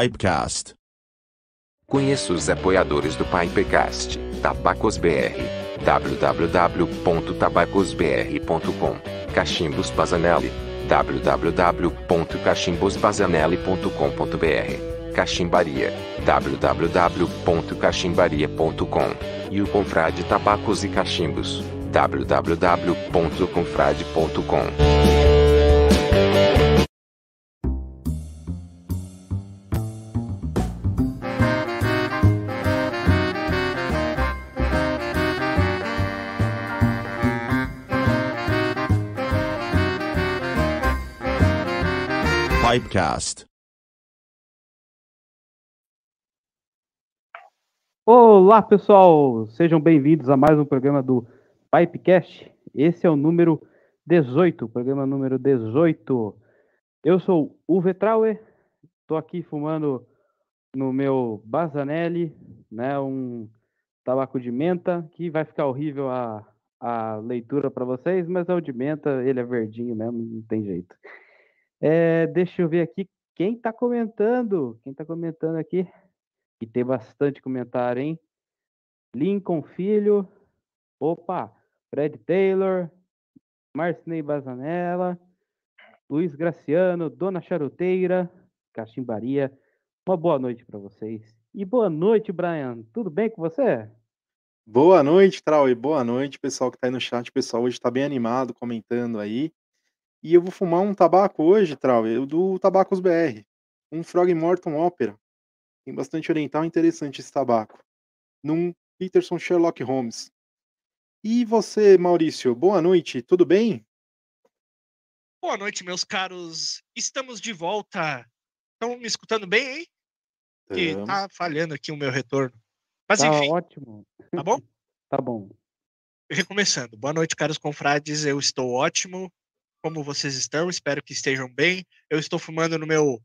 Pipecast. Conheça os apoiadores do Pipecast, Tabacos BR, www.tabacosbr.com, Cachimbos Bazanelli, www.cachimbosbazanelli.com.br, Cachimbaria, www.cachimbaria.com, e o Confrade Tabacos e Cachimbos, www.confrade.com. Pipecast. Olá, pessoal! Sejam bem-vindos a mais um programa do Pipecast. Esse é o número 18, programa número 18. Eu sou o Vetrauer, estou aqui fumando no meu Bazanelli, né, um tabaco de menta, que vai ficar horrível a, a leitura para vocês, mas é o de menta, ele é verdinho mesmo, não tem jeito. É, deixa eu ver aqui quem está comentando. Quem está comentando aqui? E tem bastante comentário, hein? Lincoln Filho. Opa! Fred Taylor. Marcinei Bazanella. Luiz Graciano. Dona Charuteira. Cachimbaria. Uma boa noite para vocês. E boa noite, Brian. Tudo bem com você? Boa noite, Trau, e boa noite, pessoal que está aí no chat. O pessoal hoje está bem animado, comentando aí. E eu vou fumar um tabaco hoje, Trau, do Tabacos BR. Um Frog Morton Opera. Tem bastante oriental interessante esse tabaco. Num Peterson Sherlock Holmes. E você, Maurício, boa noite, tudo bem? Boa noite, meus caros. Estamos de volta. Estão me escutando bem, hein? Que tá falhando aqui o meu retorno. Mas tá enfim, ótimo. tá bom? Tá bom. Recomeçando. Boa noite, caros confrades. Eu estou ótimo. Como vocês estão? Espero que estejam bem. Eu estou fumando no meu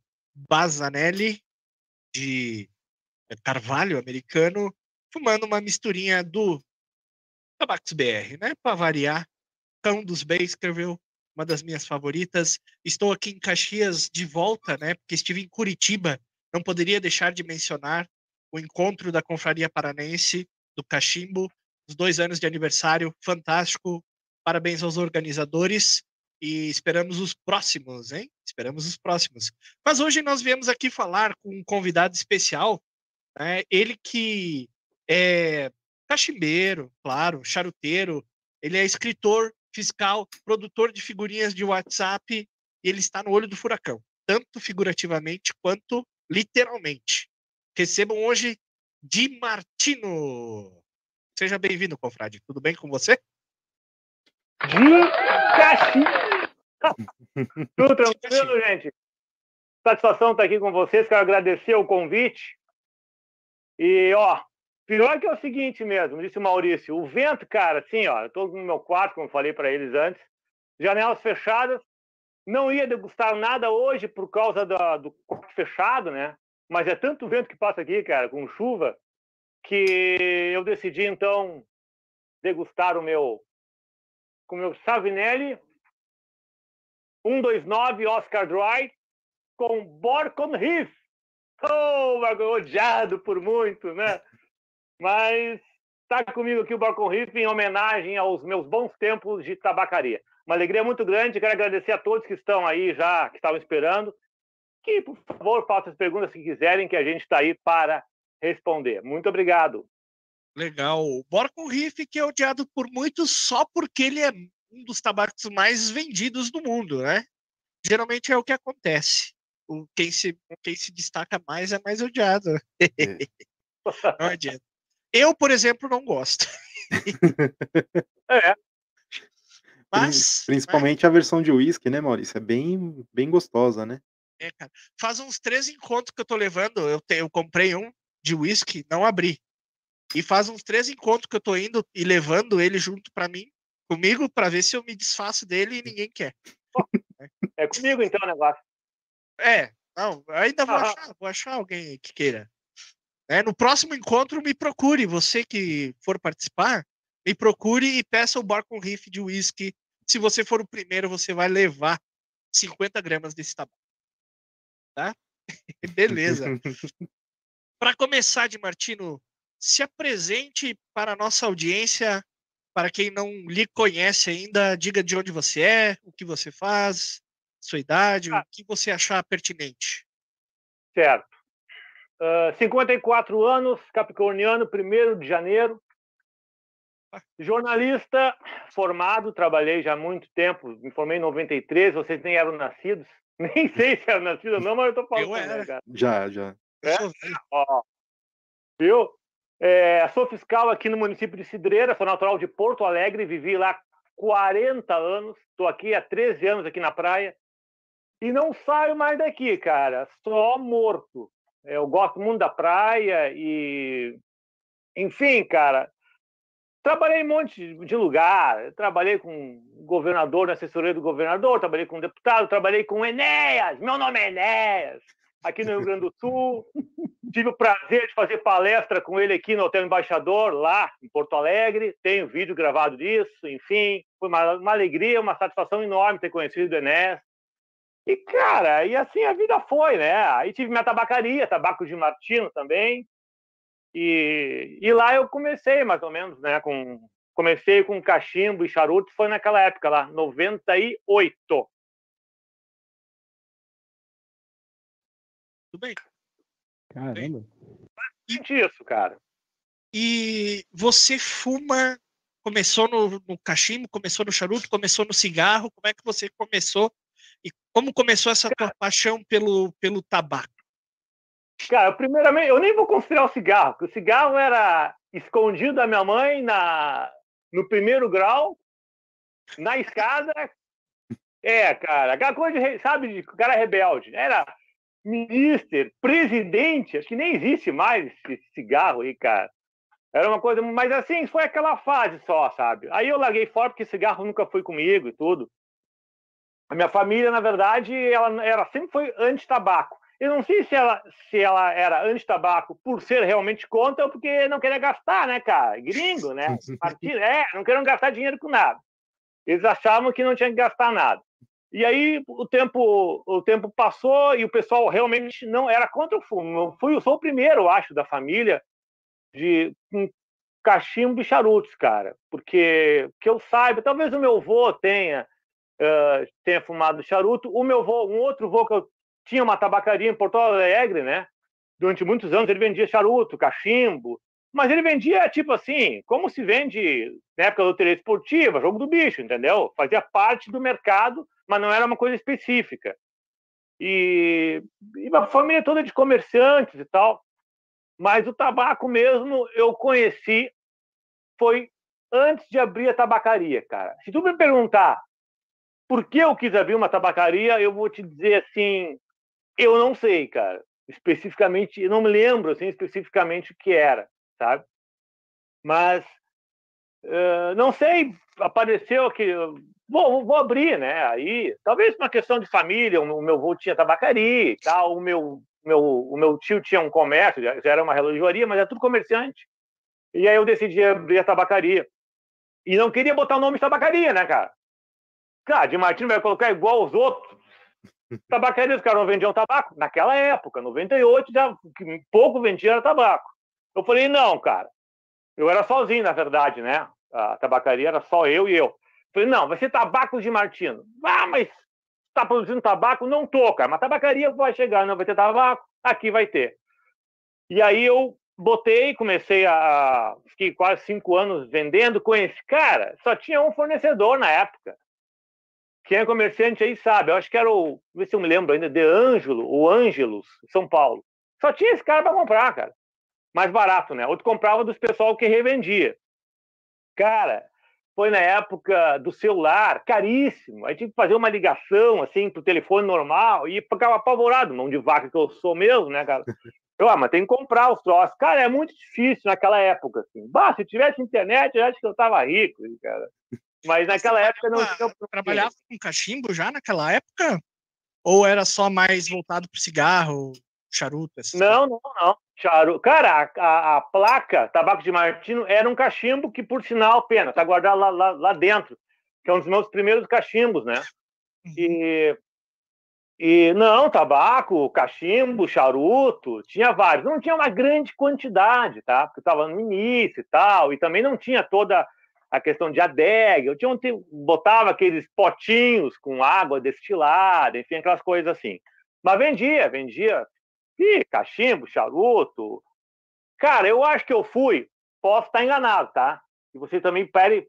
Bazanelli de carvalho americano, fumando uma misturinha do Tabacos BR, né? Para variar. Cão dos Baskerville, uma das minhas favoritas. Estou aqui em Caxias de volta, né? Porque estive em Curitiba. Não poderia deixar de mencionar o encontro da Confraria Paranense do Cachimbo, os dois anos de aniversário, fantástico. Parabéns aos organizadores e esperamos os próximos, hein? Esperamos os próximos. Mas hoje nós viemos aqui falar com um convidado especial, né? ele que é cachimbeiro, claro, charuteiro, ele é escritor, fiscal, produtor de figurinhas de WhatsApp, e ele está no olho do furacão, tanto figurativamente quanto literalmente. Recebam hoje Di Martino. Seja bem-vindo, confrade. Tudo bem com você? De Caxias. Tudo tranquilo, gente? Satisfação estar aqui com vocês. Quero agradecer o convite. E, ó, pior que é o seguinte mesmo, disse o Maurício. O vento, cara, assim, ó, eu tô no meu quarto, como falei para eles antes, janelas fechadas. Não ia degustar nada hoje por causa da- do quarto fechado, né? Mas é tanto vento que passa aqui, cara, com chuva, que eu decidi, então, degustar o meu com meu Savinelli 129 Oscar Dry com Borcon Reef. Oh, odiado por muitos, né? Mas está comigo aqui o Borcon Reef em homenagem aos meus bons tempos de tabacaria. Uma alegria muito grande. Quero agradecer a todos que estão aí já, que estavam esperando. Que, por favor, façam as perguntas que quiserem, que a gente está aí para responder. Muito obrigado. Legal. O Borcon Reef, que é odiado por muitos só porque ele é um dos tabacos mais vendidos do mundo, né? Geralmente é o que acontece. O, quem, se, quem se destaca mais é mais odiado. Não adianta. Eu, por exemplo, não gosto. É, Mas. Principalmente a versão de whisky, né, Maurício? É bem, bem gostosa, né? É, cara. Faz uns três encontros que eu tô levando. Eu, te- eu comprei um de whisky, não abri. E faz uns três encontros que eu tô indo e levando ele junto pra mim, comigo, pra ver se eu me desfaço dele e ninguém quer. é comigo então o negócio. É, não, ainda vou Ah. achar, vou achar alguém que queira. É, no próximo encontro, me procure. Você que for participar, me procure e peça o Barcon Reef de whisky. Se você for o primeiro, você vai levar 50 gramas desse tabaco. Tá? Beleza. Para começar, de Martino, se apresente para a nossa audiência, para quem não lhe conhece ainda, diga de onde você é, o que você faz, sua idade, ah. o que você achar pertinente. Certo. Uh, 54 anos, capricorniano, 1 de janeiro. Jornalista formado, trabalhei já há muito tempo, me formei em 93, vocês nem eram nascidos. Nem sei se eram nascidos ou não, mas eu tô falando. Eu era. Né, já, já. É? Ó, viu? É, sou fiscal aqui no município de Cidreira, sou natural de Porto Alegre, vivi lá 40 anos, estou aqui há 13 anos aqui na praia e não saio mais daqui, cara, só morto. Eu gosto muito da praia e, enfim, cara, trabalhei em um monte de lugar. Trabalhei com governador, na assessoria do governador, trabalhei com deputado, trabalhei com Enéas. Meu nome é Enéas, aqui no Rio Grande do Sul. Tive o prazer de fazer palestra com ele aqui no Hotel Embaixador, lá em Porto Alegre. Tenho vídeo gravado disso, enfim. Foi uma, uma alegria, uma satisfação enorme ter conhecido o Enéas. E, cara, e assim a vida foi, né? Aí tive minha tabacaria, Tabaco de Martino também. E, e lá eu comecei, mais ou menos, né? Com, comecei com cachimbo e charuto, foi naquela época lá, 98. Tudo bem. Caramba. E, isso, cara. E você fuma, começou no, no cachimbo, começou no charuto, começou no cigarro, como é que você começou e como começou essa tua paixão pelo, pelo tabaco? Cara, primeiramente, eu nem vou considerar o cigarro, porque o cigarro era escondido da minha mãe na, no primeiro grau, na escada. É, cara, aquela coisa, de, sabe, de cara rebelde. Era ministro, presidente, acho que nem existe mais esse cigarro aí, cara. Era uma coisa, mas assim, foi aquela fase só, sabe? Aí eu larguei fora porque cigarro nunca foi comigo e tudo. A minha família, na verdade, ela era sempre foi anti-tabaco. Eu não sei se ela, se ela era anti-tabaco por ser realmente contra ou porque não queria gastar, né, cara? Gringo, né? Partido, é, não queriam gastar dinheiro com nada. Eles achavam que não tinha que gastar nada. E aí o tempo, o tempo passou e o pessoal realmente não era contra o fumo. Eu fui, eu sou o primeiro, acho, da família de um cachimbo e charutos, cara. Porque que eu saiba, talvez o meu avô tenha uh, tenha fumado charuto. O meu avô, um outro avô que eu tinha uma tabacaria em Porto Alegre, né? Durante muitos anos ele vendia charuto, cachimbo, mas ele vendia tipo assim, como se vende na época da loteria esportiva, jogo do bicho, entendeu? Fazia parte do mercado, mas não era uma coisa específica. E, e família toda de comerciantes e tal. Mas o tabaco mesmo eu conheci foi antes de abrir a tabacaria, cara. Se tu me perguntar por que eu quis abrir uma tabacaria, eu vou te dizer assim, eu não sei, cara. Especificamente, eu não me lembro assim especificamente o que era, sabe? Mas uh, não sei, apareceu que vou, vou abrir, né? Aí, talvez uma questão de família, o meu avô tinha tabacaria e tal, o meu meu, o meu tio tinha um comércio, já era uma relojoaria, mas era tudo comerciante. E aí eu decidi abrir a tabacaria. E não queria botar o nome de tabacaria, né, cara? Cara, de Martino vai colocar igual os outros. Tabacaria, os caras não vendiam tabaco. Naquela época, 98, já pouco vendia era tabaco. Eu falei, não, cara. Eu era sozinho, na verdade, né? A tabacaria era só eu e eu. eu falei, não, vai ser tabaco de Martino. Ah, mas tá produzindo tabaco? Não tô, cara. Mas tabacaria vai chegar, não vai ter tabaco? Aqui vai ter. E aí eu botei, comecei a. Fiquei quase cinco anos vendendo com esse cara. Só tinha um fornecedor na época. Quem é comerciante aí sabe, eu acho que era o, ver se eu me lembro ainda, De Ângelo, o Ângelos, São Paulo. Só tinha esse cara para comprar, cara. Mais barato, né? Outro comprava dos pessoal que revendia. Cara, foi na época do celular, caríssimo. Aí tinha que fazer uma ligação, assim, pro telefone normal e ficava apavorado, mão de vaca que eu sou mesmo, né, cara? Eu, ah, mas tem que comprar os troços. Cara, é muito difícil naquela época, assim. Bah, se tivesse internet, eu acho que eu tava rico, cara. Mas naquela época não tinha. Trabalhava com cachimbo já naquela época? Ou era só mais voltado para cigarro, charuto? Não, não, não. Charuto. Cara, a, a, a, placa Tabaco de Martino era um cachimbo que, por sinal, pena, tá guardado lá, lá, lá dentro, que é um dos meus primeiros cachimbos, né? Uhum. E E não, tabaco, cachimbo, charuto, tinha vários. Não tinha uma grande quantidade, tá? Porque estava no início e tal, e também não tinha toda a questão de adega. Eu tinha um, botava aqueles potinhos com água destilada, enfim, aquelas coisas assim. Mas vendia, vendia ih, cachimbo, charuto. Cara, eu acho que eu fui, posso estar enganado, tá? E você também pede,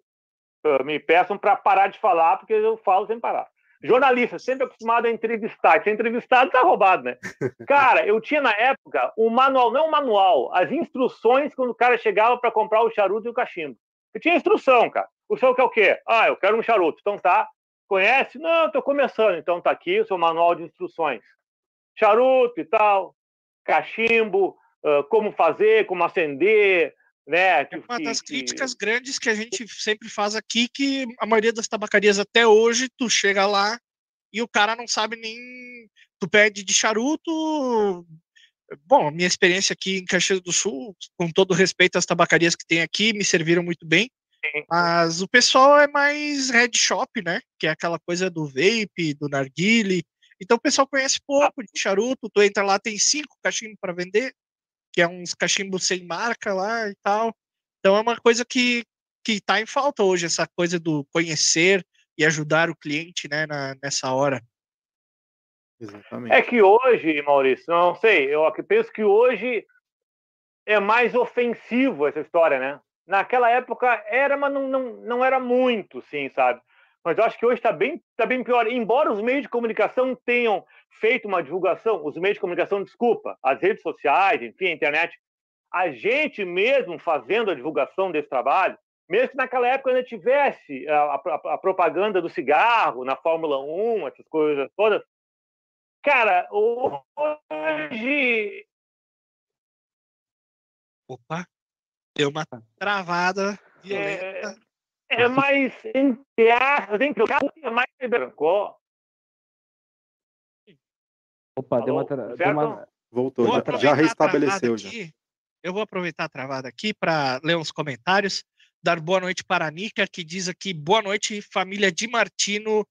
me peçam para parar de falar, porque eu falo sem parar. Jornalista, sempre acostumado a entrevistar. Se entrevistado, tá roubado, né? Cara, eu tinha na época um manual, não um manual, as instruções quando o cara chegava para comprar o charuto e o cachimbo. Eu tinha instrução, cara. O senhor quer o quê? Ah, eu quero um charuto. Então tá. Conhece? Não, estou começando. Então tá aqui o seu manual de instruções. Charuto e tal, cachimbo, uh, como fazer, como acender, né? É uma das críticas que... grandes que a gente sempre faz aqui, que a maioria das tabacarias até hoje, tu chega lá e o cara não sabe nem. Tu pede de charuto. Bom, a minha experiência aqui em Caxias do Sul, com todo respeito às tabacarias que tem aqui, me serviram muito bem. Mas o pessoal é mais head shop, né? Que é aquela coisa do vape, do narguile. Então o pessoal conhece pouco de charuto. Tu entra lá, tem cinco cachimbos para vender que é uns cachimbos sem marca lá e tal. Então é uma coisa que que está em falta hoje essa coisa do conhecer e ajudar o cliente, né, na, nessa hora. Exatamente. É que hoje, Maurício, não sei, eu penso que hoje é mais ofensivo essa história, né? Naquela época era, mas não, não, não era muito, sim, sabe? Mas eu acho que hoje está bem, tá bem pior. Embora os meios de comunicação tenham feito uma divulgação, os meios de comunicação, desculpa, as redes sociais, enfim, a internet, a gente mesmo fazendo a divulgação desse trabalho, mesmo que naquela época ainda tivesse a, a, a propaganda do cigarro na Fórmula 1, essas coisas todas, cara, hoje. Opa, deu uma travada violenta. É é mais, entre aspas, entre é mais branco. Opa, deu uma, deu uma... Voltou, já, já restabeleceu. Já. eu vou aproveitar a travada aqui para ler uns comentários. Dar boa noite para a Nica, que diz aqui: boa noite, família Di Martino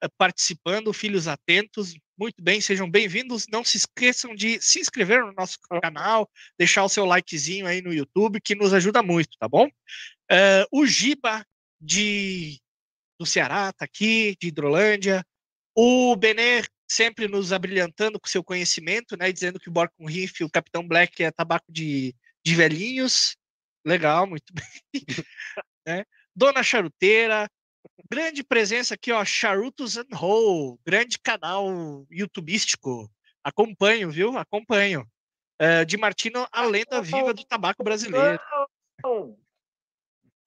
eh, participando, filhos atentos. Muito bem, sejam bem-vindos. Não se esqueçam de se inscrever no nosso canal, deixar o seu likezinho aí no YouTube, que nos ajuda muito, tá bom? Uh, o Giba de do Ceará, tá aqui, de Hidrolândia. O Benê sempre nos abrilhantando com seu conhecimento, né, dizendo que o Borcon Riff, o Capitão Black é tabaco de, de velhinhos. Legal, muito bem. né? Dona Charuteira, grande presença aqui, ó, Charutos and Roll, grande canal youtubístico. Acompanho, viu? Acompanho. Uh, de Martino, a lenda viva do tabaco brasileiro.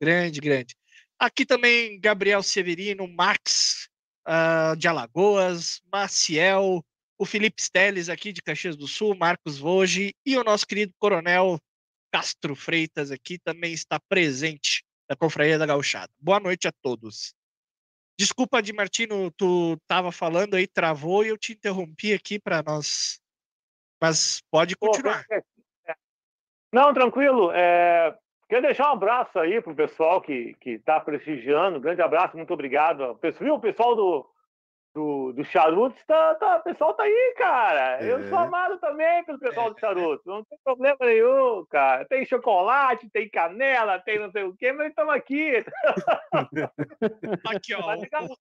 Grande, grande. Aqui também Gabriel Severino, Max uh, de Alagoas, Maciel, o Felipe Steles aqui de Caxias do Sul, Marcos Voge e o nosso querido Coronel Castro Freitas aqui também está presente da Confraria da Gauchada. Boa noite a todos. Desculpa, Di Martino, tu estava falando aí, travou e eu te interrompi aqui para nós. Mas pode continuar. Não, tranquilo. É, Quero deixar um abraço aí pro pessoal que está prestigiando. Um grande abraço, muito obrigado. Viu, o pessoal do, do, do Charutos, tá, tá, o pessoal tá aí, cara. É. Eu sou amado também pelo pessoal do Charutos. Não tem problema nenhum, cara. Tem chocolate, tem canela, tem não sei o quê, mas estamos aqui. aqui, ó. O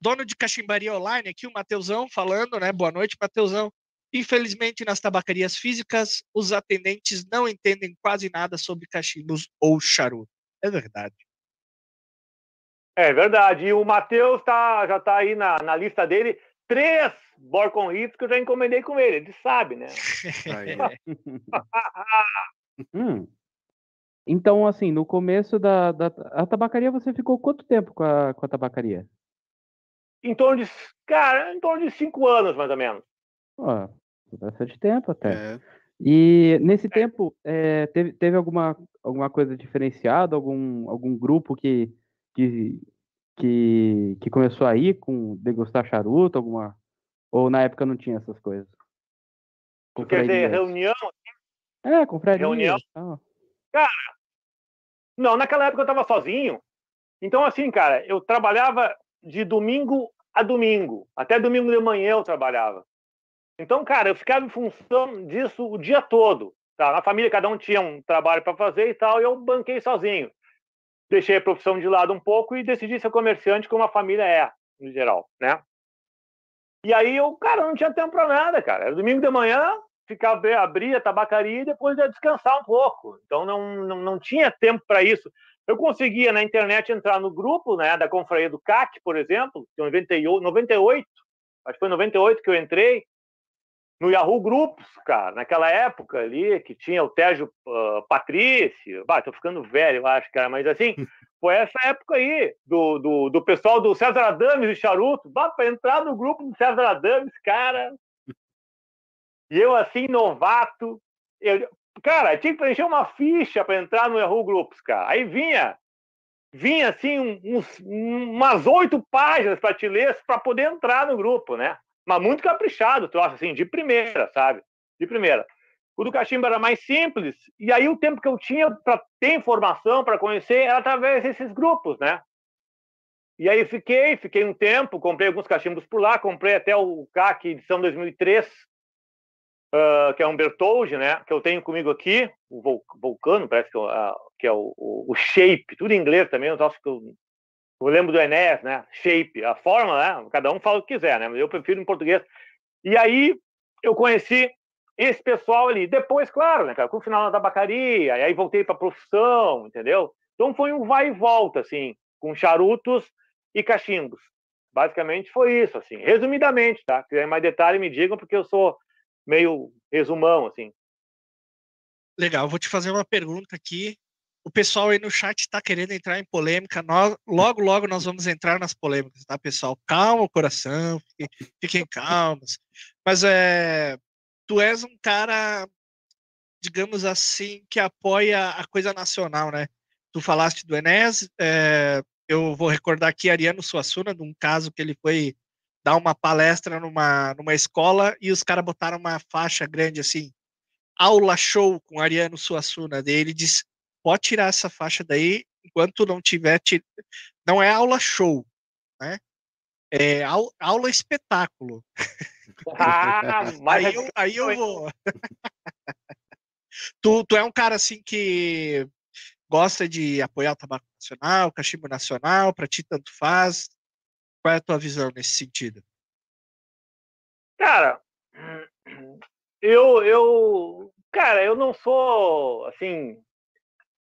dono de cachimbaria online aqui, o Mateusão, falando, né? Boa noite, Mateusão. Infelizmente, nas tabacarias físicas, os atendentes não entendem quase nada sobre cachimbos ou charuto. É verdade. É verdade. E o Matheus tá, já está aí na, na lista dele. Três Borcon Hits que eu já encomendei com ele. Ele sabe, né? hum. Então, assim, no começo da, da a tabacaria, você ficou quanto tempo com a, com a tabacaria? Em torno de, cara, em torno de cinco anos, mais ou menos. Ah, bastante tempo até. É. E nesse tempo, é, teve, teve alguma, alguma coisa diferenciada, algum, algum grupo que, que, que, que começou a ir com degustar charuto, alguma. Ou na época não tinha essas coisas? Quer dizer, reunião? É, com Reunião? Ah. Cara, não, naquela época eu estava sozinho. Então, assim, cara, eu trabalhava de domingo a domingo. Até domingo de manhã eu trabalhava. Então, cara, eu ficava em função disso o dia todo. Tá? Na família, cada um tinha um trabalho para fazer e tal, e eu banquei sozinho. Deixei a profissão de lado um pouco e decidi ser comerciante, como a família é, no geral, né? E aí eu, cara, não tinha tempo para nada, cara. Era domingo de manhã, ficava abria a tabacaria e depois ia descansar um pouco. Então não, não, não tinha tempo para isso. Eu conseguia na internet entrar no grupo, né, da confraria do CAC, por exemplo, em 98, 98, acho que foi 98 que eu entrei, no Yahoo Grupos, cara, naquela época ali, que tinha o Tejo uh, Patrício, bah, tô ficando velho, eu acho, cara, mas assim, foi essa época aí, do, do, do pessoal do César Adames e Charuto, bah, pra entrar no grupo do César Adames, cara, e eu assim, novato, eu, cara, tinha que preencher uma ficha para entrar no Yahoo Grupos, cara, aí vinha, vinha assim, uns, umas oito páginas para te ler, para poder entrar no grupo, né? Mas muito caprichado, troço assim, de primeira, sabe? De primeira. O do cachimbo era mais simples, e aí o tempo que eu tinha para ter informação, para conhecer, era através desses grupos, né? E aí fiquei, fiquei um tempo, comprei alguns cachimbos por lá, comprei até o CAC edição 2003, uh, que é um Bertoldi, né? Que eu tenho comigo aqui, o Vulcano, parece que, é, uh, que é o, o, o, Shape, tudo em inglês também, um troço que eu eu lembro do Enéas, né? Shape, a forma, né? Cada um fala o que quiser, né? Eu prefiro em português. E aí eu conheci esse pessoal ali. Depois, claro, né, cara, com o final da tabacaria, e aí voltei para a profissão, entendeu? Então foi um vai e volta, assim, com charutos e cachimbos. Basicamente foi isso, assim, resumidamente, tá? Se quiser mais detalhe, me digam, porque eu sou meio resumão, assim. Legal, vou te fazer uma pergunta aqui o pessoal aí no chat está querendo entrar em polêmica. Nós, logo, logo nós vamos entrar nas polêmicas, tá, pessoal? Calma o coração, fiquem, fiquem calmos. Mas é, tu és um cara, digamos assim, que apoia a coisa nacional, né? Tu falaste do Enes, é, eu vou recordar aqui Ariano Suassuna, de um caso que ele foi dar uma palestra numa, numa escola e os caras botaram uma faixa grande assim, aula show com Ariano Suassuna. Daí ele disse, pode tirar essa faixa daí enquanto não tiver. Não é aula show, né? É aula espetáculo. Ah, mas aí, eu, aí eu vou. tu, tu é um cara assim que gosta de apoiar o tabaco nacional, o cachimbo nacional, para ti tanto faz. Qual é a tua visão nesse sentido? Cara, eu, eu, cara, eu não sou assim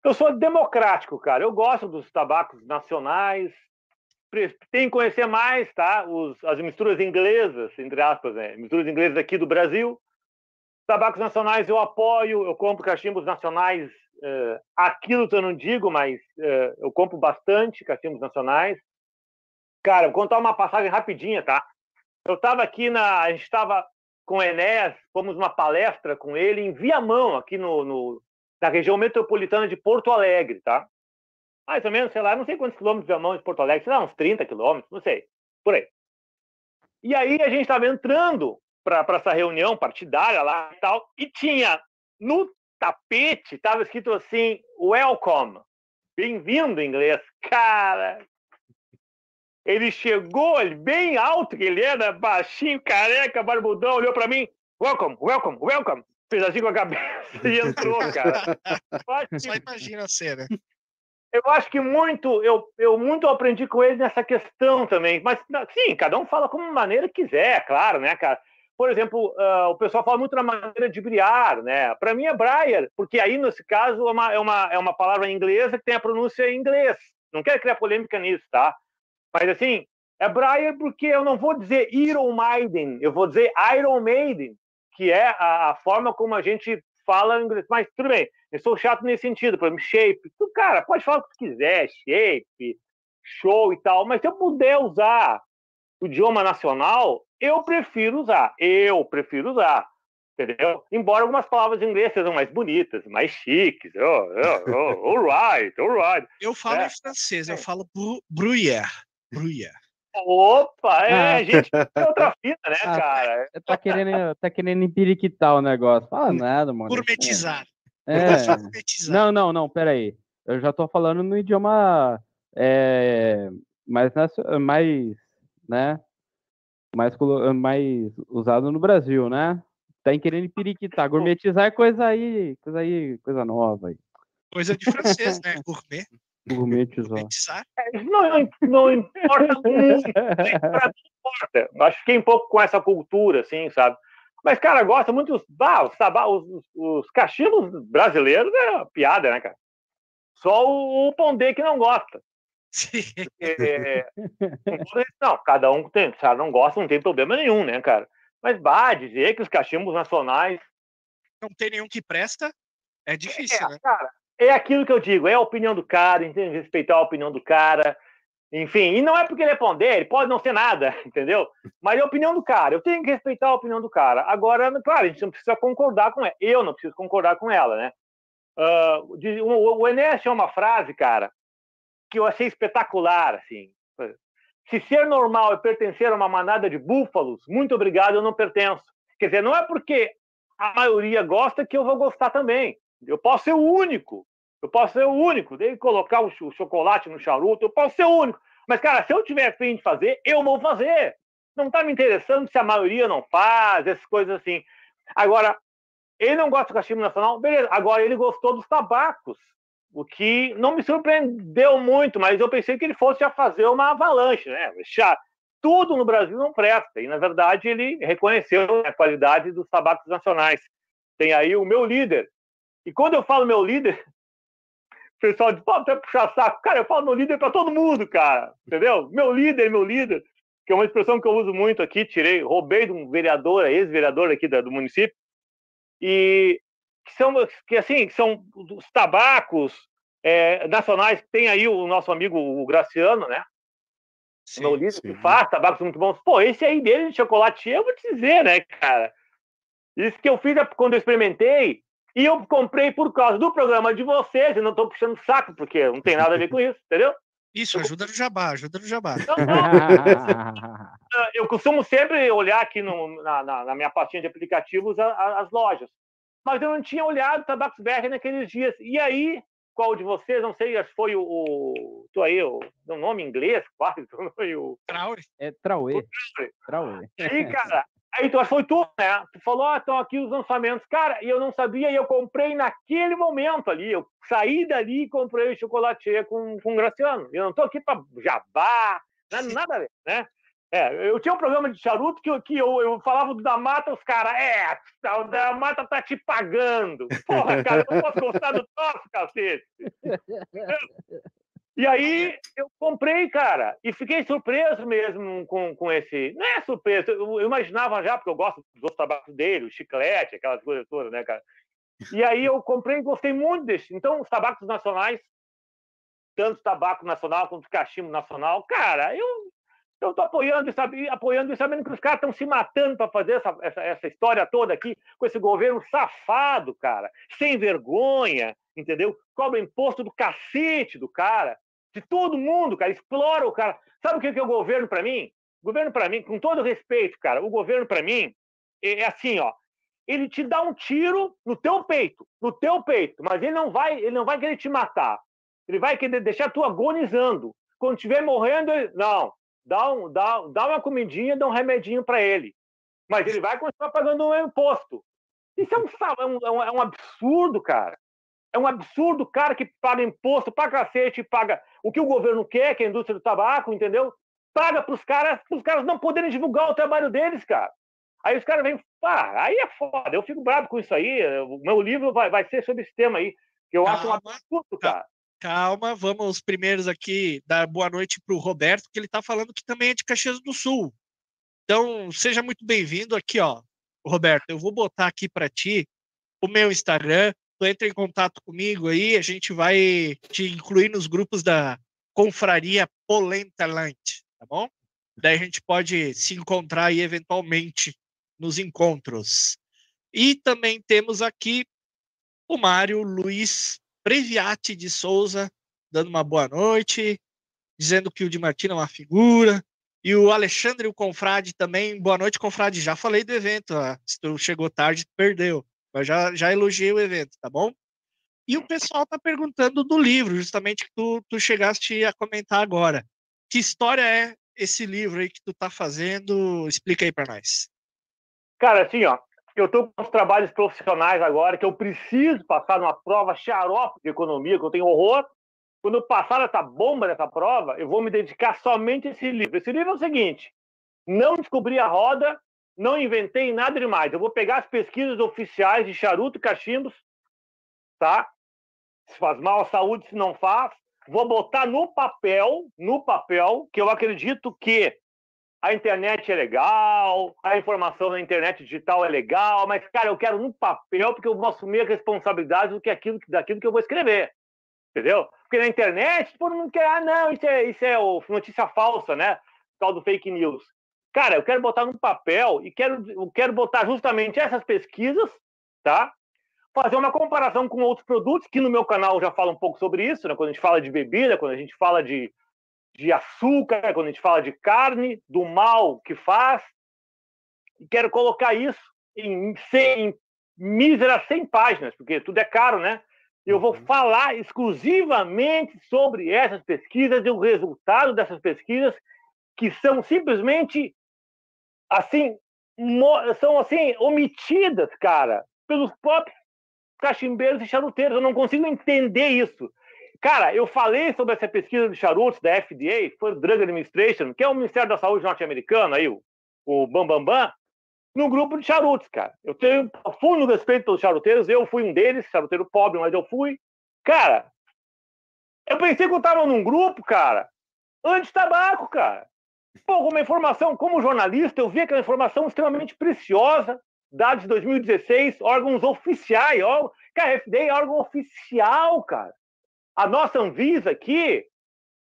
eu sou democrático, cara. Eu gosto dos tabacos nacionais. Tem que conhecer mais, tá? Os, as misturas inglesas, entre aspas, né? Misturas inglesas aqui do Brasil. Tabacos nacionais eu apoio, eu compro cachimbos nacionais. Uh, aquilo eu não digo, mas uh, eu compro bastante cachimbos nacionais. Cara, vou contar uma passagem rapidinha, tá? Eu estava aqui na. A gente estava com o Enéas, fomos uma palestra com ele em Viamão, aqui no, no, da região metropolitana de Porto Alegre, tá? Mais ou menos, sei lá, não sei quantos quilômetros de mão de Porto Alegre, sei lá, uns 30 quilômetros, não sei, por aí. E aí a gente estava entrando para essa reunião partidária lá e tal, e tinha no tapete, estava escrito assim, welcome, bem-vindo em inglês. Cara, ele chegou ele, bem alto que ele era, baixinho, careca, barbudão, olhou para mim, welcome, welcome, welcome fez assim com a cabeça e entrou, cara. Só imagina a cena. Eu acho que muito, eu, eu muito aprendi com ele nessa questão também. Mas, sim, cada um fala como maneira quiser, claro, né, cara? Por exemplo, uh, o pessoal fala muito na maneira de briar, né? Para mim é Briar, porque aí, nesse caso, é uma, é, uma, é uma palavra inglesa que tem a pronúncia em inglês. Não quero criar polêmica nisso, tá? Mas, assim, é Briar porque eu não vou dizer Iron Maiden, eu vou dizer Iron Maiden, que é a, a, forma como a gente fala inglês. Mas tudo bem, eu sou chato nesse sentido, por exemplo, shape. Tu, cara, pode falar o que tu quiser, shape, show e tal, mas se eu puder usar o idioma nacional, eu prefiro usar. Eu prefiro usar. Entendeu? Embora algumas palavras em inglês sejam mais bonitas, mais chiques. Oh, oh, oh, all right, all right. Eu falo é. em francês, eu falo bruyère. Bruyère. Opa, é, ah. gente, é outra fita, né, ah, cara? Tá querendo, tá querendo empiriquitar o negócio. Fala nada, mano. Gourmetizar. É. Não, não, não, peraí. Eu já tô falando no idioma é, mais, mais, né, mais, mais usado no Brasil, né? Tá em querendo periquitar. Gourmetizar é coisa aí, coisa aí, coisa nova aí. Coisa de francês, né? Gourmet. Gourmetizar. É, não, não importa muito. Pra mim importa. Acho que fiquei um pouco com essa cultura, assim, sabe? Mas, cara, gosta muito dos. Ah, os, os, os- os cachimbos brasileiros é uma piada, né, cara? Só o, o Pondé que não gosta. Sim. É, não, cada um tem, se ela não gosta, não tem problema nenhum, né, cara? Mas bah, dizer que os cachimbos nacionais. Não tem nenhum que presta. É difícil, É, né? cara, é aquilo que eu digo, é a opinião do cara, respeitar a opinião do cara. Enfim, e não é porque ele é pondé, ele pode não ser nada, entendeu? Mas é a opinião do cara. Eu tenho que respeitar a opinião do cara. Agora, claro, a gente não precisa concordar com ela. Eu não preciso concordar com ela, né? O, o Enéas tinha uma frase, cara, que eu achei espetacular, assim. Se ser normal é pertencer a uma manada de búfalos, muito obrigado, eu não pertenço. Quer dizer, não é porque a maioria gosta que eu vou gostar também. Eu posso ser o único. Eu posso ser o único. Daí colocar o cho- chocolate no charuto, eu posso ser o único. Mas, cara, se eu tiver fim de fazer, eu vou fazer. Não tá me interessando se a maioria não faz, essas coisas assim. Agora, ele não gosta do cachimbo nacional, beleza. Agora, ele gostou dos tabacos, o que não me surpreendeu muito, mas eu pensei que ele fosse já fazer uma avalanche, né? Já, tudo no Brasil não presta. E, na verdade, ele reconheceu a qualidade dos tabacos nacionais. Tem aí o meu líder. E quando eu falo meu líder, o pessoal diz, pode até puxar saco. Cara, eu falo meu líder para todo mundo, cara. Entendeu? Meu líder, meu líder. Que é uma expressão que eu uso muito aqui. Tirei, roubei de um vereador, ex-vereador aqui do município. E que são, que, assim, que são os tabacos é, nacionais. Tem aí o nosso amigo o Graciano, né? Sim. meu líder que sim. faz tabacos muito bons. Pô, esse aí dele de chocolate, eu vou te dizer, né, cara? Isso que eu fiz é quando eu experimentei, e eu comprei por causa do programa de vocês, e não tô puxando saco, porque não tem nada a ver com isso, entendeu? Isso, ajuda no jabá, ajuda no jabá. Não, não, eu costumo sempre olhar aqui no- na, na- na minha pastinha de aplicativos a- a- as lojas. Mas eu não tinha olhado Tabacos BR naqueles dias. E aí, qual de vocês, não sei, acho que foi o. o tô aí, o, o nome em inglês, quase, foi o. Traure. É Trauê. Trauê. Aí, cara, aí tu foi tu, né? Tu falou, ó, estão aqui os lançamentos. Cara, e eu não sabia, e eu comprei naquele momento ali. Eu saí dali e comprei o chocolate com, com o Graciano. Eu não tô aqui pra jabá, nada, nada a ver, né? É, eu tinha um programa de charuto que, eu- que eu, eu falava do da mata, os caras, é, o da mata tá te pagando. Porra, cara, eu não posso gostar do troço, cacete. E aí eu comprei, cara, e fiquei surpreso mesmo com, com esse. Não é surpreso, eu, imaginava já, porque eu gosto dos tabacos dele, o chiclete, aquelas coisas todas, né, cara? E aí eu comprei e gostei muito desse. Então, os tabacos nacionais, tanto tabaco nacional quanto cachimbo nacional, cara, eu eu tô apoiando e sabe, apoiando e sabendo que os caras estão se matando para fazer essa, essa, essa história toda aqui com esse governo safado, cara, sem vergonha, entendeu? Cobra imposto do cacete do cara, de todo mundo, cara, explora o cara. Sabe o que é o governo para mim? O governo para mim, com todo respeito, cara, o governo para mim é é assim, ó, ele te dá um tiro no teu peito, no teu peito, mas ele não vai, ele não vai querer te matar. Ele vai querer deixar tu agonizando. Quando estiver morrendo, ele... não, dá, um, dá, dá uma comidinha, dá um remedinho para ele. Mas ele vai continuar pagando um imposto. Isso é é um, é um- é um absurdo, cara. É um absurdo o cara que paga imposto pra cacete, paga o que o governo quer, que é a indústria do tabaco, entendeu? Paga pros caras, pros caras não poderem divulgar o trabalho deles, cara. Aí os caras vêm, ah, aí é foda, eu fico bravo com isso aí. O meu livro vai, vai ser sobre esse tema aí, que eu acho um Calma, absurdo, cara. Calma, vamos primeiros aqui dar boa noite para o Roberto, que ele está falando que também é de Caxias do Sul. Então, seja muito bem-vindo aqui, ó. Roberto, eu vou botar aqui para ti o meu Instagram. Entra em contato comigo aí, a gente vai te incluir nos grupos da Confraria Polenta Land, tá bom? Daí a gente pode se encontrar aí eventualmente nos encontros. E também temos aqui o Mário Luiz Previati de Souza, dando uma boa noite, dizendo que o Di Martino é uma figura. E o Alexandre o Confrade também, boa noite, Confrade. Já falei do evento, se tu chegou tarde, perdeu. Mas já, já elogiei o evento, tá bom? E o pessoal tá perguntando do livro, justamente que tu, tu chegaste a comentar agora. Que história é esse livro aí que tu tá fazendo? Explica aí para nós. Cara, assim, ó, eu estou com os trabalhos profissionais agora que eu preciso passar numa prova xarope de economia, que eu tenho horror. Quando eu passar essa bomba dessa prova, eu vou me dedicar somente a esse livro. Esse livro é o seguinte: não descobri a roda, não inventei nada demais. Eu vou pegar as pesquisas oficiais de charuto e cachimbos, tá? Se faz mal à saúde, se não faz. Vou botar no papel, no papel, que eu acredito que a internet é legal, a informação na internet digital é legal, mas, cara, eu quero no papel porque eu vou assumir a responsabilidade do que aquilo, daquilo que eu vou escrever. Entendeu? Porque na internet, todo mundo quer, ah, não, isso é, isso é notícia falsa, né? Tal do fake news. Cara, eu quero botar no papel e quero, eu quero botar justamente essas pesquisas, tá? Fazer uma comparação com outros produtos, que no meu canal já fala um pouco sobre isso, né? Quando a gente fala de bebida, quando a gente fala de, de açúcar, quando a gente fala de carne, do mal que faz. E quero colocar isso em, em míseras 100 páginas, porque tudo é caro, né? Eu vou uhum. falar exclusivamente sobre essas pesquisas e o resultado dessas pesquisas, que são simplesmente assim, são assim, omitidas, cara, pelos próprios cachimbeiros e charuteiros. Eu não consigo entender isso. Cara, eu falei sobre essa pesquisa de charutos da FDA, foi Drug Administration, que é o Ministério da Saúde norte-americano, aí, o, o Bambambam, Bam, Bam, no grupo de charutos, cara. Eu tenho fundo respeito pelos charuteiros, eu fui um deles, charuteiro pobre, mas eu fui. Cara, eu pensei que eu tava num grupo, cara, anti-tabaco, cara. Pô, uma informação, como jornalista, eu vi aquela informação extremamente preciosa, dados de 2016, órgãos oficiais, ó, cara, FDA é órgão oficial, cara. A nossa Anvisa aqui,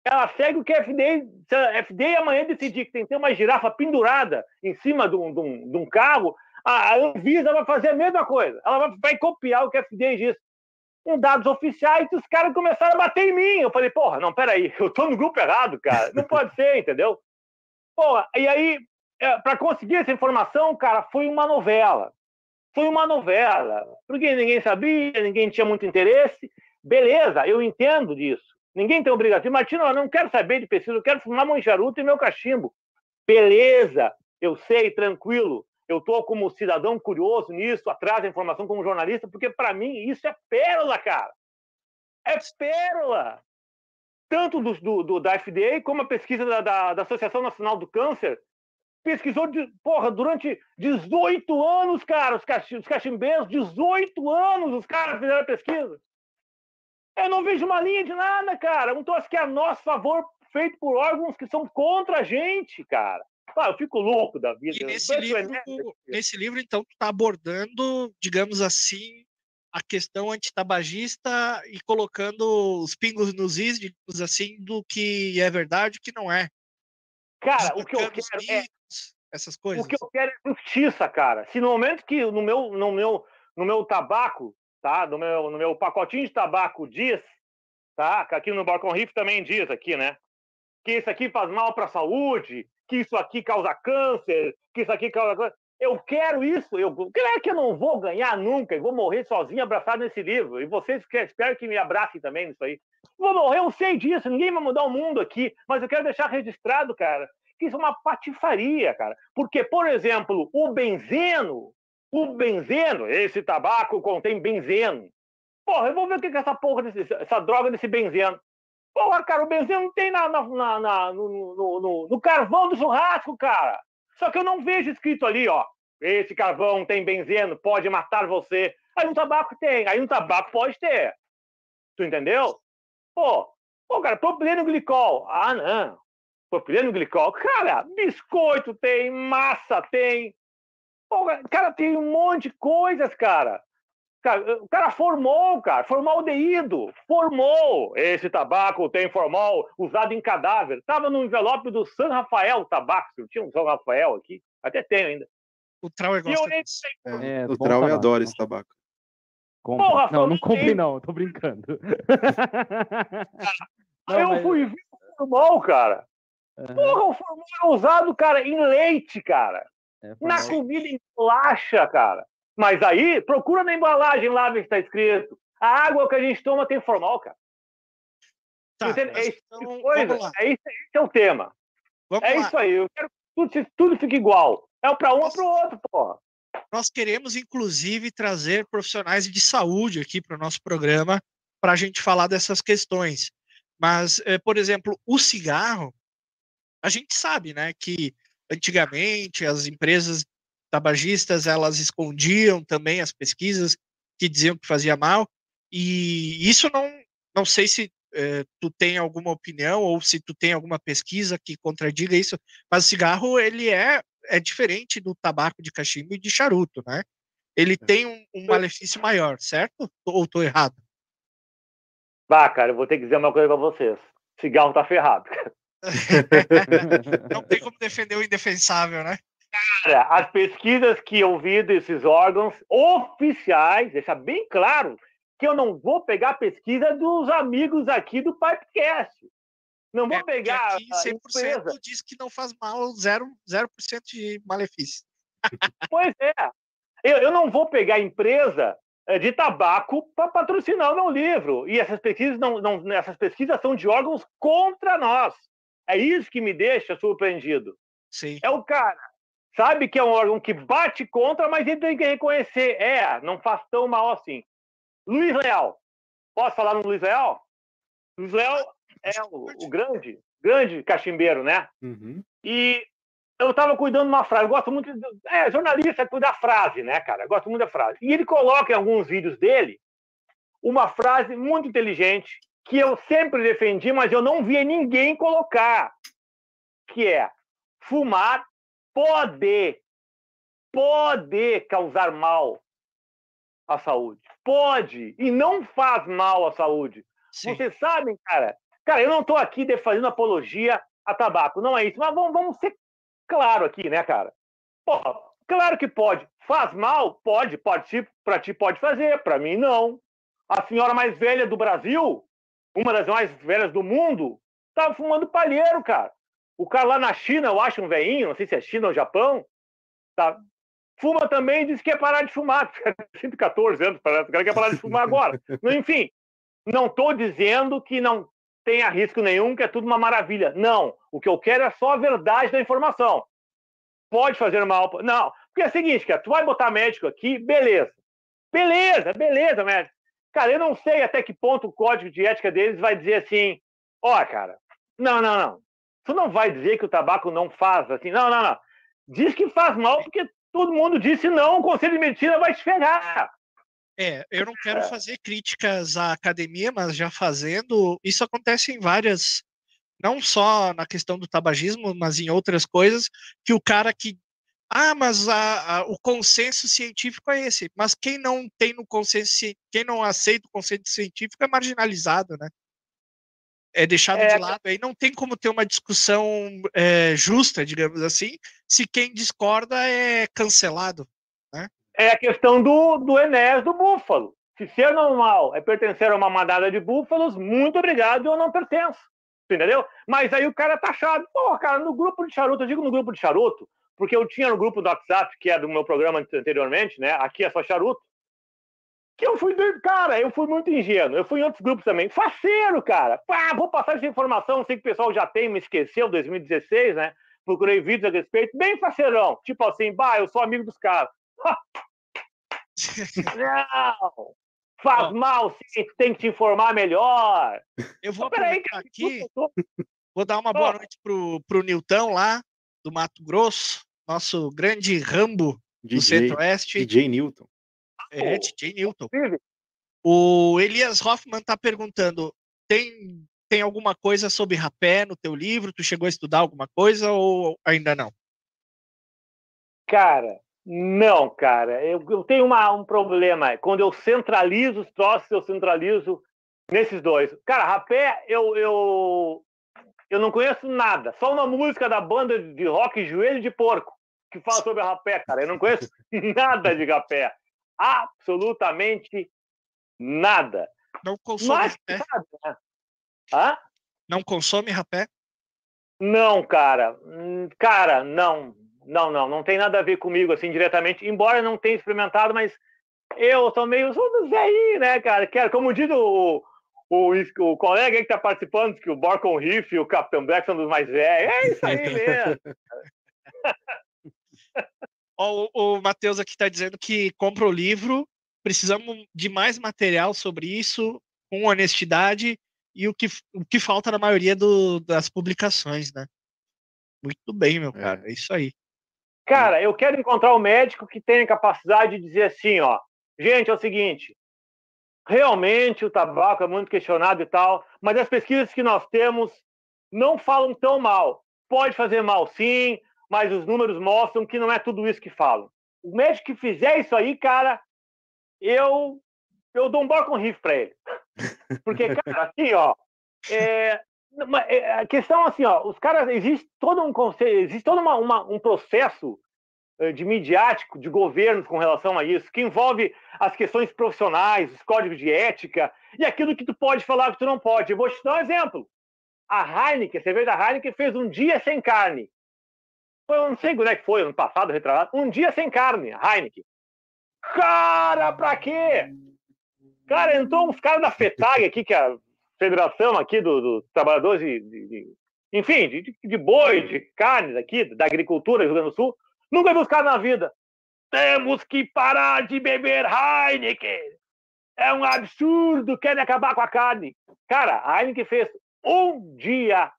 ela segue o que a FDA, se a FDA amanhã decidir que tem que ter uma girafa pendurada em cima de um, de um, de um carro, a Anvisa vai fazer a mesma coisa. Ela vai, vai copiar o que a FDA diz. Com dados oficiais, os caras começaram a bater em mim. Eu falei, porra, não, peraí, eu tô no grupo errado, cara. Não pode ser, entendeu? Pô, e aí, é, para conseguir essa informação, cara, foi uma novela. Foi uma novela. Porque ninguém sabia, ninguém tinha muito interesse. Beleza, eu entendo disso. Ninguém tem obrigação. Martino, eu não quero saber de pesquisa, eu quero fumar meu charuto e meu cachimbo. Beleza, eu sei, tranquilo. Eu estou como cidadão curioso nisso, atrás da informação como jornalista, porque para mim isso é pérola, cara. É pérola tanto do, do, do, da FDA como a pesquisa da, da, da, Associação Nacional do Câncer, pesquisou de, porra, durante 18 anos, cara, os, cach, os cachimbeiros, 18 anos os caras fizeram a pesquisa. Eu não vejo uma linha de nada, cara. Um troço que é a nosso favor, feito por órgãos que são contra a gente, cara. Ah, eu fico louco da vida. E nesse livro, nesse livro, então, tu tá abordando, digamos assim, a questão antitabagista e colocando os pingos nos is, digamos assim, do que é verdade e o que não é. Cara, o que eu quero é essas coisas. O que eu quero é justiça, cara. Se no momento que no meu no meu no meu tabaco, tá? No meu no meu pacotinho de tabaco diz, tá? Aqui no Balcão Riff também diz aqui, né? Que isso aqui faz mal para a saúde, que isso aqui causa câncer, que isso aqui causa eu quero isso. Eu, claro que eu não vou ganhar nunca. Eu vou morrer sozinho, abraçado nesse livro. E vocês espero que me abracem também nisso aí. Vou morrer, eu sei disso. Ninguém vai mudar o mundo aqui. Mas eu quero deixar registrado, cara, que isso é uma patifaria, cara. Porque, por exemplo, o benzeno, o benzeno, esse tabaco contém benzeno. Porra, eu vou ver o que é essa porra, desse, essa droga desse benzeno. Porra, cara, o benzeno não tem na, na, na no, no, no, no carvão do churrasco, cara. Só que eu não vejo escrito ali, ó, esse carvão tem benzeno, pode matar você. Aí no tabaco tem, aí no tabaco pode ter. Tu entendeu? Pô, pô, cara, propileno glicol. Ah, não. Propileno glicol. Cara, biscoito tem, massa tem. Pô, cara, tem um monte de coisas, cara. Cara, o cara formou, cara, formaldeído, formou. Esse tabaco tem formal usado em cadáver. Tava no envelope do San Rafael tabaco. Eu tinha um San Rafael aqui, até tenho ainda. O Trauer gosta eu, disso. É, é, o Trauer adora esse tabaco. Compre. Porra, não, não compre não, tô brincando. não, eu mas... fui ver o formal, cara. Uhum. Porra, o formal é usado, cara, em leite, cara. É, na comida em bolacha, cara. Mas aí, procura na embalagem lá ver se está escrito. A água que a gente toma tem formal, cara. Tá, é, esse, então, coisa, é esse, esse é o tema. Vamos É lá. isso aí. Eu quero que tudo, tudo fique igual. É um para um ou para o outro, porra. Nós queremos, inclusive, trazer profissionais de saúde aqui para o nosso programa para a gente falar dessas questões. Mas, eh, por exemplo, o cigarro, a gente sabe, né, que antigamente as empresas tabagistas elas escondiam também as pesquisas que diziam que fazia mal. E isso não, não sei se eh, tu tem alguma opinião ou se tu tem alguma pesquisa que contradiga isso, mas o cigarro ele é é diferente do tabaco de cachimbo e de charuto, né? Ele tem um, um malefício maior, certo? Ou estou errado? Bah, cara, eu vou ter que dizer uma coisa para vocês. Cigarro tá ferrado. Não tem como defender o indefensável, né? Cara, as pesquisas que eu vi desses órgãos oficiais, deixa bem claro que eu não vou pegar a pesquisa dos amigos aqui do Pipecast. Não vou É, pegar aqui a 100% empresa. diz que não faz mal, 0%, 0 de malefício. Pois é. Eu, eu não vou pegar a empresa eh, de tabaco para patrocinar o meu livro. E essas pesquisas, não, não, essas pesquisas são de órgãos contra nós. É isso que me deixa surpreendido. Sim. É o cara. Sabe que é um órgão que bate contra, mas ele tem que reconhecer. É, não faz tão mal assim. Luiz Leal. Posso falar no Luiz Leal? Luiz Leal é o, o grande, grande cachimbeiro, né? Uhum. E eu estava cuidando de uma frase. Eu gosto muito. De, é, jornalista é cuidar da frase, né, cara? Eu gosto muito da frase. E ele coloca em alguns vídeos dele uma frase muito inteligente que eu sempre defendi, mas eu não via ninguém colocar. Que é fumar pode, pode causar mal à saúde. Pode. E não faz mal à saúde. Sim. Vocês sabem, cara. Cara, eu não estou aqui fazendo apologia a tabaco, não é isso. Mas vamos, vamos ser claro aqui, né, cara? Pô, claro que pode. Faz mal? Pode, pode. Pra ti pode fazer, pra mim não. A senhora mais velha do Brasil, uma das mais velhas do mundo, tava fumando palheiro, cara. O cara lá na China, eu acho um veinho, não sei se é China ou Japão, tá? Fuma também e diz que quer parar de fumar. 114 anos, parece. O cara quer parar de fumar agora. Enfim, não estou dizendo que não tenha risco nenhum, que é tudo uma maravilha. Não. O que eu quero é só a verdade da informação. Pode fazer mal. Não. Porque é o seguinte, cara, tu vai botar médico aqui, beleza. Beleza, beleza, médico. Cara, eu não sei até que ponto o código de ética deles vai dizer assim: ó, cara, não, não, não. Tu não vai dizer que o tabaco não faz assim. Não, não, não. Diz que faz mal porque todo mundo disse não, o Conselho de Medicina vai te pegar. É, eu não quero fazer críticas à academia, mas já fazendo, isso acontece em várias, não só na questão do tabagismo, mas em outras coisas, que o cara que, ah, mas a, a- o consenso científico é esse, mas quem não tem no consenso, quem não aceita o consenso científico é marginalizado, né? É deixado É. de lado, aí não tem como ter uma discussão é, justa, digamos assim, se quem discorda é cancelado. é a questão do, do Enéas do búfalo. Se ser normal é pertencer a uma manada de búfalos, muito obrigado, eu não pertenço. Entendeu? Mas aí o cara é taxado. Pô, cara, no grupo de charuto, eu digo no grupo de charuto, porque eu tinha no grupo do WhatsApp, que é do meu programa anteriormente, né? Aqui é só charuto. Que eu fui, doido. cara, eu fui muito ingênuo. Eu fui em outros grupos também. Faceiro, cara. Pá, vou passar essa informação, sei que o pessoal já tem, me esqueceu, 2016, né? Procurei vídeos a respeito, bem faceirão. Tipo assim, bah, eu sou amigo dos caras. Não! Faz mal, sim, tem que te informar melhor. Eu vou aproveitar cara, aqui. Vou dar uma boa noite pro, pro Nilton lá, do Mato Grosso, nosso grande Rambo do DJ, Centro-Oeste, DJ Newton. É, DJ Newton. O Elias Hoffman tá perguntando: tem, tem alguma coisa sobre rapé no teu livro? Tu chegou a estudar alguma coisa ou ainda não? Cara, não, cara. Eu, eu tenho uma- um problema. Quando eu centralizo os troços, eu centralizo nesses dois. Cara, rapé, eu, eu, eu não conheço nada. Só uma música da banda de rock Joelho de Porco, que fala sobre rapé, cara. Eu não conheço nada de rapé. Absolutamente nada. Não consome Mas, rapé? sabe, né? Hã? Não consome rapé? Não, cara. Hum, Cara, não. Não, não. Não tem nada a ver comigo, assim, diretamente. Embora não tenha experimentado, mas eu sou meio sou do Zé aí, né, cara? Que, era, como diz o, o, o colega aí que tá participando, que o Borcon Riff e o Capitão Black são dos mais velhos. É isso aí mesmo. Ó, o, o Matheus aqui está dizendo que compra o livro, precisamos de mais material sobre isso, com honestidade, e o que, o que falta na maioria do, das publicações, né? Muito bem, meu cara, é isso aí. Cara, eu quero encontrar um médico que tenha capacidade de dizer assim, ó, gente, é o seguinte, realmente o tabaco é muito questionado e tal, mas as pesquisas que nós temos não falam tão mal. Pode fazer mal sim, mas os números mostram que não é tudo isso que falam. O médico que fizer isso aí, cara, eu eu dou um com riff para ele. Porque, cara, assim, ó, é, é, a questão assim, ó, os caras existe todo um conceito, existe todo uma, uma, um processo eh, de midiático de governos com relação a isso, que envolve as questões profissionais, os códigos de ética e aquilo que tu pode falar que tu não pode. Eu vou te dar um exemplo. A Heineken, a cerveja da Heineken fez um dia sem carne. Eu não sei quando é que foi, ano passado, retrasado. Um dia sem carne, Heineken. Cara, pra quê? Cara, entrou uns caras da FETAG aqui, que é a federação aqui dos do trabalhadores de, de, de enfim, de, de, boi, de carnes aqui, da agricultura do Rio Grande do Sul. Nunca vi os caras na vida. Temos que parar de beber Heineken. É um absurdo, querem acabar com a carne. Cara, a Heineken fez um dia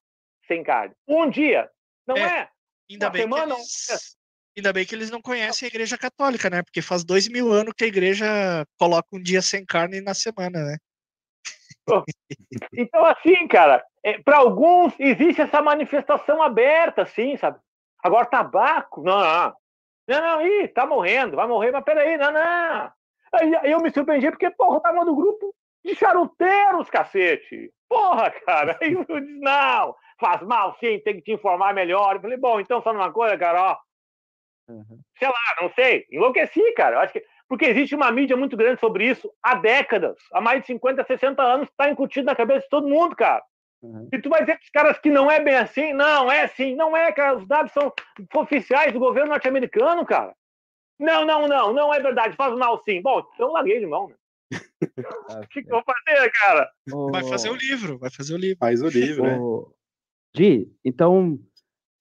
sem carne. Um dia. Não é? é? Ainda bem, semana, eles, ainda bem que eles não conhecem a Igreja Católica, né? Porque faz dois mil anos que a Igreja coloca um dia sem carne na semana, né? Então, assim, cara, é, para alguns existe essa manifestação aberta, assim, sabe? Agora, tabaco, não, não. Não, não, ih, tá morrendo, vai morrer, mas peraí, não, não. Aí eu me surpreendi porque, porra, eu tava no grupo de charuteiros, cacete. Porra, cara. Aí eu disse, não, faz mal sim, tem que te informar melhor. Eu falei, bom, então só numa coisa, cara, ó. Uhum. Sei lá, não sei. Enlouqueci, cara. Eu acho que. Porque existe uma mídia muito grande sobre isso há décadas, há mais de 50, 60 anos, está incutido na cabeça de todo mundo, cara. Uhum. E tu vai dizer para os caras que não é bem assim? Não, é assim. Não é, cara. Os dados são oficiais do governo norte-americano, cara. Não, não, não. Não é verdade. Faz mal sim. Bom, então eu larguei de mão, né? O que, que eu vou fazer, cara? Vai fazer o livro. Vai fazer o livro. Faz o livro, né? Di, então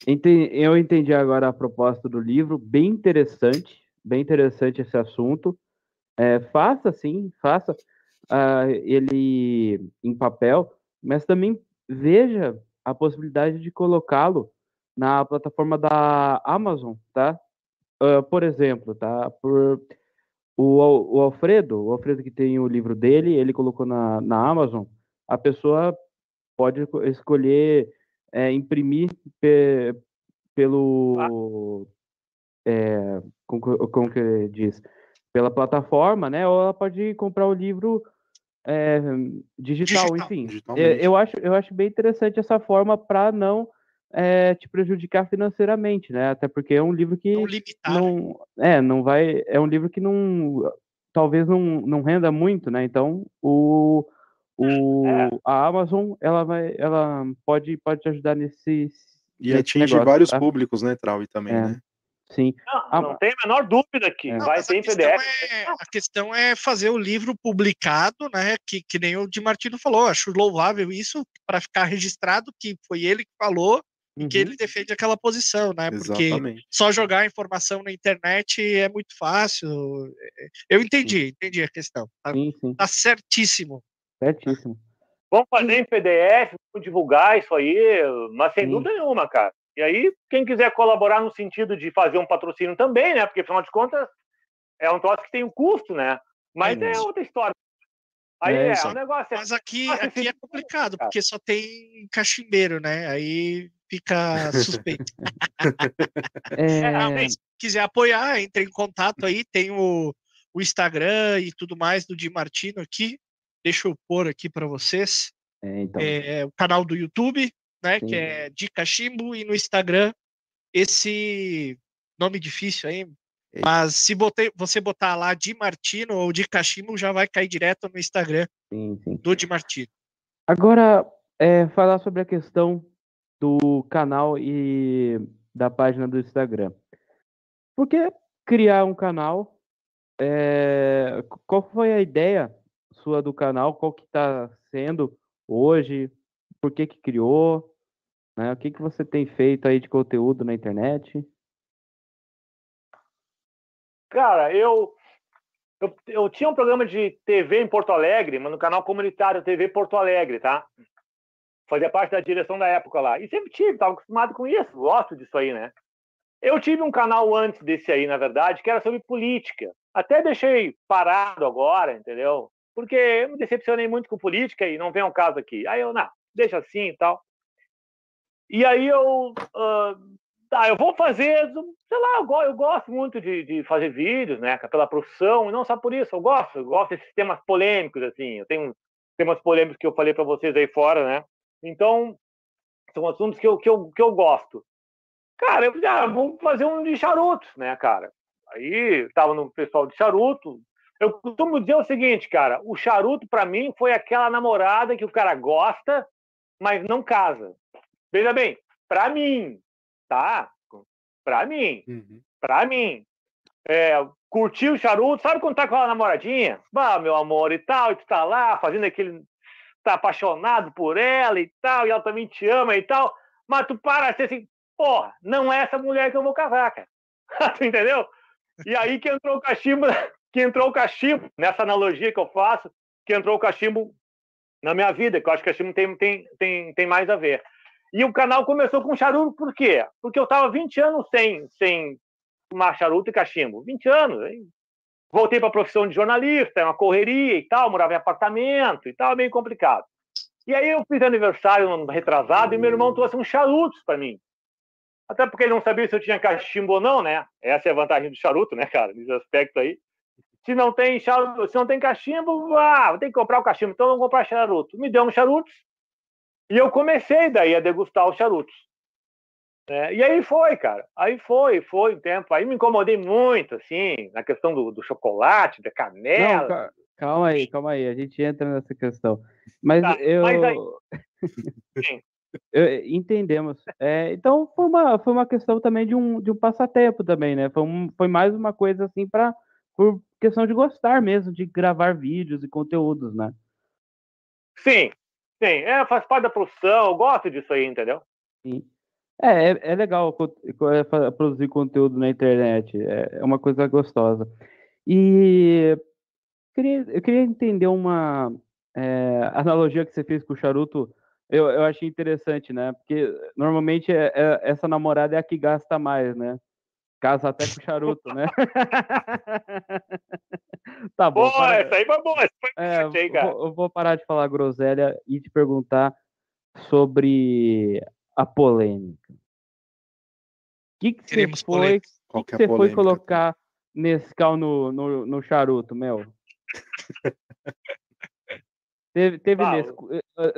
eu entendi agora a proposta do livro, bem interessante, bem interessante esse assunto. É, faça sim, faça uh, ele em papel, mas também veja a possibilidade de colocá-lo na plataforma da Amazon, tá? Uh, por exemplo, tá? Por o, o Alfredo, o Alfredo que tem o livro dele, ele colocou na, na Amazon. A pessoa pode escolher é, imprimir pe, pelo. É, como, como que diz? Pela plataforma, né? Ou ela pode comprar o livro é, digital, digital, enfim. Eu acho, eu acho bem interessante essa forma para não é, te prejudicar financeiramente, né? Até porque é um livro que não, não, é, não vai, é um livro que não, talvez não, não renda muito, né? Então o o, é. a Amazon ela vai ela pode pode te ajudar nesse e nesse atinge negócio, vários tá? públicos né Trau também é. né sim não, não tem a menor dúvida que é. vai ter em PDF é, a questão é fazer o livro publicado né que, que nem o de Martino falou acho louvável isso para ficar registrado que foi ele que falou e que ele uhum. defende aquela posição, né? Porque Exatamente. só jogar informação na internet é muito fácil. Eu entendi, sim. entendi a questão. Tá, sim, sim. tá certíssimo. Certíssimo. Vamos fazer em PDF, vamos divulgar isso aí, mas sem Sim. dúvida nenhuma, cara. E aí, quem quiser colaborar no sentido de fazer um patrocínio também, né? Porque, afinal de contas, é um troço que tem um custo, né? Mas é, é outra história. Aí é, é um negócio. É... Mas aqui, aqui é complicado, porque só tem cachimbeiro, né? Aí fica suspeito. é... Se quiser apoiar, entre em contato aí, tem o, o Instagram e tudo mais do Di Martino aqui. Deixa eu pôr aqui para vocês. É, então. é, o canal do YouTube, né? Sim. Que é de Cachimbo, e no Instagram, esse nome difícil aí. É. Mas se botei, você botar lá de Martino ou de Cachimbo, já vai cair direto no Instagram sim, sim. do de Martino. Agora, é, falar sobre a questão do canal e da página do Instagram. Por que criar um canal? É, qual foi a ideia sua do canal, qual que está sendo hoje, por que que criou, né? O que que você tem feito aí de conteúdo na internet? Cara, eu, eu, eu tinha um programa de TV em Porto Alegre, mas no canal comunitário TV Porto Alegre, tá? Fazia parte da direção da época lá. E sempre tive, estava acostumado com isso, gosto disso aí, né? Eu tive um canal antes desse aí, na verdade, que era sobre política. Até deixei parado agora, entendeu? Porque eu me decepcionei muito com política e não vem ao caso aqui. Aí eu, não, deixa assim e tal. E aí eu. Uh, tá, eu vou fazer, sei lá, eu, eu gosto muito de, de, fazer vídeos, né? Pela profissão, e não só por isso, eu gosto, eu gosto desses temas polêmicos, assim. Eu tenho temas polêmicos que eu falei para vocês aí fora, né? Então, são assuntos que eu, que eu, que eu gosto. Cara, eu falei, ah, vamos fazer um de charutos, né, cara? Aí estava no pessoal de charuto. Eu costumo dizer o seguinte, cara, o charuto para mim foi aquela namorada que o cara gosta, mas não casa. Veja bem, para mim, tá? Para mim, uhum. para mim. É, curtir o charuto, sabe quando tá com a namoradinha? Ah, meu amor e tal, e tu tá lá fazendo aquele. tá apaixonado por ela e tal, e ela também te ama e tal, mas tu para assim, porra, não é essa mulher que eu vou casar, cara. tu entendeu? E aí que entrou o cachimbo, que entrou o cachimbo, nessa analogia que eu faço, que entrou o cachimbo na minha vida, que eu acho que o cachimbo tem, tem, tem, tem mais a ver. E o canal começou com charuto, por quê? Porque eu estava 20 anos sem, sem fumar charuto e cachimbo. 20 anos. Hein? Voltei para a profissão de jornalista, uma correria e tal, morava em apartamento e tal, meio complicado. E aí eu fiz aniversário no retrasado e meu irmão trouxe uns charutos para mim. Até porque ele não sabia se eu tinha cachimbo ou não, né? Essa é a vantagem do charuto, né, cara? Nesse aspecto aí. Se não tem charuto, se não tem cachimbo, ah, tem que comprar o cachimbo, então eu vou comprar charuto. Me deu uns charutos e eu comecei daí a degustar os charutos. É, e aí foi, cara. Aí foi, foi um tempo. Aí me incomodei muito, assim, na questão do, do chocolate, da canela. Não, calma aí, calma aí. A gente entra nessa questão. Mas tá, eu. Mas aí... Sim. entendemos. É, então foi uma, foi uma questão também de um, de um passatempo também, né? Foi, um, foi mais uma coisa assim para por questão de gostar mesmo, de gravar vídeos e conteúdos, né? Sim, sim. É, faz parte da profissão, eu gosto disso aí, entendeu? Sim. É, é, é legal é, produzir conteúdo na internet, é, é uma coisa gostosa. E eu queria, eu queria entender uma é, analogia que você fez com o charuto eu, eu achei interessante, né? Porque normalmente é, é, essa namorada é a que gasta mais, né? Casa até com charuto, né? tá bom. Boa, para... essa aí foi boa. Foi é, aí, cara. Vou, eu vou parar de falar groselha e te perguntar sobre a polêmica. O que, que você foi, que que você foi colocar Nescau no, no, no charuto, Mel? Teve, teve, ah,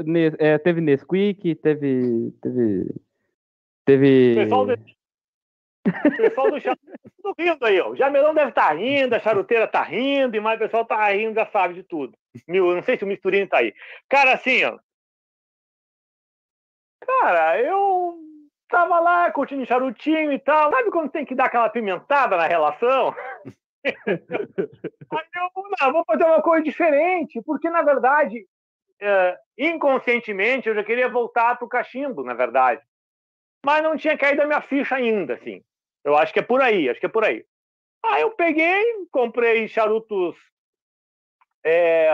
Nes, é, teve Nesquik, teve. Teve. Teve. Pessoal, de... pessoal do charuto tá rindo aí, ó. O Jamelão deve estar tá rindo, a charuteira tá rindo, e mais o pessoal tá rindo, já sabe de tudo. Mil, não sei se o Misturinho tá aí. Cara, assim, ó. Cara, eu tava lá curtindo charutinho e tal. Sabe quando tem que dar aquela pimentada na relação? Eu não, vou fazer uma coisa diferente, porque na verdade, é, inconscientemente, eu já queria voltar para o cachimbo, na verdade. Mas não tinha caído a minha ficha ainda, assim. Eu acho que é por aí, acho que é por aí. Aí eu peguei, comprei charutos. É,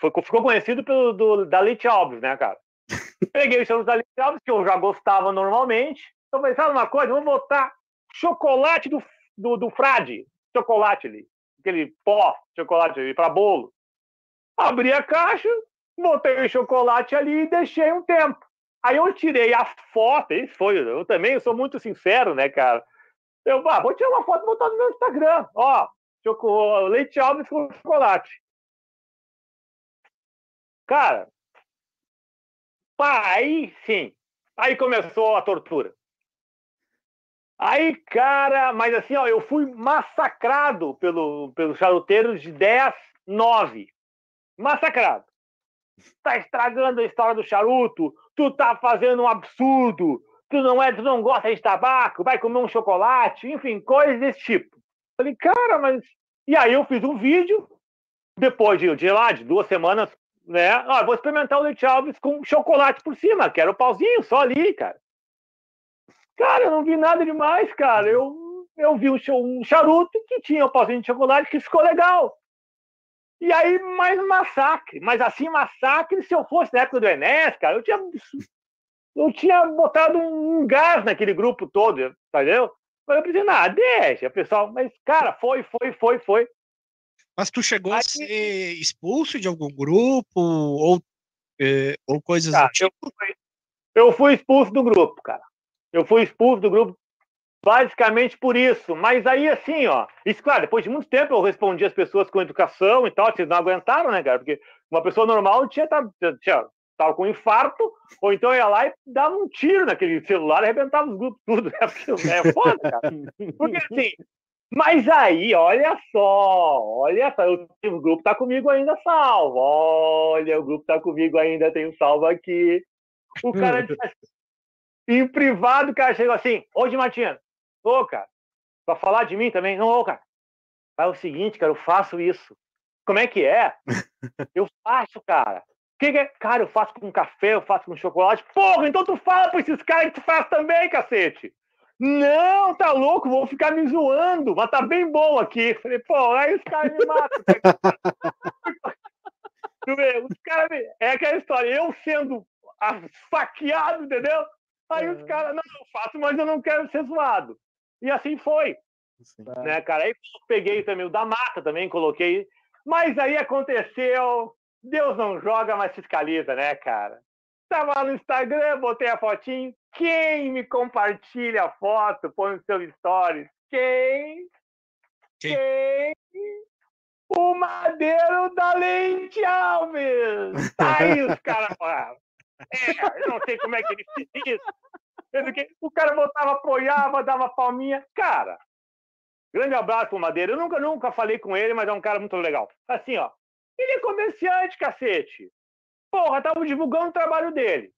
foi, ficou conhecido pelo do, da Leite Alves, né, cara? Peguei os charutos da Leite Alves, que eu já gostava normalmente. Então, falei, sabe uma coisa? Vamos botar chocolate do, do, do Frade chocolate ali, aquele pó chocolate ali para bolo. Abri a caixa, botei o chocolate ali e deixei um tempo. Aí eu tirei a foto, isso foi, eu também eu sou muito sincero, né, cara? Eu ah, vou tirar uma foto e botar no meu Instagram. Ó, chocolate, leite Alves com chocolate. Cara, aí sim, aí começou a tortura. Aí, cara, mas assim, ó, eu fui massacrado pelo, pelos charuteiros de 10, 9. Massacrado. Tá estragando a história do charuto, tu tá fazendo um absurdo, tu não é, tu não gosta de tabaco, vai comer um chocolate, enfim, coisas desse tipo. Falei, cara, mas. E aí eu fiz um vídeo depois de, de lá, de duas semanas, né? Ah, vou experimentar o leite Alves com chocolate por cima, que era o pauzinho, só ali, cara. Cara, eu não vi nada demais, cara. Eu, eu vi um, um charuto que tinha o pauzinho de chocolate que ficou legal. E aí, mais massacre. Mas assim, massacre, se eu fosse na época do Enes, cara, eu tinha, eu tinha botado um, um gás naquele grupo todo, entendeu? Mas eu pensei, nada, deixa, pessoal. Mas, cara, foi, foi, foi, foi. Mas tu chegou aí, a ser expulso de algum grupo ou, é, ou coisas cara, do tipo? Eu fui, eu fui expulso do grupo, cara. Eu fui expulso do grupo basicamente por isso. Mas aí, assim, ó, isso, claro, depois de muito tempo eu respondi as pessoas com educação e tal, vocês não aguentaram, né, cara? Porque uma pessoa normal tinha, tinha, tava com infarto, ou então ia lá e dava um tiro naquele celular e arrebentava os grupos tudo, né? Porque é foda, cara. Porque assim, mas aí, olha só, olha só, o grupo tá comigo ainda salvo. Olha, o grupo tá comigo ainda, tem um salvo aqui. O cara disse assim, em privado, o cara chegou assim, hoje, Martina, ô, cara, pra falar de mim também, não, ô, cara, é o seguinte, cara, eu faço isso. Como é que é? Eu faço, cara. Que que é? Cara, eu faço com café, eu faço com chocolate. Porra, então tu fala pra esses caras que tu faz também, cacete. Não, tá louco, vou ficar me zoando, mas tá bem bom aqui. Falei, pô, aí os caras me matam. os caras me... É aquela história, eu sendo esfaqueado, entendeu? Aí os caras, não, eu faço, mas eu não quero ser zoado. E assim foi. Sim. Né, cara? Aí peguei também o da mata também, coloquei. Mas aí aconteceu Deus não joga, mas fiscaliza, né, cara? Tava lá no Instagram, botei a fotinho. Quem me compartilha a foto, põe no seu stories? Quem? Quem? Quem? O Madeiro da Leite Alves! Aí os caras falaram. É, eu não sei como é que ele fez isso. O cara botava, apoiava, dava palminha. Cara, grande abraço pro Madeiro. Eu nunca, nunca falei com ele, mas é um cara muito legal. Assim, ó. Ele é comerciante, cacete. Porra, tava divulgando o trabalho dele.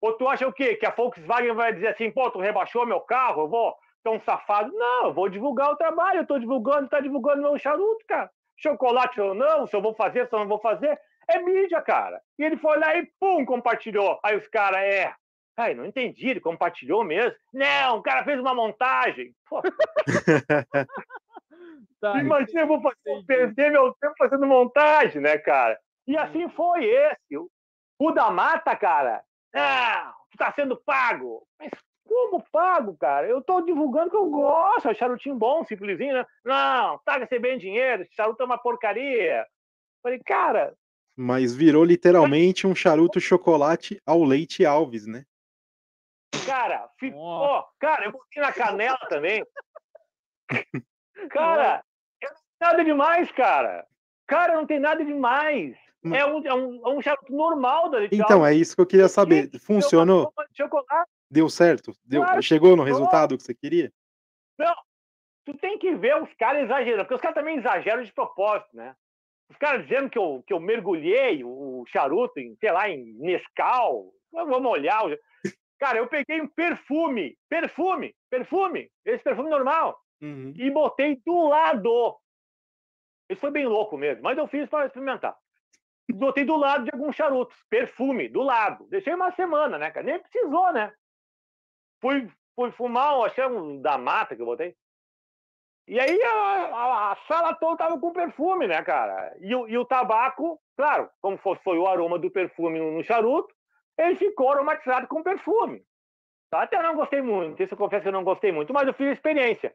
Ou tu acha o quê? Que a Volkswagen vai dizer assim, pô, tu rebaixou meu carro, eu vou tão safado. Não, eu vou divulgar o trabalho, eu tô divulgando, tá divulgando meu charuto, cara. Chocolate ou não, se eu vou fazer, se eu não vou fazer. É mídia, cara. E ele foi lá e pum, compartilhou. Aí os caras, é. Ai, não entendi, ele compartilhou mesmo. Não, o cara fez uma montagem. Tá, Imagina, eu vou fazer, perder meu tempo fazendo montagem, né, cara? E assim foi esse. O da mata, cara, ah, tá sendo pago. Mas como pago, cara? Eu tô divulgando que eu gosto, é charutinho bom, simplesinho, né? Não, tá recebendo dinheiro, esse charuto é uma porcaria. Falei, cara. Mas virou literalmente um charuto chocolate ao leite Alves, né? Cara, fi... oh. cara, eu botei na canela também. Cara, nada demais, cara. Cara, não tem nada demais. É um, é um, é um charuto normal da Então, é isso que eu queria saber. Funcionou? Deu certo? Deu, claro, chegou no resultado que você queria? Não. Tu tem que ver os caras exagerando, porque os caras também exageram de propósito, né? Os caras dizendo que eu, que eu mergulhei o charuto em, sei lá, em Nescau. Vamos olhar. Cara, eu peguei um perfume, perfume, perfume, esse perfume normal, uhum. e botei do lado isso foi bem louco mesmo, mas eu fiz para experimentar. Botei do lado de alguns charutos, perfume, do lado. Deixei uma semana, né, cara? Nem precisou, né? Fui, fui fumar, achei um da mata que eu botei. E aí a, a, a sala toda tava com perfume, né, cara? E, e o tabaco, claro, como foi, foi, o aroma do perfume no, no charuto, ele ficou aromatizado com perfume. Até não gostei muito, isso eu confesso que eu não gostei muito, mas eu fiz a experiência.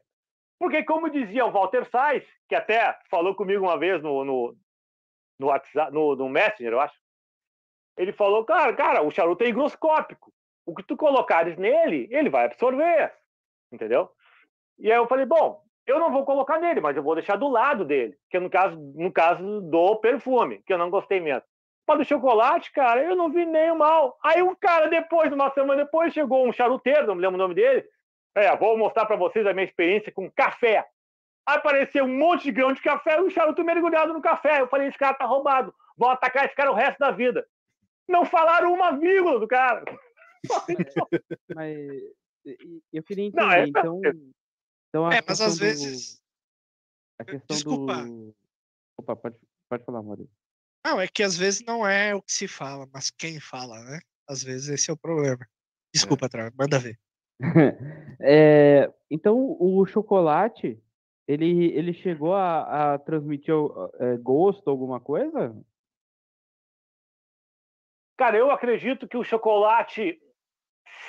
Porque, como dizia o Walter Sais, que até falou comigo uma vez no, no, no WhatsApp, no, no Messenger, eu acho, ele falou, cara, cara, o charuto é higroscópico. O que tu colocares nele, ele vai absorver. Entendeu? E aí eu falei, bom, eu não vou colocar nele, mas eu vou deixar do lado dele, que é no caso, no caso do perfume, que eu não gostei mesmo. Mas do chocolate, cara, eu não vi nem o mal. Aí o cara, depois, uma semana depois, chegou um charuteiro, não me lembro o nome dele, é, vou mostrar para vocês a minha experiência com café. Apareceu um monte de grão de café e um charuto mergulhado no café. Eu falei, esse cara tá roubado. Vou atacar esse cara o resto da vida. Não falaram uma vírgula do cara. Mas eu queria entender, Não, é então... então é, mas às do... vezes... A questão Desculpa. do... Opa, pode... Pode falar, Maurício. Não, é que às vezes não é o que se fala, mas quem fala, né? Às vezes esse é o problema. Desculpa, é. Trava, manda ver. é, então, o chocolate, ele, ele chegou a, a transmitir é, gosto, alguma coisa? Cara, eu acredito que o chocolate,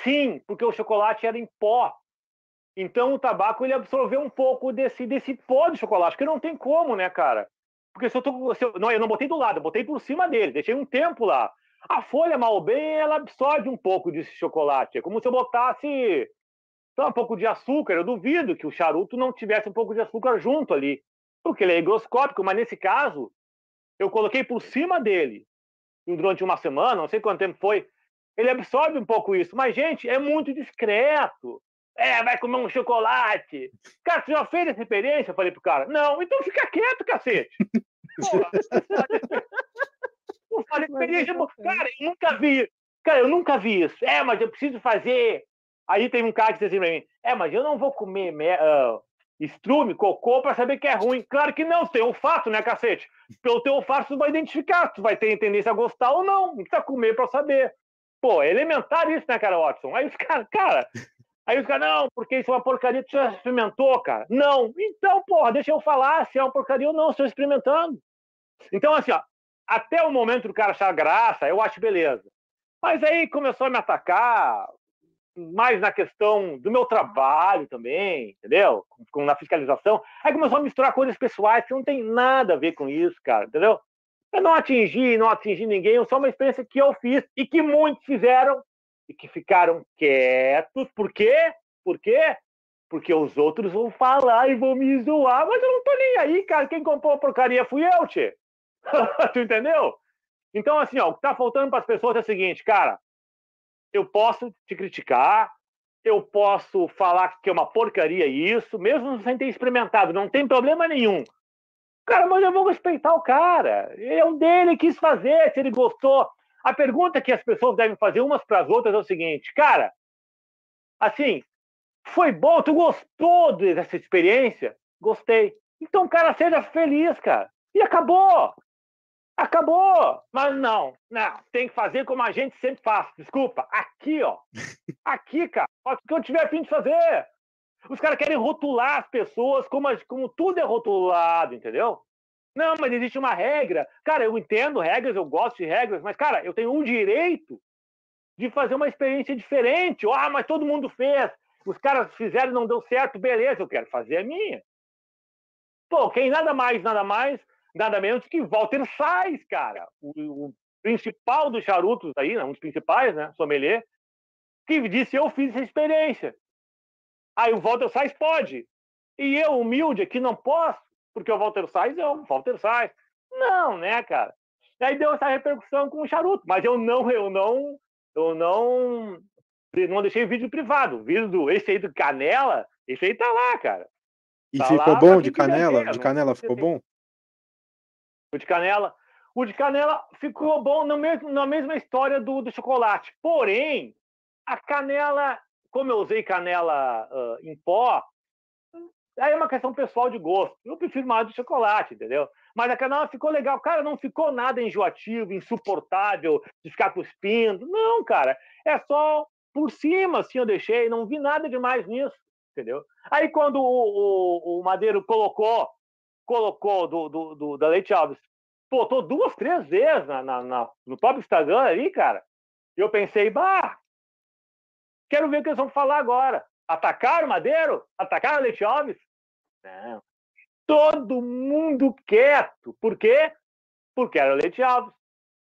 sim, porque o chocolate era em pó. Então o tabaco ele absorveu um pouco desse, desse pó de chocolate, que não tem como, né, cara? Porque se eu tô. Se eu, não, eu não botei do lado, eu botei por cima dele, deixei um tempo lá. A folha, mal bem, ela absorve um pouco desse chocolate. É como se eu botasse só um pouco de açúcar. Eu duvido que o charuto não tivesse um pouco de açúcar junto ali. Porque ele é higroscópico, mas nesse caso, eu coloquei por cima dele durante uma semana, não sei quanto tempo foi, ele absorve um pouco isso. Mas, gente, é muito discreto. É, vai comer um chocolate. Cara, você já fez essa experiência? Eu falei pro cara. Não, então fica quieto, cacete. Porra, não falei experiência. Cara, eu nunca vi. Cara, eu nunca vi isso. É, mas eu preciso fazer. Aí tem um cara que diz assim pra mim: É, mas eu não vou comer uh, estrume, cocô, para saber que é ruim. Claro que não, tem um fato, né, cacete? Pelo teu olfato, tu vai identificar, tu vai ter tendência a gostar ou não. Não precisa comer para saber. Pô, é elementar isso, né, cara, Watson? Aí os caras, cara, aí os caras, não, porque isso é uma porcaria, tu já experimentou, cara? Não. Então, porra, deixa eu falar se é uma porcaria ou não, estou experimentando. Então, assim, ó, até o momento do cara achar graça, eu acho beleza. Mas aí começou a me atacar, mais na questão do meu trabalho também, entendeu? Com, na fiscalização. Aí começou a misturar coisas pessoais que não tem nada a ver com isso, cara, entendeu? Eu não atingi, não atingi ninguém, só uma experiência que eu fiz e que muitos fizeram e que ficaram quietos. Por quê? Por quê? Porque os outros vão falar e vão me zoar, mas eu não tô nem aí, cara. Quem comprou a porcaria fui eu, tchê. tu entendeu? Então, assim, ó, o que tá faltando para as pessoas é o seguinte, cara, eu posso te criticar, eu posso falar que é uma porcaria isso, mesmo sem ter experimentado, não tem problema nenhum. Cara, mas eu vou respeitar o cara. É o dele quis fazer, se ele gostou. A pergunta que as pessoas devem fazer umas para as outras é o seguinte, cara, assim, foi bom, tu gostou dessa experiência? Gostei. Então, cara, seja feliz, cara. E acabou. Acabou! Mas não, não, tem que fazer como a gente sempre faz. Desculpa, aqui, ó. Aqui, cara, o que eu tiver a fim de fazer. Os caras querem rotular as pessoas como, como tudo é rotulado, entendeu? Não, mas existe uma regra. Cara, eu entendo regras, eu gosto de regras, mas, cara, eu tenho um direito de fazer uma experiência diferente. Ah, mas todo mundo fez. Os caras fizeram e não deu certo, beleza, eu quero fazer a minha. Pô, quem nada mais, nada mais nada menos que Walter Sais, cara, o, o principal dos charutos aí, né, um dos principais, né, sommelier, que disse eu fiz essa experiência. Aí o Walter Sais pode. E eu, humilde, aqui não posso, porque o Walter Sais é o Walter Sais. Não, né, cara? E aí deu essa repercussão com o charuto, mas eu não, eu não, eu não, não deixei vídeo privado. O vídeo do esse aí do Canela, esse aí tá lá, cara. E tá ficou lá, bom de canela? de canela ficou bom? o de canela. O de canela ficou bom no mesmo, na mesma história do, do chocolate. Porém, a canela, como eu usei canela uh, em pó, aí é uma questão pessoal de gosto. Eu prefiro mais do chocolate, entendeu? Mas a canela ficou legal. Cara, não ficou nada enjoativo, insuportável, de ficar cuspindo. Não, cara. É só por cima, assim, eu deixei. Não vi nada demais nisso, entendeu? Aí, quando o, o, o Madeiro colocou colocou do, do, do, da Leite Alves, botou duas, três vezes na, na, na, no top Instagram ali, cara. Eu pensei, bah, quero ver o que eles vão falar agora. Atacaram o Madeiro? Atacaram a Leite Alves? Não. Todo mundo quieto. Por quê? Porque era o Leite Alves.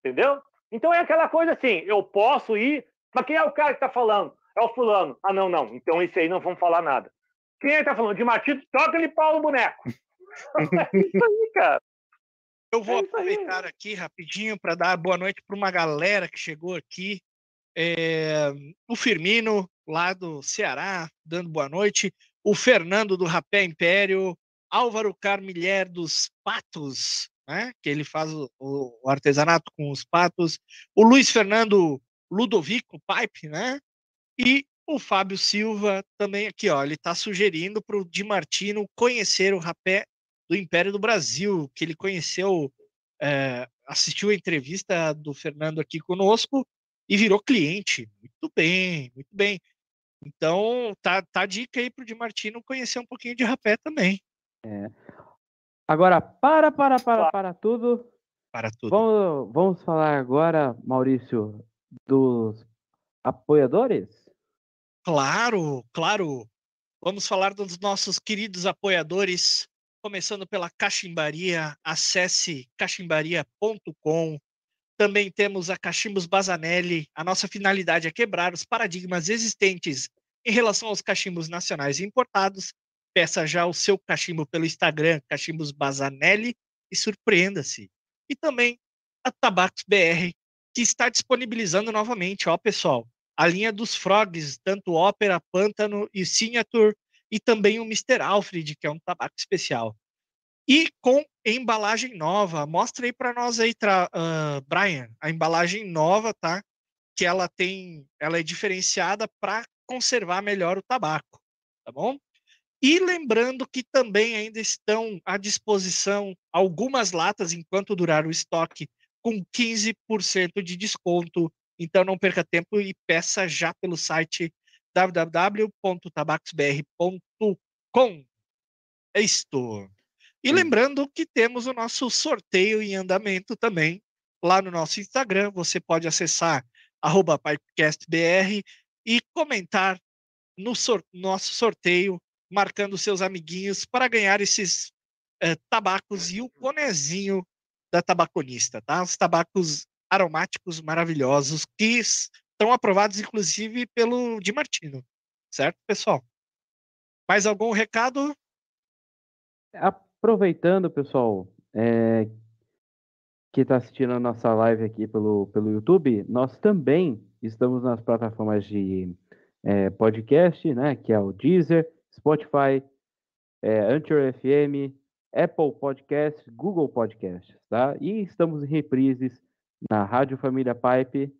Entendeu? Então é aquela coisa assim, eu posso ir, mas quem é o cara que tá falando? É o fulano. Ah, não, não. Então esse aí não vamos falar nada. Quem é que tá falando? De Martins, toca ele pau no boneco. é isso aí, cara. Eu vou é aproveitar aqui rapidinho para dar boa noite para uma galera que chegou aqui. É, o Firmino, lá do Ceará, dando boa noite. O Fernando do Rapé Império. Álvaro Carmilher dos Patos, né? que ele faz o, o, artesanato com os patos. O Luiz Fernando Ludovico Pipe, né? E o Fábio Silva também aqui, ó. Ele está sugerindo para o Di Martino conhecer o rapé do Império do Brasil, que ele conheceu é, assistiu a entrevista do Fernando aqui conosco e virou cliente. Muito bem, muito bem. Então, tá, tá a dica aí pro Di Martino conhecer um pouquinho de rapé também. É. Agora, para, para, para, para tudo. Para tudo. Vamos, vamos falar agora, Maurício, dos apoiadores? Claro, claro. Vamos falar dos nossos queridos apoiadores, começando pela Cachimbaria. Acesse cachimbaria.com. Também temos a Cachimbos Bazanelli. A nossa finalidade é quebrar os paradigmas existentes em relação aos cachimbos nacionais importados. Peça já o seu cachimbo pelo Instagram, Cachimbos Bazanelli, e surpreenda-se. E também a Tabacos BR, que está disponibilizando novamente, ó, pessoal, a linha dos Frogs, tanto Ópera, Pântano e Signature, e também o Mr. Alfred, que é um tabaco especial. E com embalagem nova. Mostra aí para nós aí, uh, Brian, a embalagem nova, tá? Que ela tem, ela é diferenciada para conservar melhor o tabaco, tá bom? E lembrando que também ainda estão à disposição algumas latas enquanto durar o estoque com 15% de desconto então não perca tempo e peça já pelo site www.tabacosbr.com. É isto. E Sim. lembrando que temos o nosso sorteio em andamento também lá no nosso Instagram. Você pode acessar pipecastbr e comentar no sor nosso sorteio, marcando seus amiguinhos para ganhar esses eh, tabacos e o bonezinho da tabaconista, tá? Os tabacos aromáticos maravilhosos que estão aprovados, inclusive, pelo Di Martino. Certo, pessoal? Mais algum recado? Aproveitando, pessoal, é, que está assistindo a nossa live aqui pelo, pelo YouTube, nós também estamos nas plataformas de é, podcast, né, que é o Deezer, Spotify, é, Anchor FM, Apple Podcast, Google Podcast, tá? E estamos em reprises na Rádio Família Pipe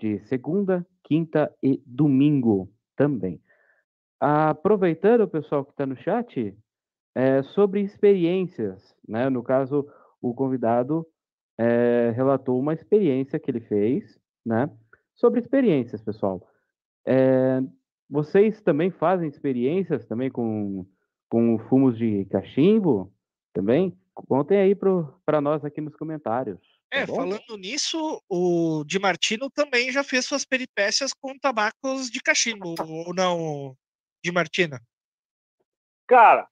de segunda, quinta e domingo também. Aproveitando o pessoal que está no chat, é, sobre experiências, né? No caso, o convidado é, relatou uma experiência que ele fez, né? Sobre experiências, pessoal. É, vocês também fazem experiências também com, com fumos de cachimbo? Também? Contem aí para nós aqui nos comentários. É, tá falando nisso, o Di Martino também já fez suas peripécias com tabacos de cachimbo, ou não, Di Martino? Cara,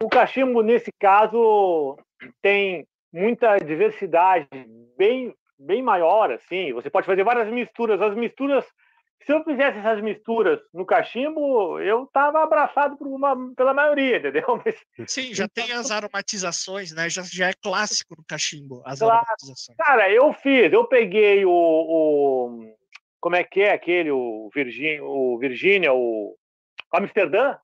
o cachimbo, nesse caso, tem muita diversidade, bem, bem maior, assim. Você pode fazer várias misturas. As misturas se eu fizesse essas misturas no cachimbo, eu tava abraçado por uma, pela maioria, entendeu? Mas, Sim, já tem as aromatizações, né? Já, já é clássico no cachimbo, as claro. aromatizações. Cara, eu fiz, eu peguei o, o como é que é aquele, o, Virgin, o Virgínia, o Amsterdã,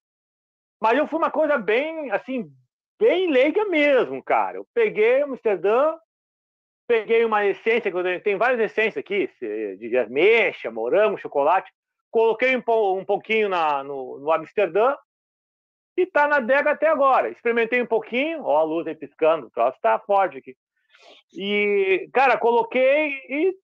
mas eu fui uma coisa bem, assim, bem leiga mesmo, cara. Eu peguei Amsterdã, peguei uma essência, tem várias essências aqui, de ameixa, morango, chocolate. Coloquei um, um pouquinho na, no, no Amsterdã e tá na adega até agora. Experimentei um pouquinho, ó, a luz aí piscando, o troço tá forte aqui. E, cara, coloquei e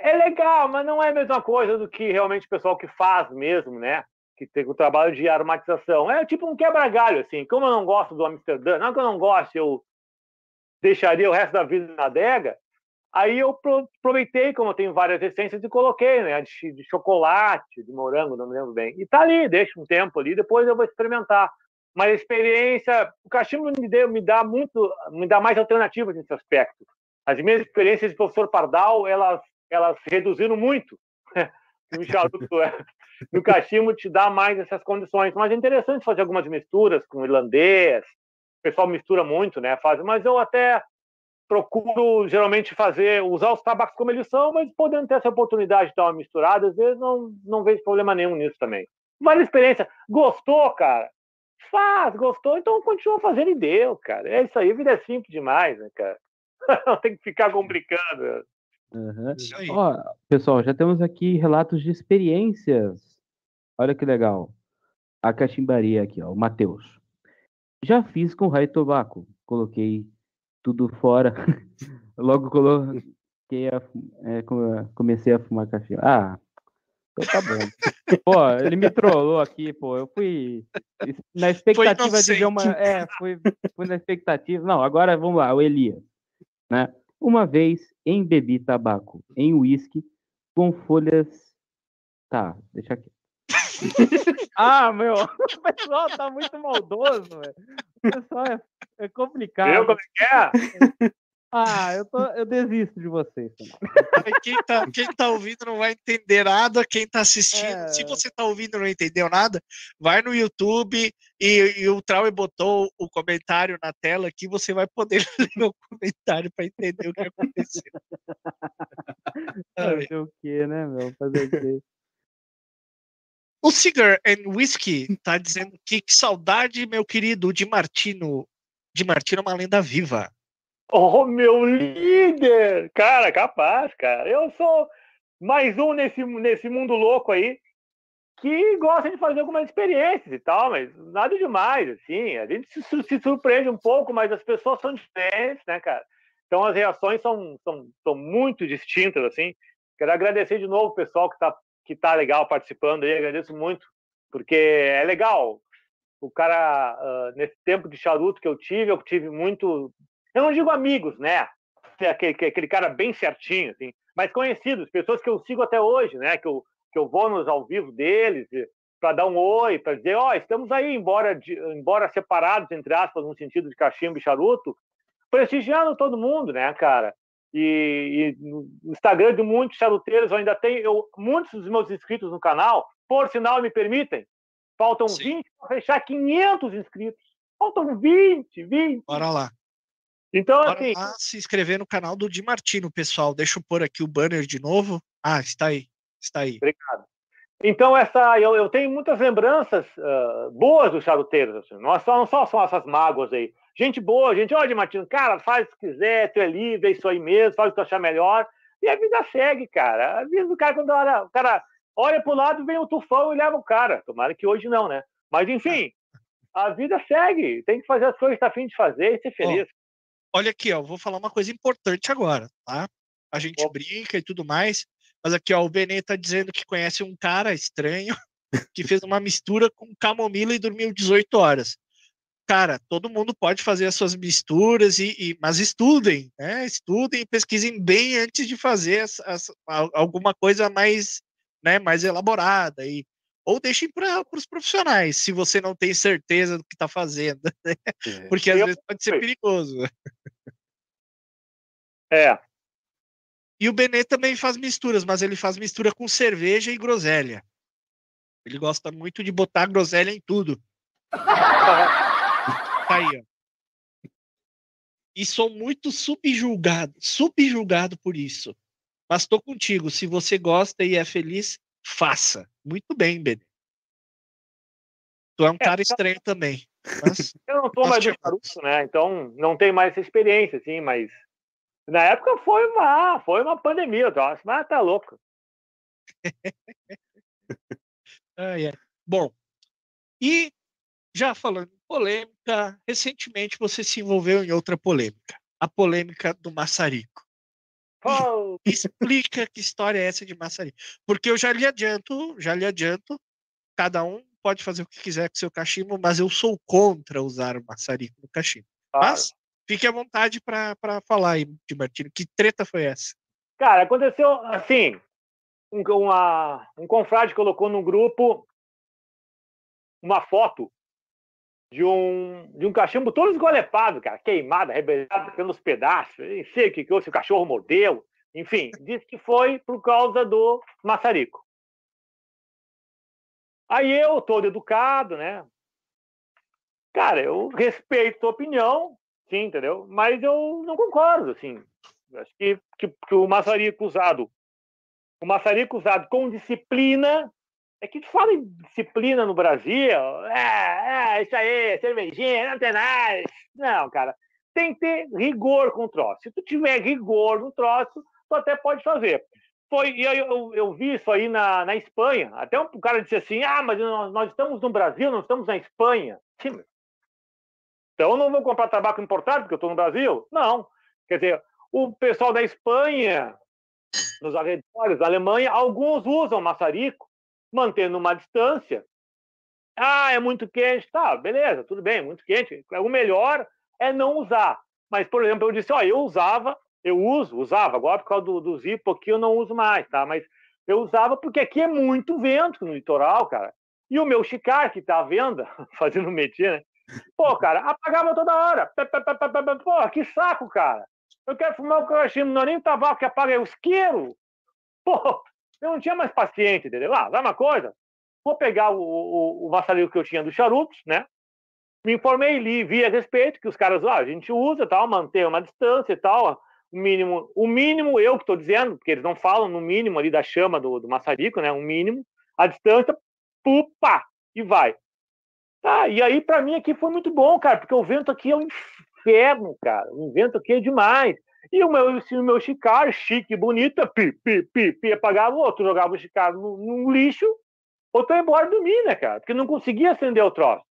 é legal, mas não é a mesma coisa do que realmente o pessoal que faz mesmo, né? Que tem o trabalho de aromatização. É tipo um quebra-galho, assim. Como eu não gosto do Amsterdã, não é que eu não gosto, eu deixaria o resto da vida na adega, aí eu aproveitei, como eu tenho várias essências, e coloquei, né? De, de, chocolate, de morango, não me lembro bem. E tá ali, deixa um tempo ali, depois eu vou experimentar. Mas a experiência, o cachimbo me, deu, me dá muito, me dá mais alternativas nesse aspecto. As minhas experiências de professor Pardal, elas, elas reduziram muito. no é, no cachimbo te dá mais essas condições. Mas é interessante fazer algumas misturas com irlandês, o pessoal mistura muito, né? Faz, mas eu até procuro geralmente fazer, usar os tabacos como eles são, mas podendo ter essa oportunidade de dar uma misturada, às vezes não, não vejo problema nenhum nisso também. Vale a experiência. Gostou, cara? Faz, gostou, então continua fazendo e deu, cara. É isso aí, a vida é simples demais, né, cara? Não tem que ficar complicando. Uhum. Ó, pessoal, já temos aqui relatos de experiências. Olha que legal. A cachimbaria aqui, ó, o Matheus. Já fiz com raio tobaco. Coloquei tudo fora. Logo coloquei a, é, comecei a fumar cachimbo. Ah, então tá bom. pô, ele me trollou aqui, pô. Eu fui na expectativa de ver uma. É, fui, fui na expectativa. Não, agora vamos lá, o Elias. Né? Uma vez embebi tabaco em uísque com folhas. Tá, deixa aqui. ah, meu, o pessoal tá muito maldoso, velho. O pessoal é, é complicado. Viu como é que é? Ah, eu, tô, eu desisto de vocês. Quem tá, quem tá ouvindo não vai entender nada, quem tá assistindo, é... se você tá ouvindo e não entendeu nada, vai no YouTube e, e o Trau botou o comentário na tela aqui, você vai poder ler o comentário para entender o que aconteceu. Fazer o que, né, meu? Fazer o quê? O Cigar and Whiskey tá dizendo que, que saudade, meu querido, de Martino. De Martino é uma lenda viva. Oh, meu líder! Cara, capaz, cara. Eu sou mais um nesse, nesse mundo louco aí que gosta de fazer algumas experiências e tal, mas nada demais, assim. A gente se, se surpreende um pouco, mas as pessoas são diferentes, né, cara? Então as reações são, são, são muito distintas, assim. Quero agradecer de novo o pessoal que está que tá legal participando aí, agradeço muito, porque é legal. O cara, uh, nesse tempo de charuto que eu tive, eu tive muito. Eu não digo amigos, né? Aquele, aquele cara bem certinho, assim, mas conhecidos, pessoas que eu sigo até hoje, né? Que eu, que eu vou nos ao vivo deles para dar um oi, para dizer, ó, oh, estamos aí, embora, de, embora separados, entre aspas, no sentido de cachimbo e charuto, prestigiando todo mundo, né, cara? E, e, no Instagram de muitos charuteiros eu ainda tenho eu, muitos dos meus inscritos no canal, por sinal, me permitem. Faltam Sim. 20 para fechar 500 inscritos. Faltam 20, 20. Bora lá. Então, Bora assim. Lá se inscrever no canal do Di Martino, pessoal. Deixa eu pôr aqui o banner de novo. Ah, está aí. Está aí. Obrigado. Então, essa, eu, eu tenho muitas lembranças uh, boas dos charuteiros. Assim. Não, só, não só são essas mágoas aí. Gente boa, gente, olha, Martins, cara, faz o que quiser, tu é livre, é isso aí mesmo, faz o que tu achar melhor. E a vida segue, cara. A vida do cara, quando olha, o cara olha pro lado, vem o tufão e leva o cara. Tomara que hoje não, né? Mas, enfim, a vida segue. Tem que fazer as coisas que tá afim de fazer e ser feliz. olha aqui, ó, vou falar uma coisa importante agora, tá? A gente brinca e tudo mais, mas aqui, ó, o Benê tá dizendo que conhece um cara estranho que fez uma mistura com camomila e dormiu 18 horas cara, todo mundo pode fazer as suas misturas, e, e mas estudem, né? Estudem e pesquisem bem antes de fazer as, as, alguma coisa mais, né, mais elaborada. E, ou deixem para os profissionais, se você não tem certeza do que está fazendo, né? é. porque às vezes pode ser perigoso. É. E o Benê também faz misturas, mas ele faz mistura com cerveja e groselha. Ele gosta muito de botar groselha em tudo. Tá aí, ó. E sou muito subjulgado, subjulgado por isso. Mas tô contigo. Se você gosta e é feliz, faça. Muito bem, Benê. Tu é um é, cara estranho também. Mas... Eu não tô mais do charuto, né? Então não tenho mais essa experiência, assim, mas na época foi uma, foi uma pandemia, eu acho, mas tá louco. ah, é. Bom, e já falando em polêmica, recentemente você se envolveu em outra polêmica, a polêmica do maçarico. Oh. Explica que história é essa de maçarico. Porque eu já lhe adianto, já lhe adianto, cada um pode fazer o que quiser com seu cachimbo, mas eu sou contra usar o maçarico no cachimbo. Claro. Mas fique à vontade para falar aí, Martino. Que treta foi essa? Cara, aconteceu assim, um, uma, um confrade colocou no grupo uma foto de um, de um cachimbo todo esgolepado, cara, queimado, arrebentado pelos pedaços, nem sei o que, que o cachorro mordeu, enfim, disse que foi por causa do maçarico. Aí eu, todo educado, né? Cara, eu respeito a tua opinião, sim, entendeu? Mas eu não concordo, assim. Acho que, que, que o maçarico usado, o maçarico usado com disciplina, é que fala em disciplina no Brasil, é, é isso aí, cervejinha, não tem nada. Não, cara, tem que ter rigor com o troço. Se tu tiver rigor no troço, tu até pode fazer. Foi, eu, eu, eu, vi isso aí na, na Espanha. Até um cara disse assim: ah, mas nós, nós estamos no Brasil, não estamos na Espanha. Sim, Então, não vou comprar tabaco importado porque eu estou no Brasil? Não. Quer dizer, o pessoal da Espanha, nos arredores da Alemanha, alguns usam maçarico, mantendo uma distância. Ah, é muito quente. Tá, beleza, tudo bem, muito quente. O melhor é não usar. Mas, por exemplo, eu disse, ó, eu usava, eu uso, usava, agora por causa do, do Zipo aqui eu não uso mais, tá? Mas eu usava porque aqui é muito vento no litoral, cara. E o meu Chicar, que tá à venda, fazendo métier, né? Pô, cara, apagava toda hora. Pô, que saco, cara. Eu quero fumar o cachimbo, não é nem o tabaco que apaga, é o isqueiro. Pô, eu não tinha mais paciente, entendeu? Ah, dá uma coisa. Vou pegar o, o, o que eu tinha dos charutos, né? Me informei, li, vi a respeito, que os caras, ah, a gente usa, tal, manter uma distância e tal, o mínimo, o mínimo, eu que estou dizendo, porque eles não falam no mínimo ali da chama do, do maçarico, né? O mínimo, a distância, pupa, e vai. Tá, e aí, para mim, aqui foi muito bom, cara, porque o vento aqui é um inferno, cara. O vento aqui é demais. E o meu, o meu chicar, chique, bonito, pi, pi, pi, pi, apagava o outro, jogava o chicar no, no lixo, outro ia embora dormir, né, cara? Porque não conseguia acender o troço.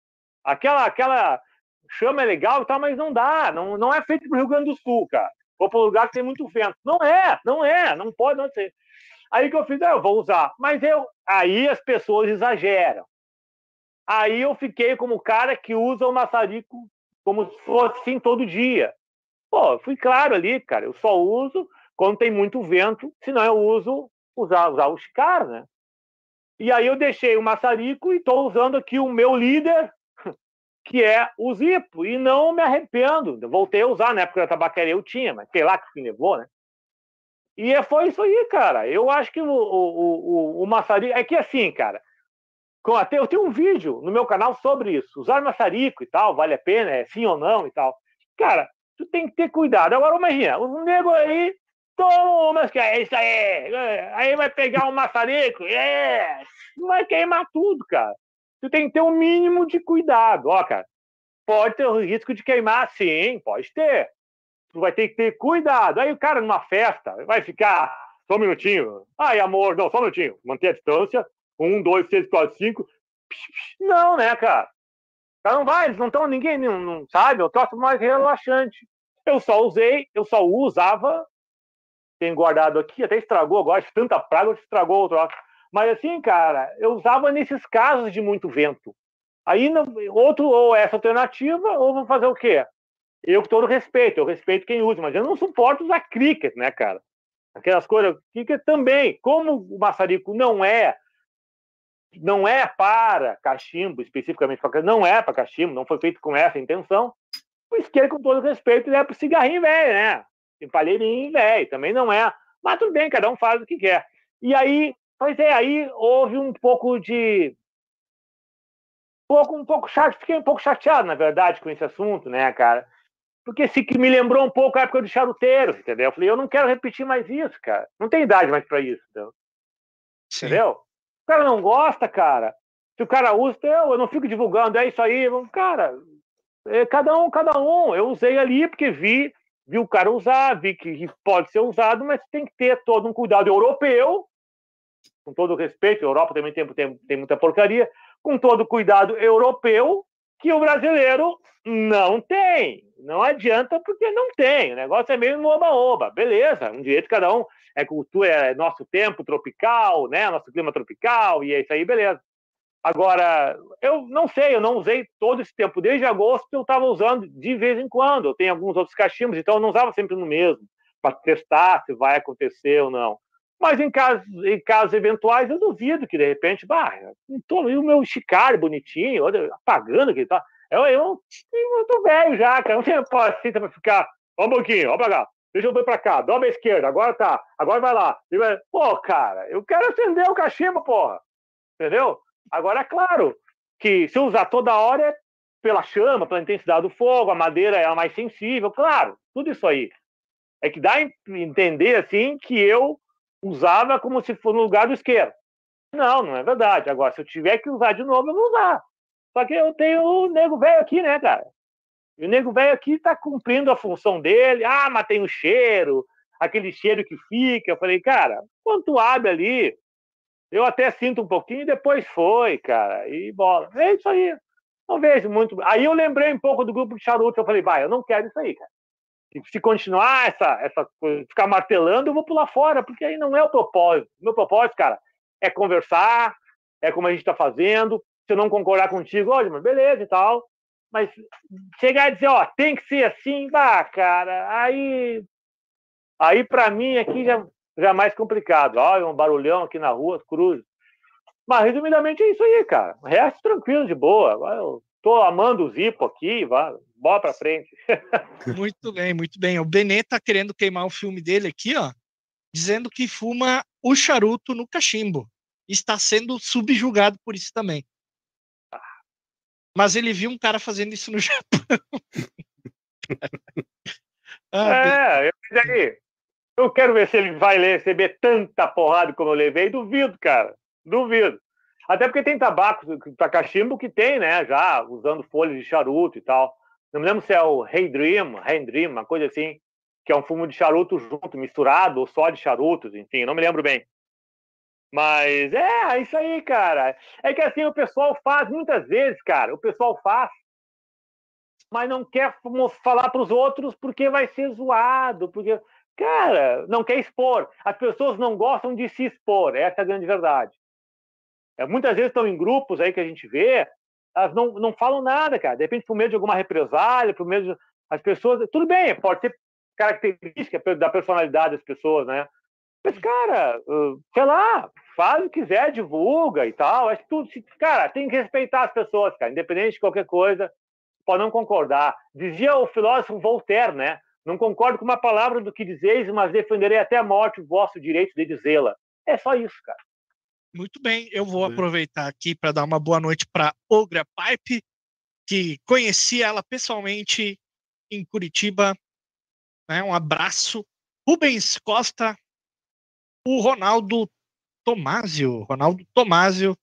Aquela, aquela chama é legal e tal, mas não dá. Não, não é feito pro Rio Grande do Sul, cara. Ou para um lugar que tem muito vento. Não é, não é, não pode não ser. Aí que eu fiz, ah, eu vou usar. Mas eu, aí as pessoas exageram. Aí eu fiquei como o cara que usa o maçarico como se fosse assim todo dia. Pô, fui claro ali, cara. Eu só uso quando tem muito vento, senão eu uso usar, usar o chicar, né? E aí eu deixei o maçarico e estou usando aqui o meu líder, que é o Zipo, e não me arrependo. voltei a usar, na época da tabacaria eu tinha, mas sei lá que levou, né? E foi isso aí, cara. Eu acho que o, o, o, o maçarico. É que assim, cara, até eu tenho um vídeo no meu canal sobre isso. Usar maçarico e tal, vale a pena, é sim ou não e tal. Cara, tu tem que ter cuidado. Agora imagina, o nego aí toma que é isso aí. Aí vai pegar um maçarico, é, vai queimar tudo, cara. Tu tem que ter um mínimo de cuidado. Ó, cara, pode ter o risco de queimar, sim, pode ter. Tu vai ter que ter cuidado. Aí o cara numa festa vai ficar, só um minutinho. Ai, amor, não, só um minutinho. Manter a distância, um, dois, três, quatro, cinco. Não, né, cara? Cara não vai, eles não estão, ninguém não, não sabe, eu troço mais relaxante. Eu só usei, eu só usava, tenho guardado aqui, até estragou agora, de tanta praga, estragou o troço. Mas assim, cara, eu usava nesses casos de muito vento. Aí, outro, ou essa alternativa, ou vou fazer o quê? Eu com todo respeito, eu respeito quem usa, mas eu não suporto usar cricket, né, cara? Aquelas coisas, cricket também, como o maçarico não é não é para cachimbo, especificamente não é para cachimbo, não foi feito com essa intenção. O isqueiro, com todo respeito, ele é para cigarrinho velho, né? Tem palheirinho velho, também não é. Mas tudo bem, cada um faz o que quer. E aí, pois é, aí houve um pouco de. Um pouco, um pouco chato, fiquei um pouco chateado, na verdade, com esse assunto, né, cara? Porque se que me lembrou um pouco a época do charuteiro, entendeu? Eu falei, eu não quero repetir mais isso, cara. Não tem idade mais para isso, entendeu? entendeu? Cara não gosta, cara. Se o cara usa, eu, eu não fico divulgando, é isso aí. Cara, é cada um, cada um. Eu usei ali porque vi, vi o cara usar, vi que pode ser usado, mas tem que ter todo um cuidado europeu, com todo respeito, a Europa também tem, tem, tem muita porcaria, com todo cuidado europeu, que o brasileiro não tem. Não adianta porque não tem. O negócio é meio no oba-oba. Beleza, um direito cada um é cultura, é nosso tempo tropical, né? Nosso clima tropical, e é isso aí, beleza. Agora, eu não sei, eu não usei todo esse tempo. Desde agosto eu estava usando de vez em quando. Eu tenho alguns outros cachimbos, então eu não usava sempre no mesmo, para testar se vai acontecer ou não. Mas em casos, em casos eventuais, eu duvido que de repente, bah, tô, e o meu chicário bonitinho, apagando aqui, tá? Eu, eu, eu tô velho já, cara, não tenho paciência para ficar. Ó um pouquinho, ó pra cá. Deixa eu ver pra cá, dobra a esquerda, agora tá, agora vai lá. Pô, cara, eu quero acender o cachimbo, porra. Entendeu? Agora, é claro que se usar toda hora é pela chama, pela intensidade do fogo, a madeira é a mais sensível, claro, tudo isso aí. É que dá a entender, assim, que eu usava como se fosse no lugar do isqueiro. Não, não é verdade. Agora, se eu tiver que usar de novo, eu vou usar. Só que eu tenho o nego velho aqui, né, cara? E o nego velho aqui está cumprindo a função dele. Ah, mas tem o cheiro, aquele cheiro que fica. Eu falei, cara, quando tu abre ali, eu até sinto um pouquinho e depois foi, cara. E bola. É isso aí. Não vejo muito. Aí eu lembrei um pouco do grupo de charutos. Eu falei, vai, eu não quero isso aí, cara. Se continuar essa, essa ficar martelando, eu vou pular fora, porque aí não é o propósito. Meu propósito, cara, é conversar, é como a gente está fazendo. Se eu não concordar contigo, olha, mas beleza e tal. Mas chegar e dizer, ó, tem que ser assim, vá, cara, aí. Aí, para mim, aqui já, já é mais complicado. Olha, um barulhão aqui na rua, cruz. Mas, resumidamente, é isso aí, cara. Resto tranquilo, de boa. Eu tô amando o Zipo aqui, vai, bora pra frente. muito bem, muito bem. O Benê tá querendo queimar o filme dele aqui, ó, dizendo que fuma o charuto no cachimbo. Está sendo subjugado por isso também. Mas ele viu um cara fazendo isso no Japão. ah, é, eu, aí, eu quero ver se ele vai receber tanta porrada como eu levei. Duvido, cara. Duvido. Até porque tem tabaco para cachimbo que tem, né? Já usando folhas de charuto e tal. Não me lembro se é o Hey Dream, Hey Dream, uma coisa assim, que é um fumo de charuto junto, misturado, ou só de charutos, enfim, não me lembro bem. Mas é, é isso aí, cara. É que assim o pessoal faz muitas vezes, cara. O pessoal faz, mas não quer falar para os outros porque vai ser zoado, porque cara, não quer expor. As pessoas não gostam de se expor. Essa é a grande verdade. É, muitas vezes estão em grupos aí que a gente vê, elas não, não falam nada, cara. De repente, por medo de alguma represália, por medo de... As pessoas. Tudo bem, pode ser característica da personalidade das pessoas, né? Mas, cara, sei lá, faz o que quiser, divulga e tal. Acho que tudo. Cara, tem que respeitar as pessoas, cara, independente de qualquer coisa, pode não concordar. Dizia o filósofo Voltaire, né? Não concordo com uma palavra do que dizeis, mas defenderei até a morte o vosso direito de dizê-la. É só isso, cara. Muito bem, eu vou aproveitar aqui para dar uma boa noite para Ogra Pipe, que conheci ela pessoalmente em Curitiba. Né? Um abraço. Rubens Costa, o Ronaldo Tomásio, Ronaldo Tomásio,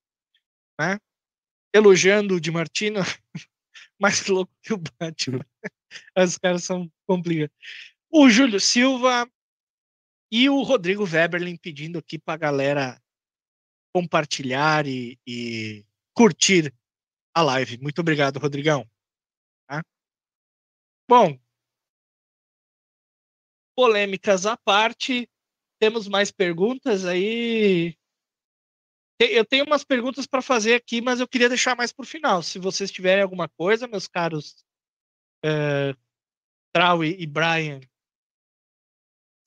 né? elogiando o Di Martino, mais louco que o Batman. Os caras são complicados. O Júlio Silva e o Rodrigo Weberlin pedindo aqui para a galera compartilhar e, e curtir a live. Muito obrigado, Rodrigão. Tá? Bom, polêmicas à parte, temos mais perguntas aí. Eu tenho umas perguntas para fazer aqui, mas eu queria deixar mais para o final. Se vocês tiverem alguma coisa, meus caros é, Trau e Brian.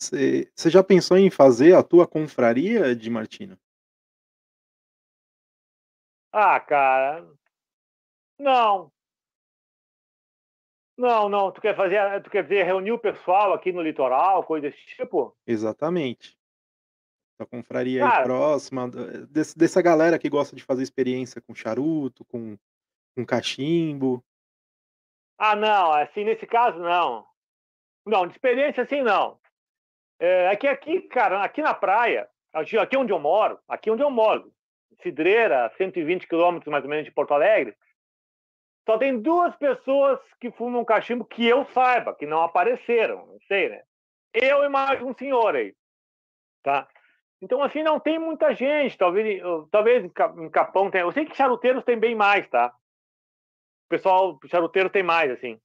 Você já pensou em fazer a tua confraria de Martina? Ah, cara. Não. Não, não. Tu quer fazer, tu quer dizer reunir o pessoal aqui no litoral, coisa desse tipo? Exatamente. A confraria cara, aí próxima, desse, dessa galera que gosta de fazer experiência com charuto, com, com cachimbo. Ah, não. Assim, nesse caso, não. Não, de experiência assim, não. É, aqui, aqui, cara, aqui na praia, aqui onde eu moro, aqui onde eu moro, Cidreira, 120 quilômetros mais ou menos de Porto Alegre, só tem duas pessoas que fumam cachimbo que eu saiba, que não apareceram, não sei, né? Eu e mais um senhor aí, tá? Então, assim, não tem muita gente, talvez, talvez em Capão tenha. Eu sei que charuteiros tem bem mais, tá? O pessoal, charuteiro tem mais, assim.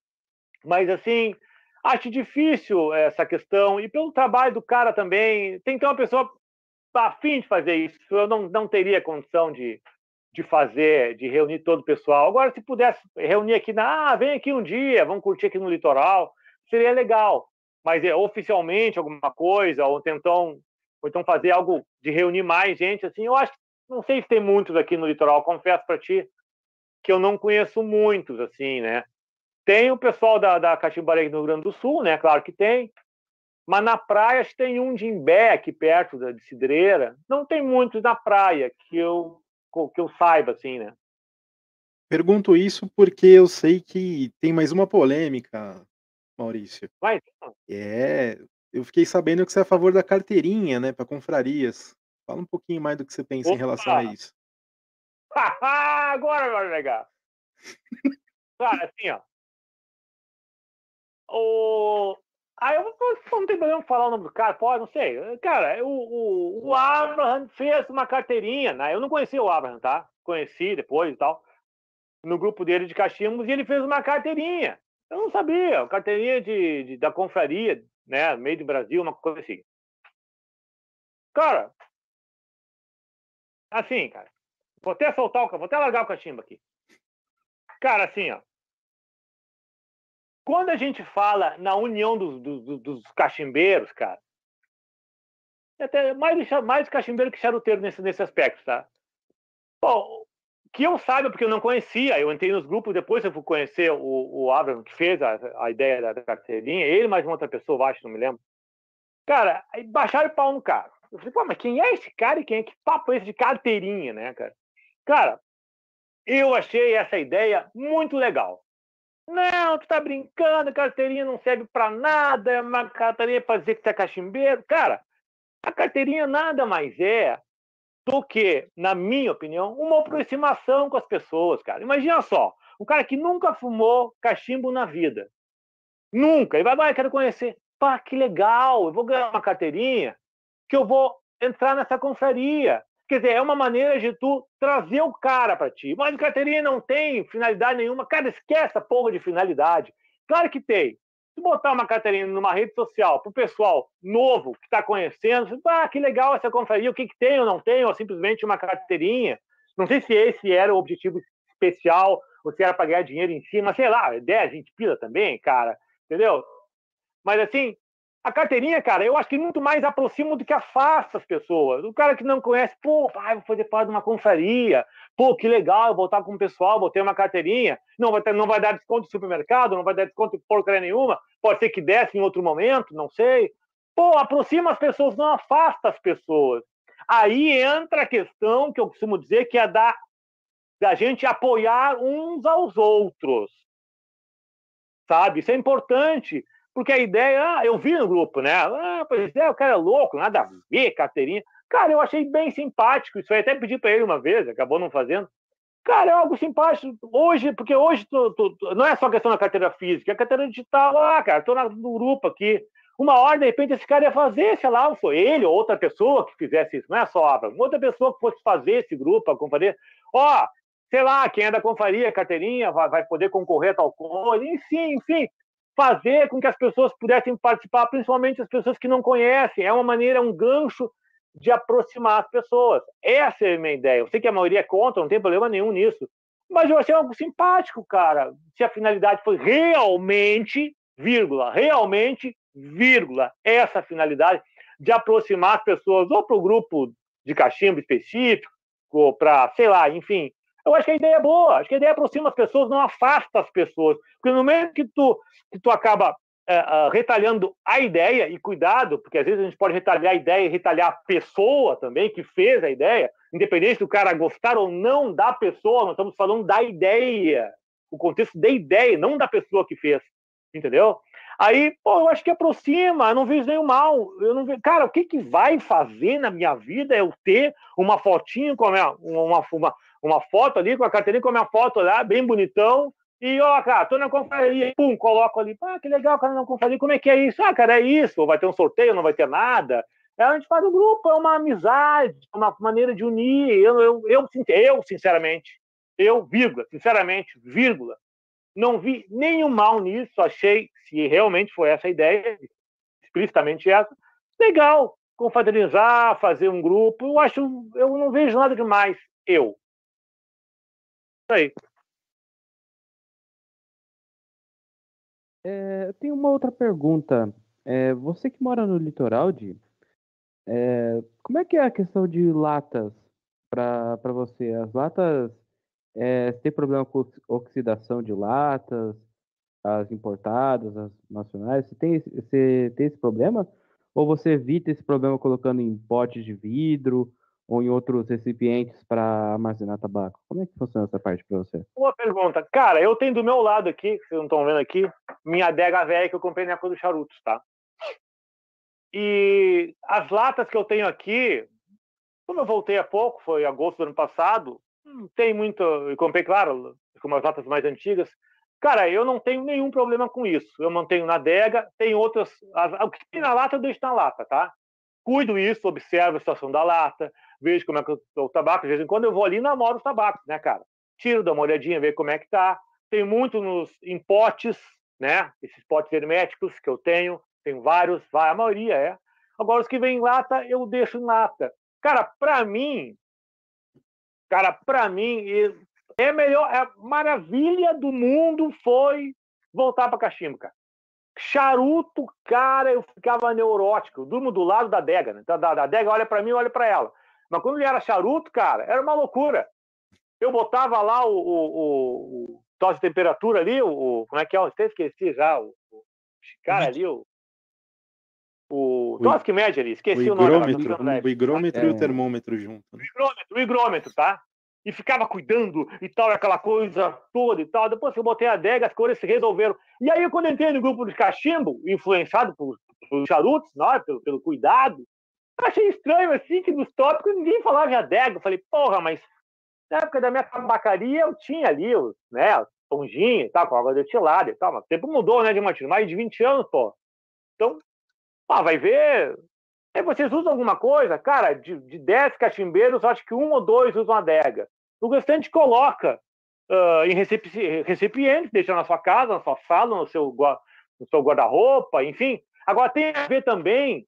Mas, assim, acho difícil essa questão. E pelo trabalho do cara também, tem que ter uma pessoa a fim de fazer isso. Eu não, não teria condição de, de fazer, de reunir todo o pessoal. Agora, se pudesse reunir aqui, na, ah, vem aqui um dia, vamos curtir aqui no litoral, seria legal. Mas é oficialmente alguma coisa, ou então, ou então fazer algo de reunir mais gente, assim, eu acho, não sei se tem muitos aqui no litoral, confesso para ti que eu não conheço muitos, assim, né? Tem o pessoal da, da Catimbaré no Rio Grande do Sul, né? Claro que tem. Mas na praia tem um de Imbé, aqui perto de Cidreira. Não tem muitos na praia que eu, que eu saiba, assim, né? Pergunto isso porque eu sei que tem mais uma polêmica, Maurício. Vai. É, eu fiquei sabendo que você é a favor da carteirinha, né, para confrarias. Fala um pouquinho mais do que você pensa Opa! em relação a isso. agora vai legal. Cara, assim, ó. O, Aí eu não tem problema falar o nome do cara, pode, não sei. Cara, o, o, o Abraham fez uma carteirinha, né? Eu não conhecia o Abraham, tá? Conheci depois e tal. no grupo dele de cachimbos e ele fez uma carteirinha. Eu não sabia, carteirinha de, de da confraria, né, meio do Brasil, uma coisa assim. Cara, assim, cara, vou até soltar o, vou até largar o cachimbo aqui. Cara, assim, ó. Quando a gente fala na união dos, dos, dos cachimbeiros, cara, até mais, mais cachimbeiro que charuteiro nesse, nesse aspecto, tá? Bom, que eu saiba, porque eu não conhecia, eu entrei nos grupos, depois eu fui conhecer o, o Abraham, que fez a, a ideia da carteirinha, ele mais uma outra pessoa, acho, não me lembro. Cara, aí baixaram o pau no cara. Eu falei, pô, mas quem é esse cara e quem é que papo é esse de carteirinha, né, cara? Cara, eu achei essa ideia muito legal. Não, tu tá brincando, carteirinha não serve para nada, é uma carteirinha para dizer que tu é cachimbeiro. Cara, a carteirinha nada mais é do que, na minha opinião, uma aproximação com as pessoas, cara. Imagina só, um cara que nunca fumou cachimbo na vida. Nunca. E vai, vai, quero conhecer. Pá, que legal, eu vou ganhar uma carteirinha que eu vou entrar nessa confraria. Quer dizer, é uma maneira de tu trazer o cara para ti. Mas carteirinha não tem finalidade nenhuma. Cara, esquece a porra de finalidade. Claro que tem. Se botar uma carteirinha numa rede social para o pessoal novo que está conhecendo, ah, que legal essa confraria, o que, que tem ou não tem, ou simplesmente uma carteirinha. Não sei se esse era o objetivo especial, ou se era para ganhar dinheiro em cima, sei lá, 10, 20 pila também, cara, entendeu? Mas assim, a carteirinha, cara, eu acho que muito mais aproxima do que afasta as pessoas. O cara que não conhece, pô, pai, vou fazer parte de uma confraria. Pô, que legal, eu vou estar com o pessoal, vou ter uma carteirinha. Não vai, ter, não vai dar desconto no supermercado, não vai dar desconto de porcaria nenhuma. Pode ser que desse em outro momento, não sei. Pô, aproxima as pessoas, não afasta as pessoas. Aí entra a questão que eu costumo dizer que é da, da gente apoiar uns aos outros. Sabe? Isso é importante porque a ideia, ah, eu vi no grupo, né? Ah, pois é, o cara é louco, nada a ver, carteirinha. Cara, eu achei bem simpático. Isso aí até pedi para ele uma vez, acabou não fazendo. Cara, é algo simpático. Hoje, porque hoje não é só questão da carteira física, é carteira digital. Ah, cara, tô no grupo aqui. Uma hora, de repente, esse cara ia fazer, sei lá, foi ele ou outra pessoa que fizesse isso. Não é só Abraham, outra pessoa que fosse fazer esse grupo, a confraria. Ó, sei lá, quem é da confraria, carteirinha, vai, vai poder concorrer a tal coisa. Enfim, enfim fazer com que as pessoas pudessem participar, principalmente as pessoas que não conhecem. É uma maneira, um gancho de aproximar as pessoas. Essa é a minha ideia. Eu sei que a maioria é contra, não tem problema nenhum nisso. Mas eu achei algo simpático, cara. Se a finalidade foi realmente, vírgula, realmente, vírgula, essa finalidade de aproximar as pessoas ou para o grupo de cachimbo específico, ou para, sei lá, enfim, eu acho que a ideia é boa, acho que a ideia aproxima as pessoas, não afasta as pessoas. Porque no momento que tu, que tu acaba é, retalhando a ideia, e cuidado, porque às vezes a gente pode retalhar a ideia e retalhar a pessoa também, que fez a ideia, independente do cara gostar ou não da pessoa, nós estamos falando da ideia, o contexto da ideia, não da pessoa que fez, entendeu? Aí, pô, eu acho que aproxima, eu não vejo nenhum mal. Eu não vejo... Cara, o que, que vai fazer na minha vida é eu ter uma fotinho com a minha, uma, uma, uma foto ali, com a carteirinha com a minha foto lá, bem bonitão, e ó, cara, tô na confraria, pum, coloco ali, ah, que legal, cara, na confraria, como é que é isso? Ah, cara, é isso, vai ter um sorteio, não vai ter nada. É, a gente faz o grupo, é uma amizade, uma maneira de unir. Eu, eu, eu, eu sinceramente, eu, vírgula, sinceramente, vírgula, não vi nenhum mal nisso, achei, se realmente foi essa a ideia, explicitamente essa, legal, confraternizar, fazer um grupo, eu acho, eu não vejo nada demais, eu. Aí. É, eu tenho uma outra pergunta. É, você que mora no litoral, de é, como é que é a questão de latas para você? As latas, é, tem problema com oxidação de latas, as importadas, as nacionais? Você tem, você tem esse problema? Ou você evita esse problema colocando em potes de vidro ou em outros recipientes para armazenar tabaco? Como é que funciona essa parte para você? Boa pergunta. Cara, eu tenho do meu lado aqui, vocês não estão vendo aqui, minha adega velha que eu comprei na época dos charutos, tá? E as latas que eu tenho aqui, como eu voltei há pouco, foi agosto do ano passado, não tem muito. Eu comprei, claro, com umas latas mais antigas. Cara, eu não tenho nenhum problema com isso. Eu mantenho na adega, tem outras. o que tem na lata, eu deixo na lata, tá? Cuido isso, observo a situação da lata, vejo como é que o tabaco. De vez em quando eu vou ali e namoro os tabacos, né, cara? tiro, dou uma olhadinha, ver como é que tá. Tem muito nos em potes, né? Esses potes herméticos que eu tenho, tenho vários, vai, a maioria é. Agora os que vêm em lata, eu deixo em lata. Cara, para mim, cara, para mim é melhor, é a maravilha do mundo foi voltar para cachimbo, cara. Charuto, cara, eu ficava neurótico. Eu durmo do lado da adega, né? Da, da, da adega olha para mim, olha para ela. Mas quando ele era charuto, cara, era uma loucura. Eu botava lá o, o, o, o de temperatura ali, o, como é que é? Eu até esqueci já. O, o cara ali, o. O tosse que mede ali, esqueci o, o nome. O higrômetro é. e o termômetro junto. Né? O higrômetro, o higrômetro, tá? E ficava cuidando e tal, aquela coisa toda e tal. Depois que eu botei a adega, as coisas se resolveram. E aí, quando entrei no grupo de cachimbo, influenciado por, por charutos, não, é? pelo, pelo cuidado, achei estranho, assim, que nos tópicos ninguém falava em adega. Eu falei, porra, mas na época da minha tabacaria eu tinha ali, os, né, ponginho e tal, com água destilada e tal, mas o tempo mudou, né, de Martins? Mais de 20 anos, pô. Então, ah, vai ver. Aí vocês usam alguma coisa? Cara, de, de 10 cachimbeiros, acho que um ou dois usam adega. O restante coloca uh, em recipiente, deixa na sua casa, na sua sala, no seu, no seu guarda-roupa, enfim. Agora, tem a ver também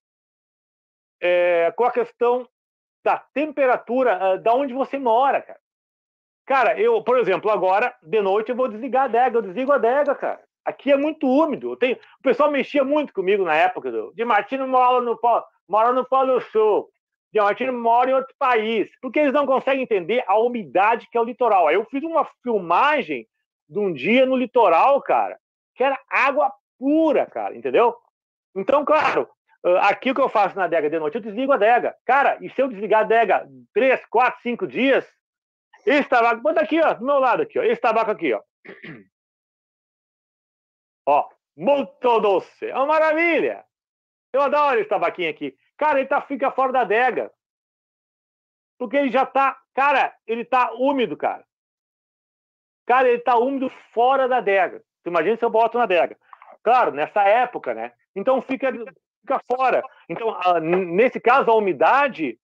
é, com a questão da temperatura uh, da onde você mora, cara. Cara, eu, por exemplo, agora, de noite, eu vou desligar a adega, eu desligo a adega, cara. Aqui é muito úmido. Tenho... O pessoal mexia muito comigo na época do... de Martino mora no, mora no Polo Sul. De Martino mora em outro país. Porque eles não conseguem entender a umidade que é o litoral. Aí eu fiz uma filmagem de um dia no litoral, cara, que era água pura, cara, entendeu? Então, claro, aqui o que eu faço na adega de noite, eu desligo a adega. Cara, e se eu desligar a adega três, quatro, cinco dias, esse tabaco, bota aqui, ó, do meu lado aqui, ó, esse tabaco aqui, ó. Ó, muito doce, é uma maravilha. Eu adoro esse tabaquinho aqui. Cara, ele tá, fica fora da adega. Porque ele já tá, cara, ele tá úmido, cara. Cara, ele tá úmido fora da adega. Tu imagina se eu boto na adega. Claro, nessa época, né? Então fica, fica fora. Então, nesse caso, a umidade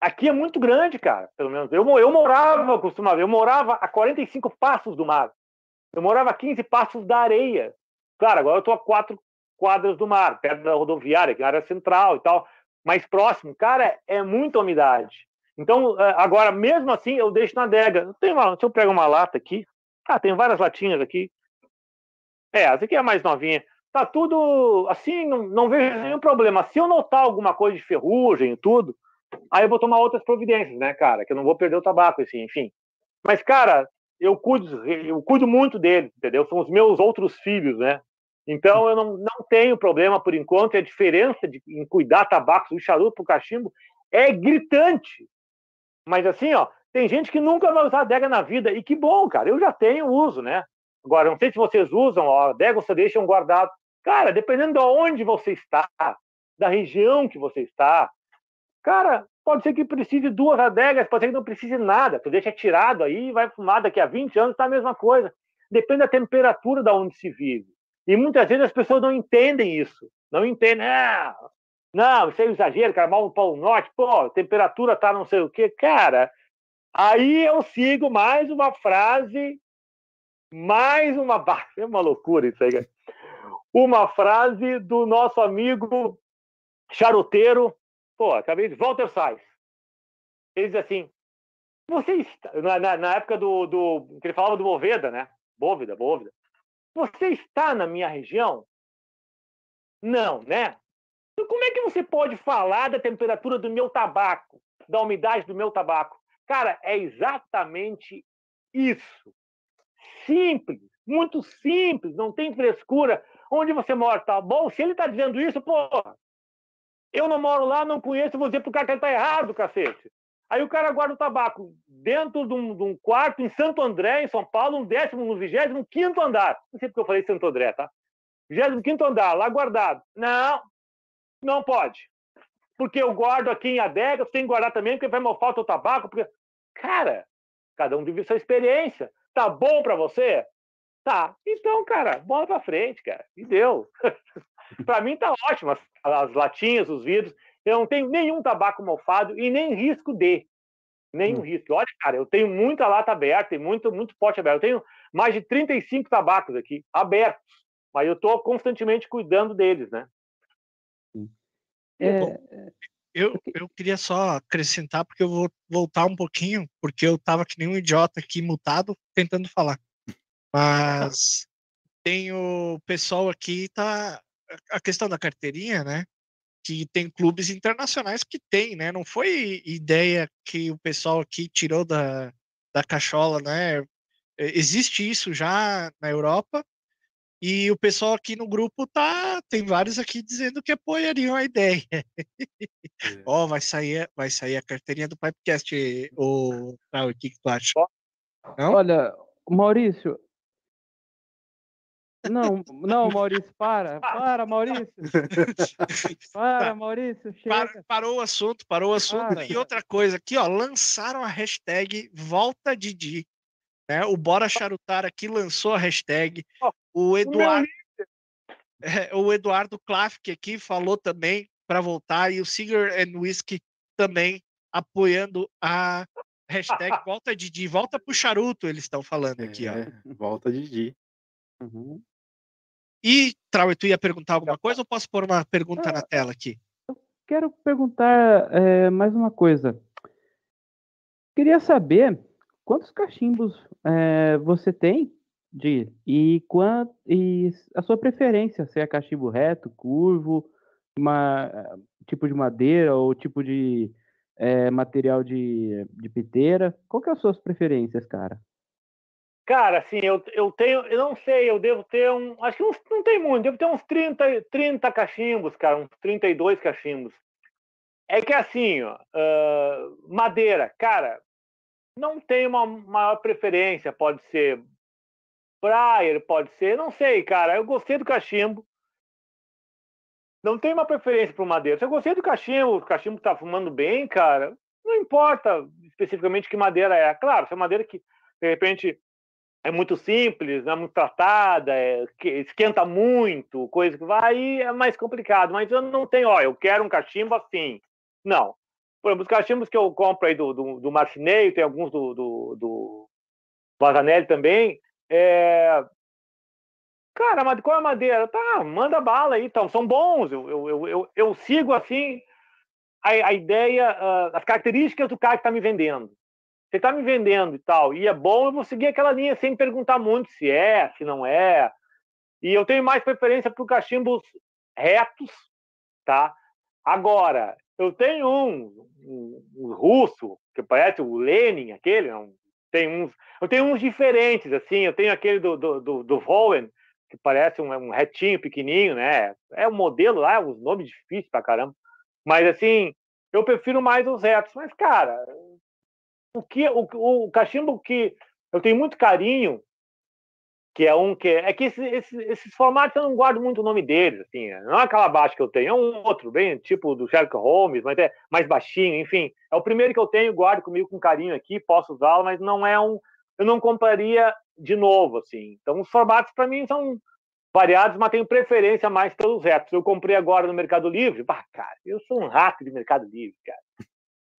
aqui é muito grande, cara. Pelo menos eu, eu morava, costumava, eu morava a 45 passos do mar. Eu morava a 15 passos da areia. Claro, agora eu estou a quatro quadras do mar, perto da rodoviária, que é a área central e tal, mais próximo. Cara, é muita umidade. Então, é, agora, mesmo assim, eu deixo na adega. Tem uma, se eu pego uma lata aqui, ah, tem várias latinhas aqui. É, essa aqui é a mais novinha. Tá tudo assim, não, não vejo nenhum problema. Se eu notar alguma coisa de ferrugem e tudo, Aí eu vou tomar outras providências, né, cara? Que eu não vou perder o tabaco, assim, enfim. Mas, cara, eu cuido, eu cuido muito deles, entendeu? São os meus outros filhos, né? Então eu não, não tenho problema por enquanto. E a diferença de, em cuidar tabaco do charuto pro cachimbo é gritante. Mas assim, ó, tem gente que nunca vai usar adega na vida. E que bom, cara. Eu já tenho uso, né? Agora, não sei se vocês usam, ó, a adega você deixa um guardado. Cara, dependendo de onde você está, da região que você está, Cara, pode ser que precise duas adegas, pode ser que não precise nada. Tu deixa tirado aí e vai fumar daqui a 20 anos, tá a mesma coisa. Depende da temperatura da onde se vive. E muitas vezes as pessoas não entendem isso. Não entendem. Ah, não, isso é um exagero, cara, mal no Polo Norte, pô, temperatura tá não sei o quê. Cara, aí eu sigo mais uma frase, mais uma. É uma loucura isso aí, cara. Uma frase do nosso amigo charuteiro Pô, acabei de. Walter Sais. Ele diz assim: você está. Na, na, na, época do, do. que ele falava do Boveda, né? Bóveda, Bóveda. Você está na minha região? Não, né? Então, como é que você pode falar da temperatura do meu tabaco, da umidade do meu tabaco? Cara, é exatamente isso. Simples, muito simples, não tem frescura. Onde você mora, tá bom? Se ele está dizendo isso, pô, eu não moro lá, não conheço, pro cara que ele tá errado, cacete. Aí o cara guarda o tabaco dentro de um, de um, quarto em Santo André, em São Paulo, no décimo, no vigésimo quinto andar. Não sei porque eu falei Santo André, tá? Vigésimo quinto andar, lá guardado. Não, não pode. Porque eu guardo aqui em adega, tem que guardar também, porque vai mofar o teu tabaco. Porque... Cara, cada um vive sua experiência. Tá bom para você? Tá. Então, cara, bola pra frente, cara. E deu. para mim tá ótimo. As, as, latinhas, os vidros. Eu não tenho nenhum tabaco mofado e nem risco de. Nenhum Hum. risco. Olha, cara, eu tenho muita lata aberta e muito, muito pote aberto. Eu tenho mais de 35 tabacos aqui, abertos. Mas eu estou constantemente cuidando deles, né? É, Bom, Eu, eu queria só acrescentar, porque eu vou voltar um pouquinho, porque eu tava que nem um idiota aqui mutado tentando falar. Mas tem o pessoal aqui, tá. A questão da carteirinha, né? Que tem clubes internacionais que tem, né? Não foi ideia que o pessoal aqui tirou da, da cachola, né? É, Existe isso já na Europa. E o pessoal aqui no grupo tá. Tem vários aqui dizendo que apoiariam a ideia. Ó, vai sair, vai sair a carteirinha do Pipecast, o ah, o que, que tu acha? Não? Olha, Maurício. Não, não, Maurício, para. Para, Maurício. Para. Maurício, Par- chega. parou o assunto, parou o assunto. Para. E outra coisa aqui, ó, lançaram a hashtag Volta Didi. Né? O Bora Charutar aqui lançou a hashtag. O Eduardo, é, o Eduardo aqui falou também para voltar e o Cigar and Whisky também apoiando a hashtag Volta Didi. Volta pro charuto, eles estão falando aqui, ó. É, volta Didi. Uhum. E, Trau, tu ia perguntar alguma coisa ou posso pôr uma pergunta na tela aqui? Quero perguntar é, mais uma coisa. Queria saber quantos cachimbos é, você tem de e, e a sua preferência, se é cachimbo reto, curvo, uma, tipo de madeira ou tipo de é, material de, de piteira. Qual que são as suas preferências, cara? Cara, assim, eu, eu tenho, eu não sei, eu devo ter um, acho que uns, não tem muito, devo ter uns 30, 30 cachimbos, cara, uns 32 cachimbos. É que assim, ó, ah, madeira, cara, não tem uma maior preferência, pode ser Briar, pode ser, não sei, cara, eu gostei do cachimbo. Não tem uma preferência por madeira. Se eu gostei do cachimbo, o cachimbo tá fumando bem, cara, não importa especificamente que madeira é. Claro, se é madeira que, de repente, é muito simples, não é muito tratada, é, que esquenta muito, coisa que vai, é mais complicado. Mas eu não tenho, ó, eu quero um cachimbo assim. Não. Por exemplo, os cachimbos que eu compro aí do, do, do tem alguns do, do, do Vazanelli também. É... Cara, mas qual é a madeira? Tá, manda bala aí, então. São bons. Eu, eu, eu, eu, sigo assim a, a ideia, ah, as características do cara que está me vendendo você está me vendendo e tal, e é bom, eu vou seguir aquela linha sem perguntar muito se é, se não é. E eu tenho mais preferência por cachimbos retos, tá? Agora, eu tenho um, um, um russo, que parece o Lenin, aquele, não, tem uns, eu tenho uns diferentes, assim, eu tenho aquele do, do, do, do Vohen, que parece um, um retinho pequenininho, né? É um modelo lá, os nomes difíceis pra caramba. Mas, assim, eu prefiro mais os retos. Mas, cara, o que o, o cachimbo que eu tenho muito carinho que é um que é que esse, esse, esses formatos eu não guardo muito o nome deles assim não é aquela baixa que eu tenho é um outro bem tipo do Sherlock Holmes mas é mais baixinho enfim é o primeiro que eu tenho guardo comigo com carinho aqui posso usá-lo mas não é um eu não compraria de novo assim. Então os formatos para mim são variados mas tenho preferência mais pelos retos eu comprei agora no Mercado Livre bah, cara eu sou um rato de Mercado Livre cara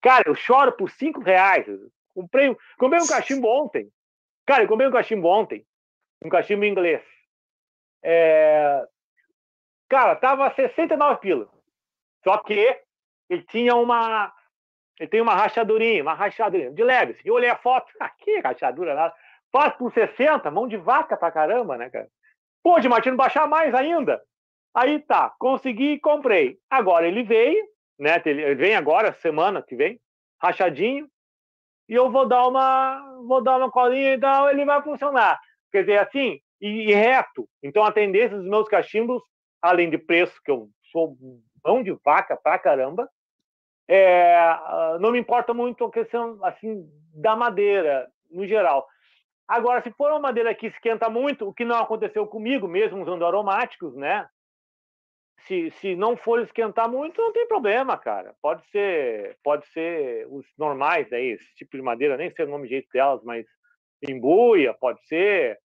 Cara, eu choro por cinco reais. Comprei, comprei um cachimbo ontem. Cara, eu comprei um cachimbo ontem. Um cachimbo inglês. É... Cara, tava 69 pila. Só que ele tinha uma. Ele tem uma rachadurinha, uma rachadurinha, de leve. Eu olhei a foto, ah, que rachadura nada. Faz por 60, mão de vaca pra caramba, né, cara? Pô, de Martino baixar mais ainda. Aí tá, consegui e comprei. Agora ele veio, né? Ele vem agora, semana que vem, rachadinho, e eu vou dar uma, vou dar uma colinha e tal, ele vai funcionar. Quer dizer, assim, e, e, reto. Então a tendência dos meus cachimbos, além de preço, que eu sou mão de vaca pra caramba, é, não me importa muito a questão assim da madeira no geral. Agora, se for uma madeira que esquenta muito, o que não aconteceu comigo, mesmo usando aromáticos, né? Se, se não for esquentar muito, não tem problema, cara. Pode ser, pode ser os normais aí, esse tipo de madeira, nem sei o nome jeito delas, mas embuia, pode ser.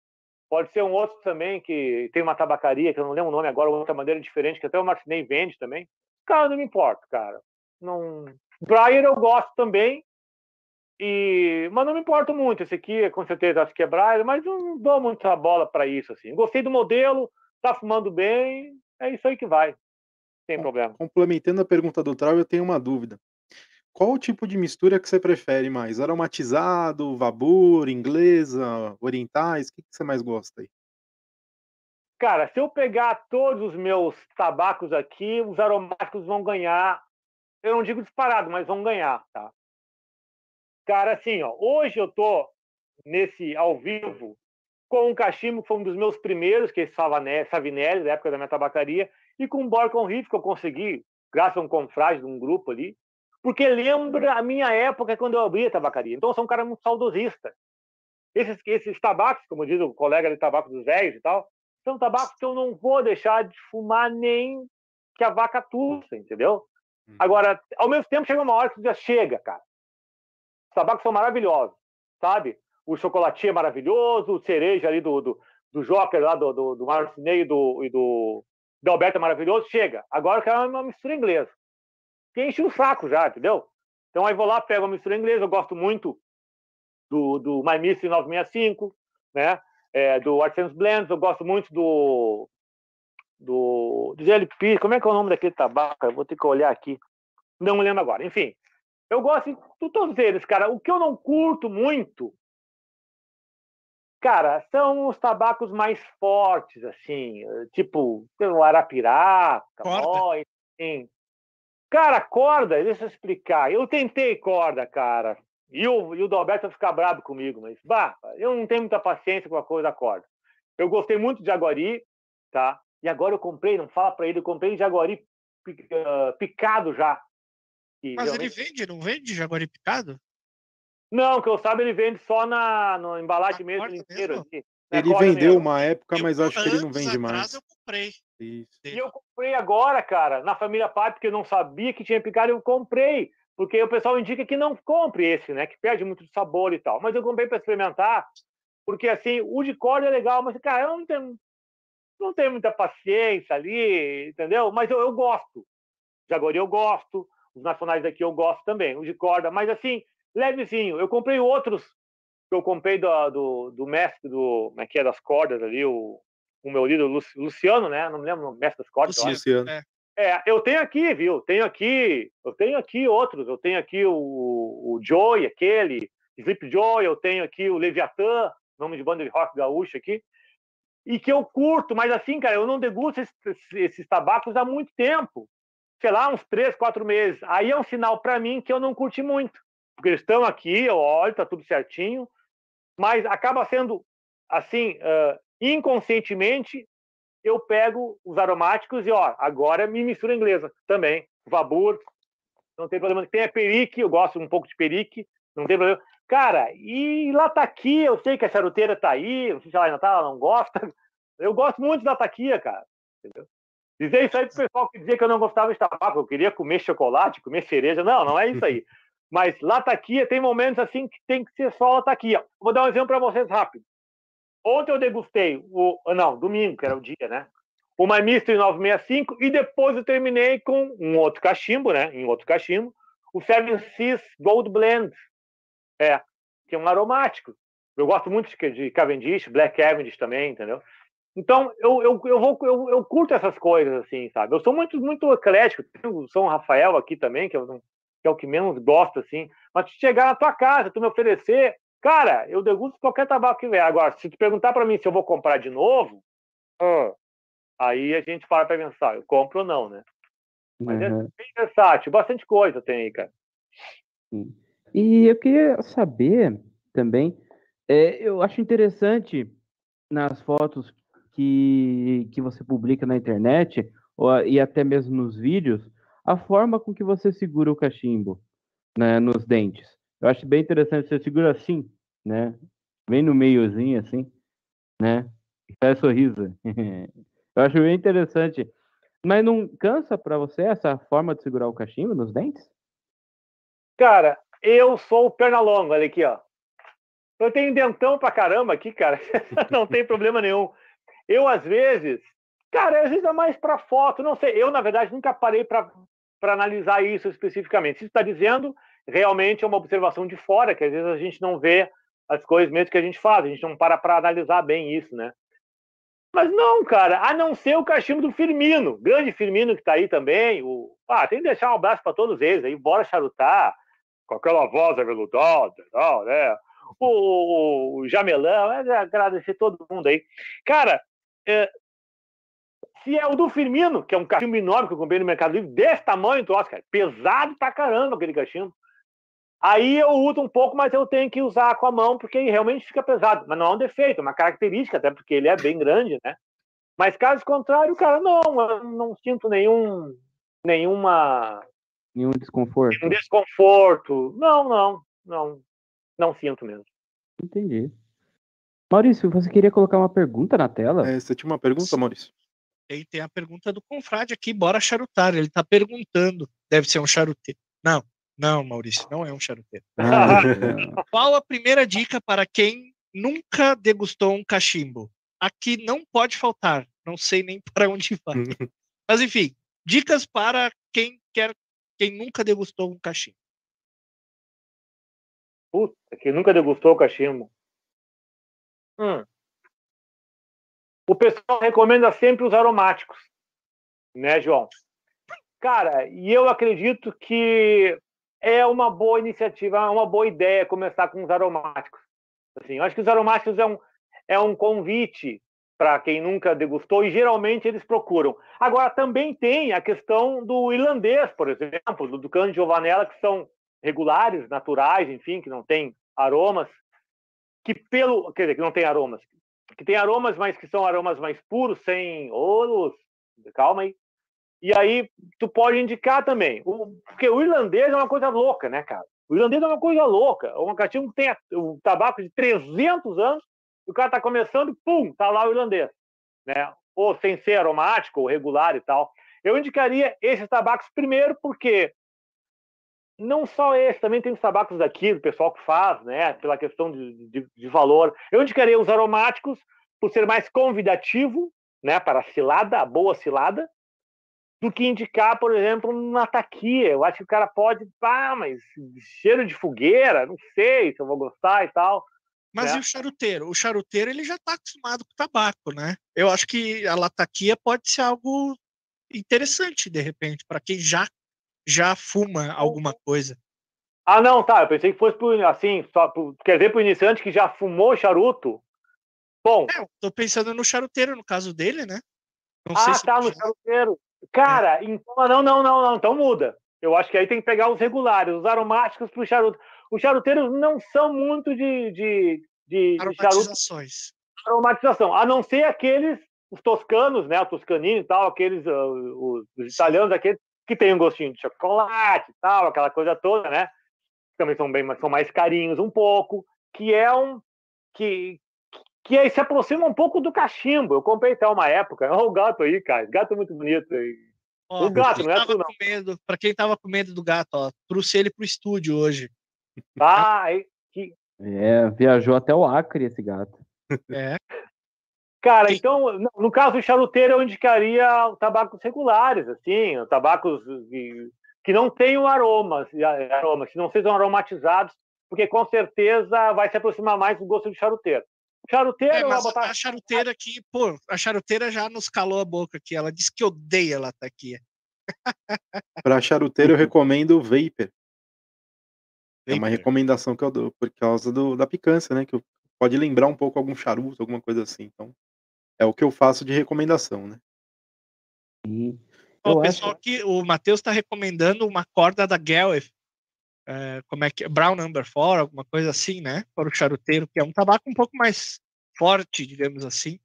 Pode ser um outro também que tem uma tabacaria, que eu não lembro o nome agora, outra madeira diferente, que até o Martinez vende também. Cara, não me importa, cara. Não... Briar eu gosto também. E, mas não me importo muito. Esse aqui, com certeza, as quebrar, mas não dou muita bola para isso. assim. Gostei do modelo, tá fumando bem, é isso aí que vai. Sem problema. Complementando a pergunta do Trau, eu tenho uma dúvida. Qual o tipo de mistura que você prefere mais? Aromatizado, vapor, inglesa, orientais? O que, que você mais gosta aí? Cara, se eu pegar todos os meus tabacos aqui, os aromáticos vão ganhar. Eu não digo disparado, mas vão ganhar, tá? Cara, assim, ó, hoje eu tô nesse ao vivo com um cachimbo que foi um dos meus primeiros, que é esse Savinelli, da época da minha tabacaria, e com um Borcon Riff que eu consegui, graças a um confrade de um grupo ali, porque lembra a minha época quando eu abri a tabacaria. Então, eu sou um cara muito saudosista. Esses, esses tabacos, como diz o colega de tabaco dos velhos e tal, são tabacos que eu não vou deixar de fumar nem que a vaca tussa, entendeu? Uhum. Agora, ao mesmo tempo, chega uma hora que já chega, cara. Os tabacos são maravilhosos, sabe? O chocolatinho é maravilhoso, o cereja ali do, do, do Joker, lá do, do, do Marcinei e do, e do, do Alberto é maravilhoso, chega. Agora eu quero uma mistura inglesa. Que enche o saco já, entendeu? Então aí vou lá, pego a mistura inglesa, eu gosto muito do, do My Mystery 965, né? é, do Artesan's Blends, eu gosto muito do, do, do GLP, como é que é o nome daquele tabaco? Eu vou ter que olhar aqui. Não me lembro agora. Enfim, eu gosto de todos eles, cara. O que eu não curto muito, cara, são os tabacos mais fortes, assim, tipo o Arapiraca, ó, enfim. Cara, corda, deixa eu explicar. Eu tentei corda, cara. E o, e o Dalberto vai ficar bravo comigo, mas bah, eu não tenho muita paciência com a coisa da corda. Eu gostei muito de Jaguari, tá? E agora eu comprei, não fala para ele, eu comprei Jaguari uh, picado já. E mas ele vende, não vende Jaguari picado? Não, que eu saiba, ele vende só na, na embalagem mesmo inteiro. Assim, ele vendeu mesmo. uma época, mas eu, acho que ele não vende mais. eu comprei. Isso. E eu comprei agora, cara, na família Pai, porque eu não sabia que tinha picado, eu comprei porque o pessoal indica que não compre esse, né? Que perde muito de sabor e tal. Mas eu comprei para experimentar, porque assim, o de corda é legal, mas cara, eu não tenho, não tenho muita paciência ali, entendeu? Mas eu, eu gosto. Jaguari eu gosto, os nacionais aqui eu gosto também, o de corda, mas assim, levezinho. Eu comprei outros que eu comprei do, do, do mestre do, como é que é, das cordas ali, o, o meu líder Luciano, né? Não me lembro o mestre das cordas. Luciano. É. É, eu tenho aqui, viu? Tenho aqui, eu tenho aqui outros. Eu tenho aqui o, o Joy, aquele, Sleep Joy, eu tenho aqui o Leviatã, nome de banda de rock gaúcho aqui, e que eu curto, mas assim, cara, eu não degusto esses, esses tabacos há muito tempo. Sei lá, uns três, quatro meses. Aí é um sinal para mim que eu não curti muito. Porque eles estão aqui, eu olho, tá tudo certinho, mas acaba sendo, assim, uh, inconscientemente, eu pego os aromáticos e, ó, agora me mistura inglesa também. Vabur, não tem problema. Tem a perique, eu gosto um pouco de perique, não tem problema. Cara, e lataquia, eu sei que a charuteira tá aí, não sei se ela ainda tá, ela não gosta. Eu gosto muito da lataquia, cara. Entendeu? Dizer isso aí pro pessoal que dizia que eu não gostava de tabaco, eu queria comer chocolate, comer cereja. Não, não é isso aí. Mas lataquia tem momentos assim que tem que ser só lataquia. Vou dar um exemplo para vocês rápido. Ontem eu degustei o. Não, domingo, que era o dia, né? My Mystery 965 e depois eu terminei com um outro cachimbo, né? Em outro cachimbo, o Seven Seas Gold Blend. É, que é um aromático. Eu gosto muito de Cavendish, Black Cavendish também, entendeu? Então, eu, eu, eu, vou, eu, eu curto essas coisas, assim, sabe? Eu sou muito, muito eclético. Tem o São Rafael aqui também, que, eu não, que é o que menos gosto, assim. Mas se chegar na tua casa, tu me oferecer, Cara, eu degusto qualquer tabaco que vier. Agora, se tu perguntar para mim se eu vou comprar de novo, uh, aí a gente para para pensar, eu compro ou não, né? Mas é uhum. é bem versátil, bastante coisa tem aí, cara. Sim. E eu queria saber também, é, eu acho interessante nas fotos que, que você publica na internet, ou, e até mesmo nos vídeos, a forma com que você segura o cachimbo né, nos dentes. Eu acho bem interessante, você segura assim, né? Bem no meiozinho, assim, né? E faz sorriso. Eu acho bem interessante. Mas não cansa para você essa forma de segurar o cachimbo nos dentes? Cara, eu sou o perna longa, olha aqui, ó. Eu tenho dentão pra caramba aqui, cara. não tem problema nenhum. Eu, às vezes, cara, às vezes é mais para foto, não sei. Eu, na verdade, nunca parei para analisar isso especificamente. Se está dizendo, realmente é uma observação de fora, que às vezes a gente não vê as coisas mesmo que a gente faz, a gente não para para analisar bem isso, né? Mas não, cara, a não ser o cachimbo do Firmino, grande Firmino que está aí também. O... Ah, tem que deixar um abraço para todos eles aí, bora charutar, com aquela voz aveludada, tal, né? O, o Jamelão, é, agradecer todo mundo aí. Cara, é... se é o do Firmino, que é um cachimbo enorme que eu comprei no Mercado Livre, desse tamanho, troço, cara, pesado pra caramba aquele cachimbo. Aí eu uso um pouco, mas eu tenho que usar com a mão, porque realmente fica pesado. Mas não é um defeito, é uma característica, até porque ele é bem grande, né? Mas caso contrário, cara, não, eu não sinto nenhum, nenhuma... Nenhum desconforto? Nenhum desconforto. Não, não, não. Não sinto mesmo. Entendi. Maurício, você queria colocar uma pergunta na tela? É, você tinha uma pergunta, Maurício? Tem, tem a pergunta do confrade aqui, bora charutar. Ele tá perguntando. Deve ser um charuteiro. Não, não, Maurício, não é um charuteiro. Qual a primeira dica para quem nunca degustou um cachimbo? Aqui não pode faltar, não sei nem para onde vai. Mas enfim, dicas para quem quer, quem nunca degustou um cachimbo. Puta, que nunca degustou o cachimbo. Hum. O pessoal recomenda sempre os aromáticos, né, João? Cara, e eu acredito que é uma boa iniciativa, é uma boa ideia começar com os aromáticos. Assim, eu acho que os aromáticos é um, é um convite para quem nunca degustou e geralmente eles procuram. Agora, também tem a questão do irlandês, por exemplo, do, cano de Giovanella, que são regulares, naturais, enfim, que não tem aromas, que pelo, quer dizer, que não tem aromas, que tem aromas, mas que são aromas mais puros, sem ouros, calma aí, e aí, tu pode indicar também. O, porque o irlandês é uma coisa louca, né, cara? O irlandês é uma coisa louca. O cachimbo tem um tabaco de 300 anos, o cara tá começando, pum, tá lá o irlandês. Né? Ou sem ser aromático, ou regular e tal. Eu indicaria esses tabacos primeiro, porque não só esse, também tem os tabacos daqui, do pessoal que faz, né? Pela questão de, de, de valor. Eu indicaria os aromáticos por ser mais convidativo, né? Para a cilada, a boa cilada do que indicar, por exemplo, uma taquia. Eu acho que o cara pode, ah, mas cheiro de fogueira, não sei se eu vou gostar e tal. Mas né? e o charuteiro? O charuteiro ele já está acostumado com tabaco, né? Eu acho que a lataquia pode ser algo interessante, de repente, para quem já já fuma alguma coisa. Ah, não, tá. Eu pensei que fosse pro, assim, só pro, quer dizer, para o iniciante que já fumou charuto. Bom. É, eu tô pensando no charuteiro, no caso dele, né? Não ah, tá, no charuteiro. Cara, então, não, não, não, não, então muda. Eu acho que aí tem que pegar os regulares, os aromáticos para o charuto. Os charuteiros não são muito de, de, de, de Aromatizações. charuto. Aromatização. A não ser aqueles, os toscanos, né? O toscanino e tal, aqueles, uh, os, os, italianos, aqueles que tem um gostinho de chocolate e tal, aquela coisa toda, né? Também são bem, são mais carinhos um pouco, que é um que, que aí se aproxima um pouco do cachimbo. Eu comprei até uma época. Olha o gato aí, cara. Gato é muito bonito aí. Ó, o gato, não é tu, não. Com medo, pra quem tava com medo do gato, ó, trouxe ele pro estúdio hoje. Ah, que... É, viajou até o Acre esse gato. É. Cara, então, no caso do charuteiro, eu indicaria tabacos regulares, assim, tabacos que não tenham aromas, aromas, que não sejam aromatizados, porque com certeza vai se aproximar mais do gosto do charuteiro. Charuteira é, mas botar... a charuteira aqui, pô, a charuteira já nos calou a boca aqui. Ela disse que odeia ela tá aqui. Pra charuteiro eu recomendo o Vapor. É uma recomendação que eu dou por causa do, da picância, né? Que pode lembrar um pouco algum charuto, alguma coisa assim. Então, é o que eu faço de recomendação, né? O pessoal acho... que o Matheus está recomendando uma corda da Gelf é, como é que Brown Number 4, alguma coisa assim, né? Para o charuteiro, que é um tabaco um pouco mais forte, digamos assim.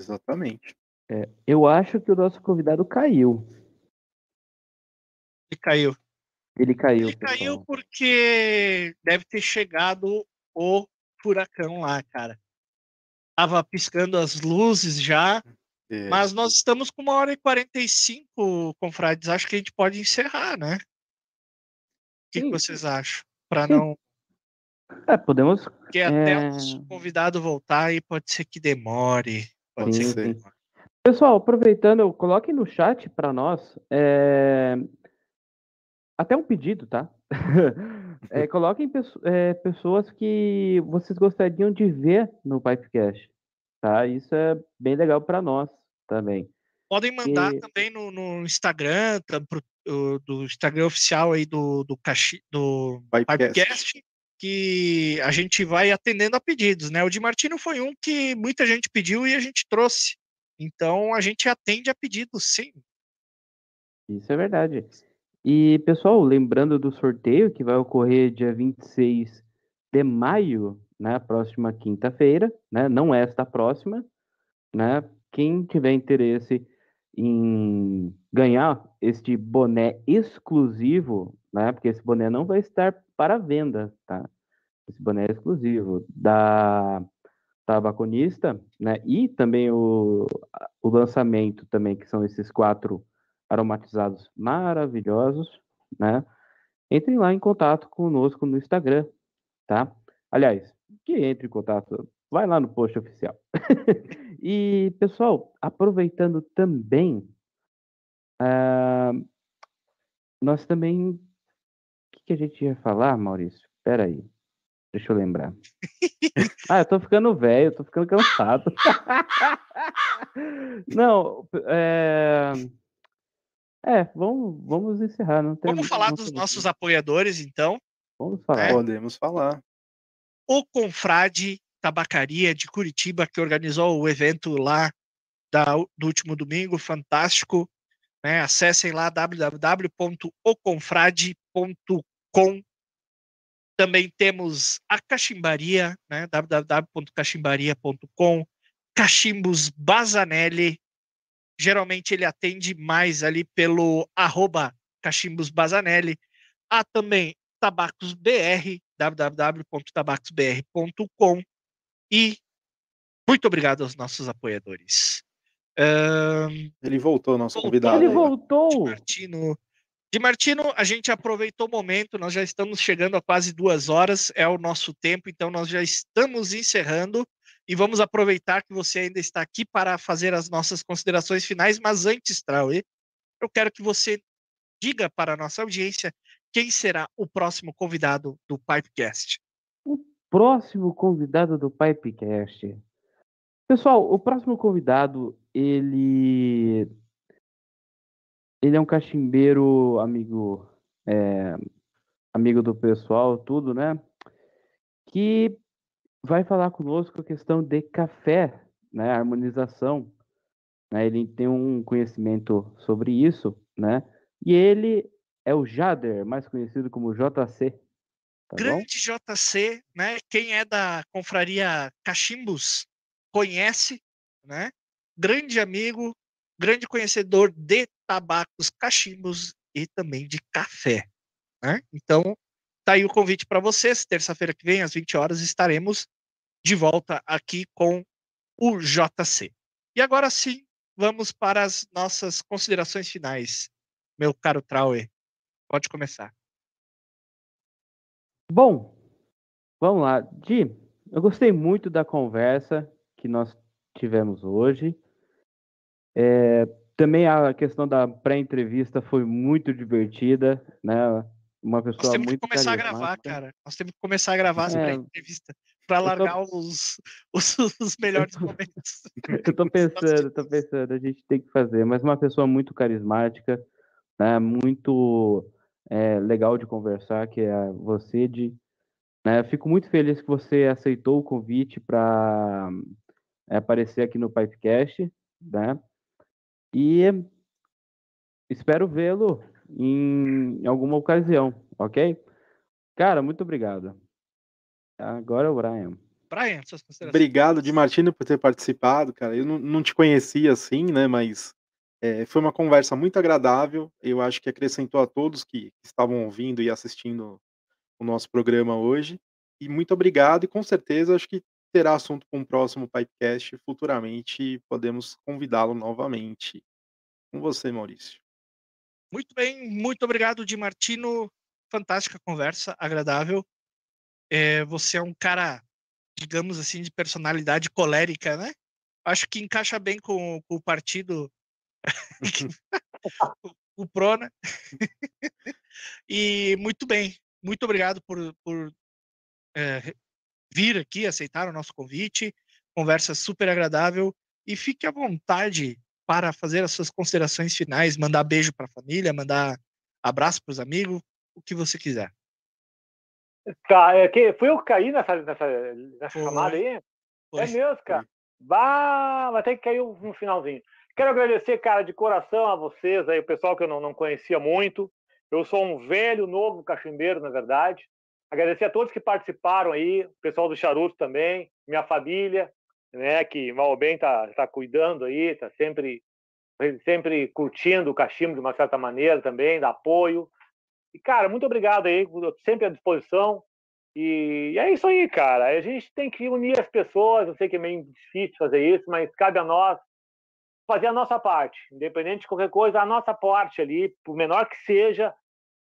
Exatamente. É, eu acho que o nosso convidado caiu. Ele caiu. Ele caiu. Ele pessoal. caiu porque deve ter chegado o furacão lá, cara. Tava piscando as luzes já. É. Mas nós estamos com uma hora e 45, confrades. Acho que a gente pode encerrar, né? que, que vocês acham? Para não. É, podemos. Porque até é... o convidado voltar aí pode ser que demore. Pode sim, ser que demore. Pessoal, aproveitando, coloquem no chat para nós é... até um pedido, tá? é, coloquem pesso- é, pessoas que vocês gostariam de ver no Pipecast, tá? Isso é bem legal para nós também. Podem mandar E- também no, no Instagram, tá, pro- o- do Instagram oficial aí do, do, Caxi- do Pipecast. Pipecast, que a gente vai atendendo a pedidos, né? O de Martino foi um que muita gente pediu e a gente trouxe. Então a gente atende a pedidos, sim. Isso é verdade. E, pessoal, lembrando do sorteio que vai ocorrer dia 26 de maio, né? Próxima quinta-feira, né? Não esta próxima, né? Quem tiver interesse em ganhar este boné exclusivo, né? Porque esse boné não vai estar para venda, tá? Esse boné é exclusivo da Tabaconista, né? E também o, o lançamento também, que são esses quatro aromatizados maravilhosos, né? Entrem lá em contato conosco no Instagram, tá? Aliás, que entre em contato, vai lá no post oficial. e, pessoal, aproveitando também, ah, nós também. O que, que a gente ia falar, Maurício? Espera aí. Deixa eu lembrar. ah, eu tô ficando velho, eu tô ficando cansado. Não, é. É, vamos, vamos encerrar. Não tem, Vamos falar não dos tem- nossos apoiadores, então. Vamos falar. É. Podemos falar. o Confrade Tabacaria de Curitiba, que organizou o evento lá da- do último domingo, fantástico. Né? Acessem lá www.oconfrade.com. Também temos a Cachimbaria, né? www.cachimbaria.com. Cachimbos Bazanelli. Geralmente ele atende mais ali pelo arroba Cachimbos Bazanelli. Há também Tabacos BR, www.tabacosbr.com. E muito obrigado aos nossos apoiadores. Ahn, Ele voltou, nosso Voltou. convidado. Ele voltou! Martino. Di Martino, a gente aproveitou o momento, nós já estamos chegando a quase duas horas, é o nosso tempo, então nós já estamos encerrando e vamos aproveitar que você ainda está aqui para fazer as nossas considerações finais, mas antes, Trauê, eu quero que você diga para a nossa audiência quem será o próximo convidado do Pipecast. Próximo convidado do Pipecast. Pessoal, o próximo convidado, ele. Ele é um cachimbeiro amigo. é, amigo do pessoal, tudo, né? Que vai falar conosco a questão de café, né? Harmonização. Né? Ele tem um conhecimento sobre isso, né? E ele é o Jader, mais conhecido como JC. Tá bom? Grande JC, né? Quem é da confraria Cachimbos conhece, né? Grande amigo, grande conhecedor de tabacos, cachimbos e também de café, né? Então, tá aí o convite para vocês. Terça-feira que vem, às 20 horas, estaremos de volta aqui com o JC. E agora sim, vamos para as nossas considerações finais. Meu caro Trauer, pode começar. Bom, vamos lá. Di, eu gostei muito da conversa que nós tivemos hoje. É, também a questão da pré-entrevista foi muito divertida, né? Uma Nós pessoa temos que muito começar a gravar, cara. Nós temos que começar a gravar essa É. entrevista para Eu tô- largar os, os, os melhores momentos. Eu tô pensando, tô pensando, a gente tem que fazer, mas uma pessoa muito carismática, né? Muito é, legal de conversar, que é você, de, né? Fico muito feliz que você aceitou o convite para aparecer aqui no Pipecast, né? E espero vê-lo em, alguma ocasião, ok? Cara, muito obrigado. Agora é o Brian. Brian, suas considerações. Obrigado, Di Martino, por ter participado, cara. Eu não, não te conhecia assim, né? Mas é, foi uma conversa muito agradável. Eu acho que acrescentou a todos que estavam ouvindo e assistindo o nosso programa hoje. E muito obrigado, e com certeza acho que terá assunto para um próximo Pipecast futuramente podemos convidá-lo novamente. Com você, Maurício. Muito bem, muito obrigado, Di Martino. Fantástica conversa, agradável. É, você é um cara, digamos assim, de personalidade colérica, né? Acho que encaixa bem com, com o partido, o, o Prona. E muito bem, muito obrigado por, por é, vir aqui, aceitar o nosso convite. Conversa super agradável. E fique à vontade para fazer as suas considerações finais, mandar beijo para a família, mandar abraço para os amigos, o que você quiser. Tá, é que foi eu que caí nessa, nessa, nessa chamada aí? Foi. É mesmo, cara. Bah, vai ter que cair no finalzinho. Quero agradecer, cara, de coração a vocês aí, o pessoal que eu não, não conhecia muito. Eu sou um velho, novo cachimbeiro, na verdade. Agradecer a todos que participaram aí, o pessoal do Charuto também, minha família, né, que mal ou bem tá, tá cuidando aí, tá sempre sempre curtindo o cachimbo de uma certa maneira também, dá apoio. E, cara, muito obrigado aí, sempre à disposição. E, é isso aí, cara. A gente tem que unir as pessoas. Eu sei que é meio difícil fazer isso, mas cabe a nós fazer a nossa parte. Independente de qualquer coisa, a nossa parte ali, por menor que seja,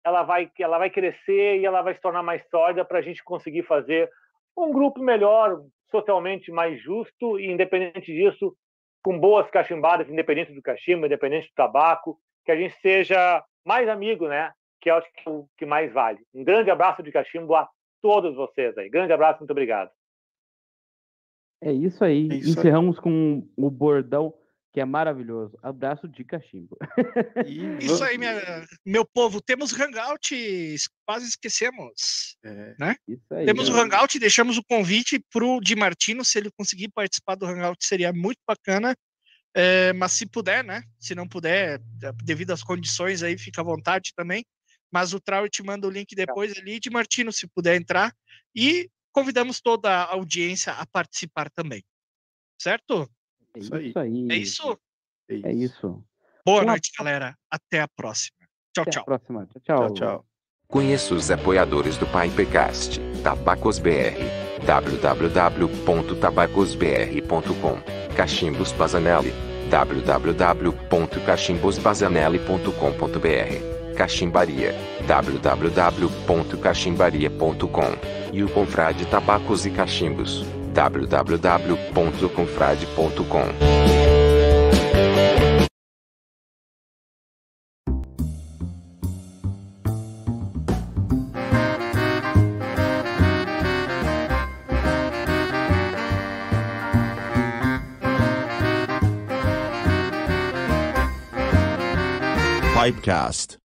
ela vai, ela vai crescer e ela vai se tornar mais sólida para a gente conseguir fazer um grupo melhor, socialmente mais justo e, independente disso, com boas cachimbadas, independente do cachimbo, independente do tabaco, que a gente seja mais amigo, né? Que é o que mais vale. Um grande abraço de cachimbo a todos vocês aí. Grande abraço, muito obrigado. É isso aí. É isso Encerramos aí. com o bordão que é maravilhoso. Abraço de cachimbo. Isso aí, minha, meu povo. Temos Hangout, quase esquecemos. É. Né? Aí, Temos o Hangout, deixamos o convite pro Di Martino, se ele conseguir participar do Hangout, seria muito bacana. É, mas se puder, né? Se não puder, devido às condições aí, fica à vontade também. Mas o Trau te manda o link depois ali, de Martino, se puder entrar. E convidamos toda a audiência a participar também. Certo? É isso aí. É isso? É isso. Boa noite, galera. Até a próxima. Tchau, Até tchau. A próxima. Tchau, tchau. tchau, tchau. Conheça os apoiadores do Pipecast, Tabacos BR, www.tabacosbr.com, Cachimbos Bazanelli, www.cachimbosbazanelli.com.br, Cachimbaria, www.cachimbaria.com, e o Confrade Tabacos e Cachimbos www.confrade.com. Pipecast.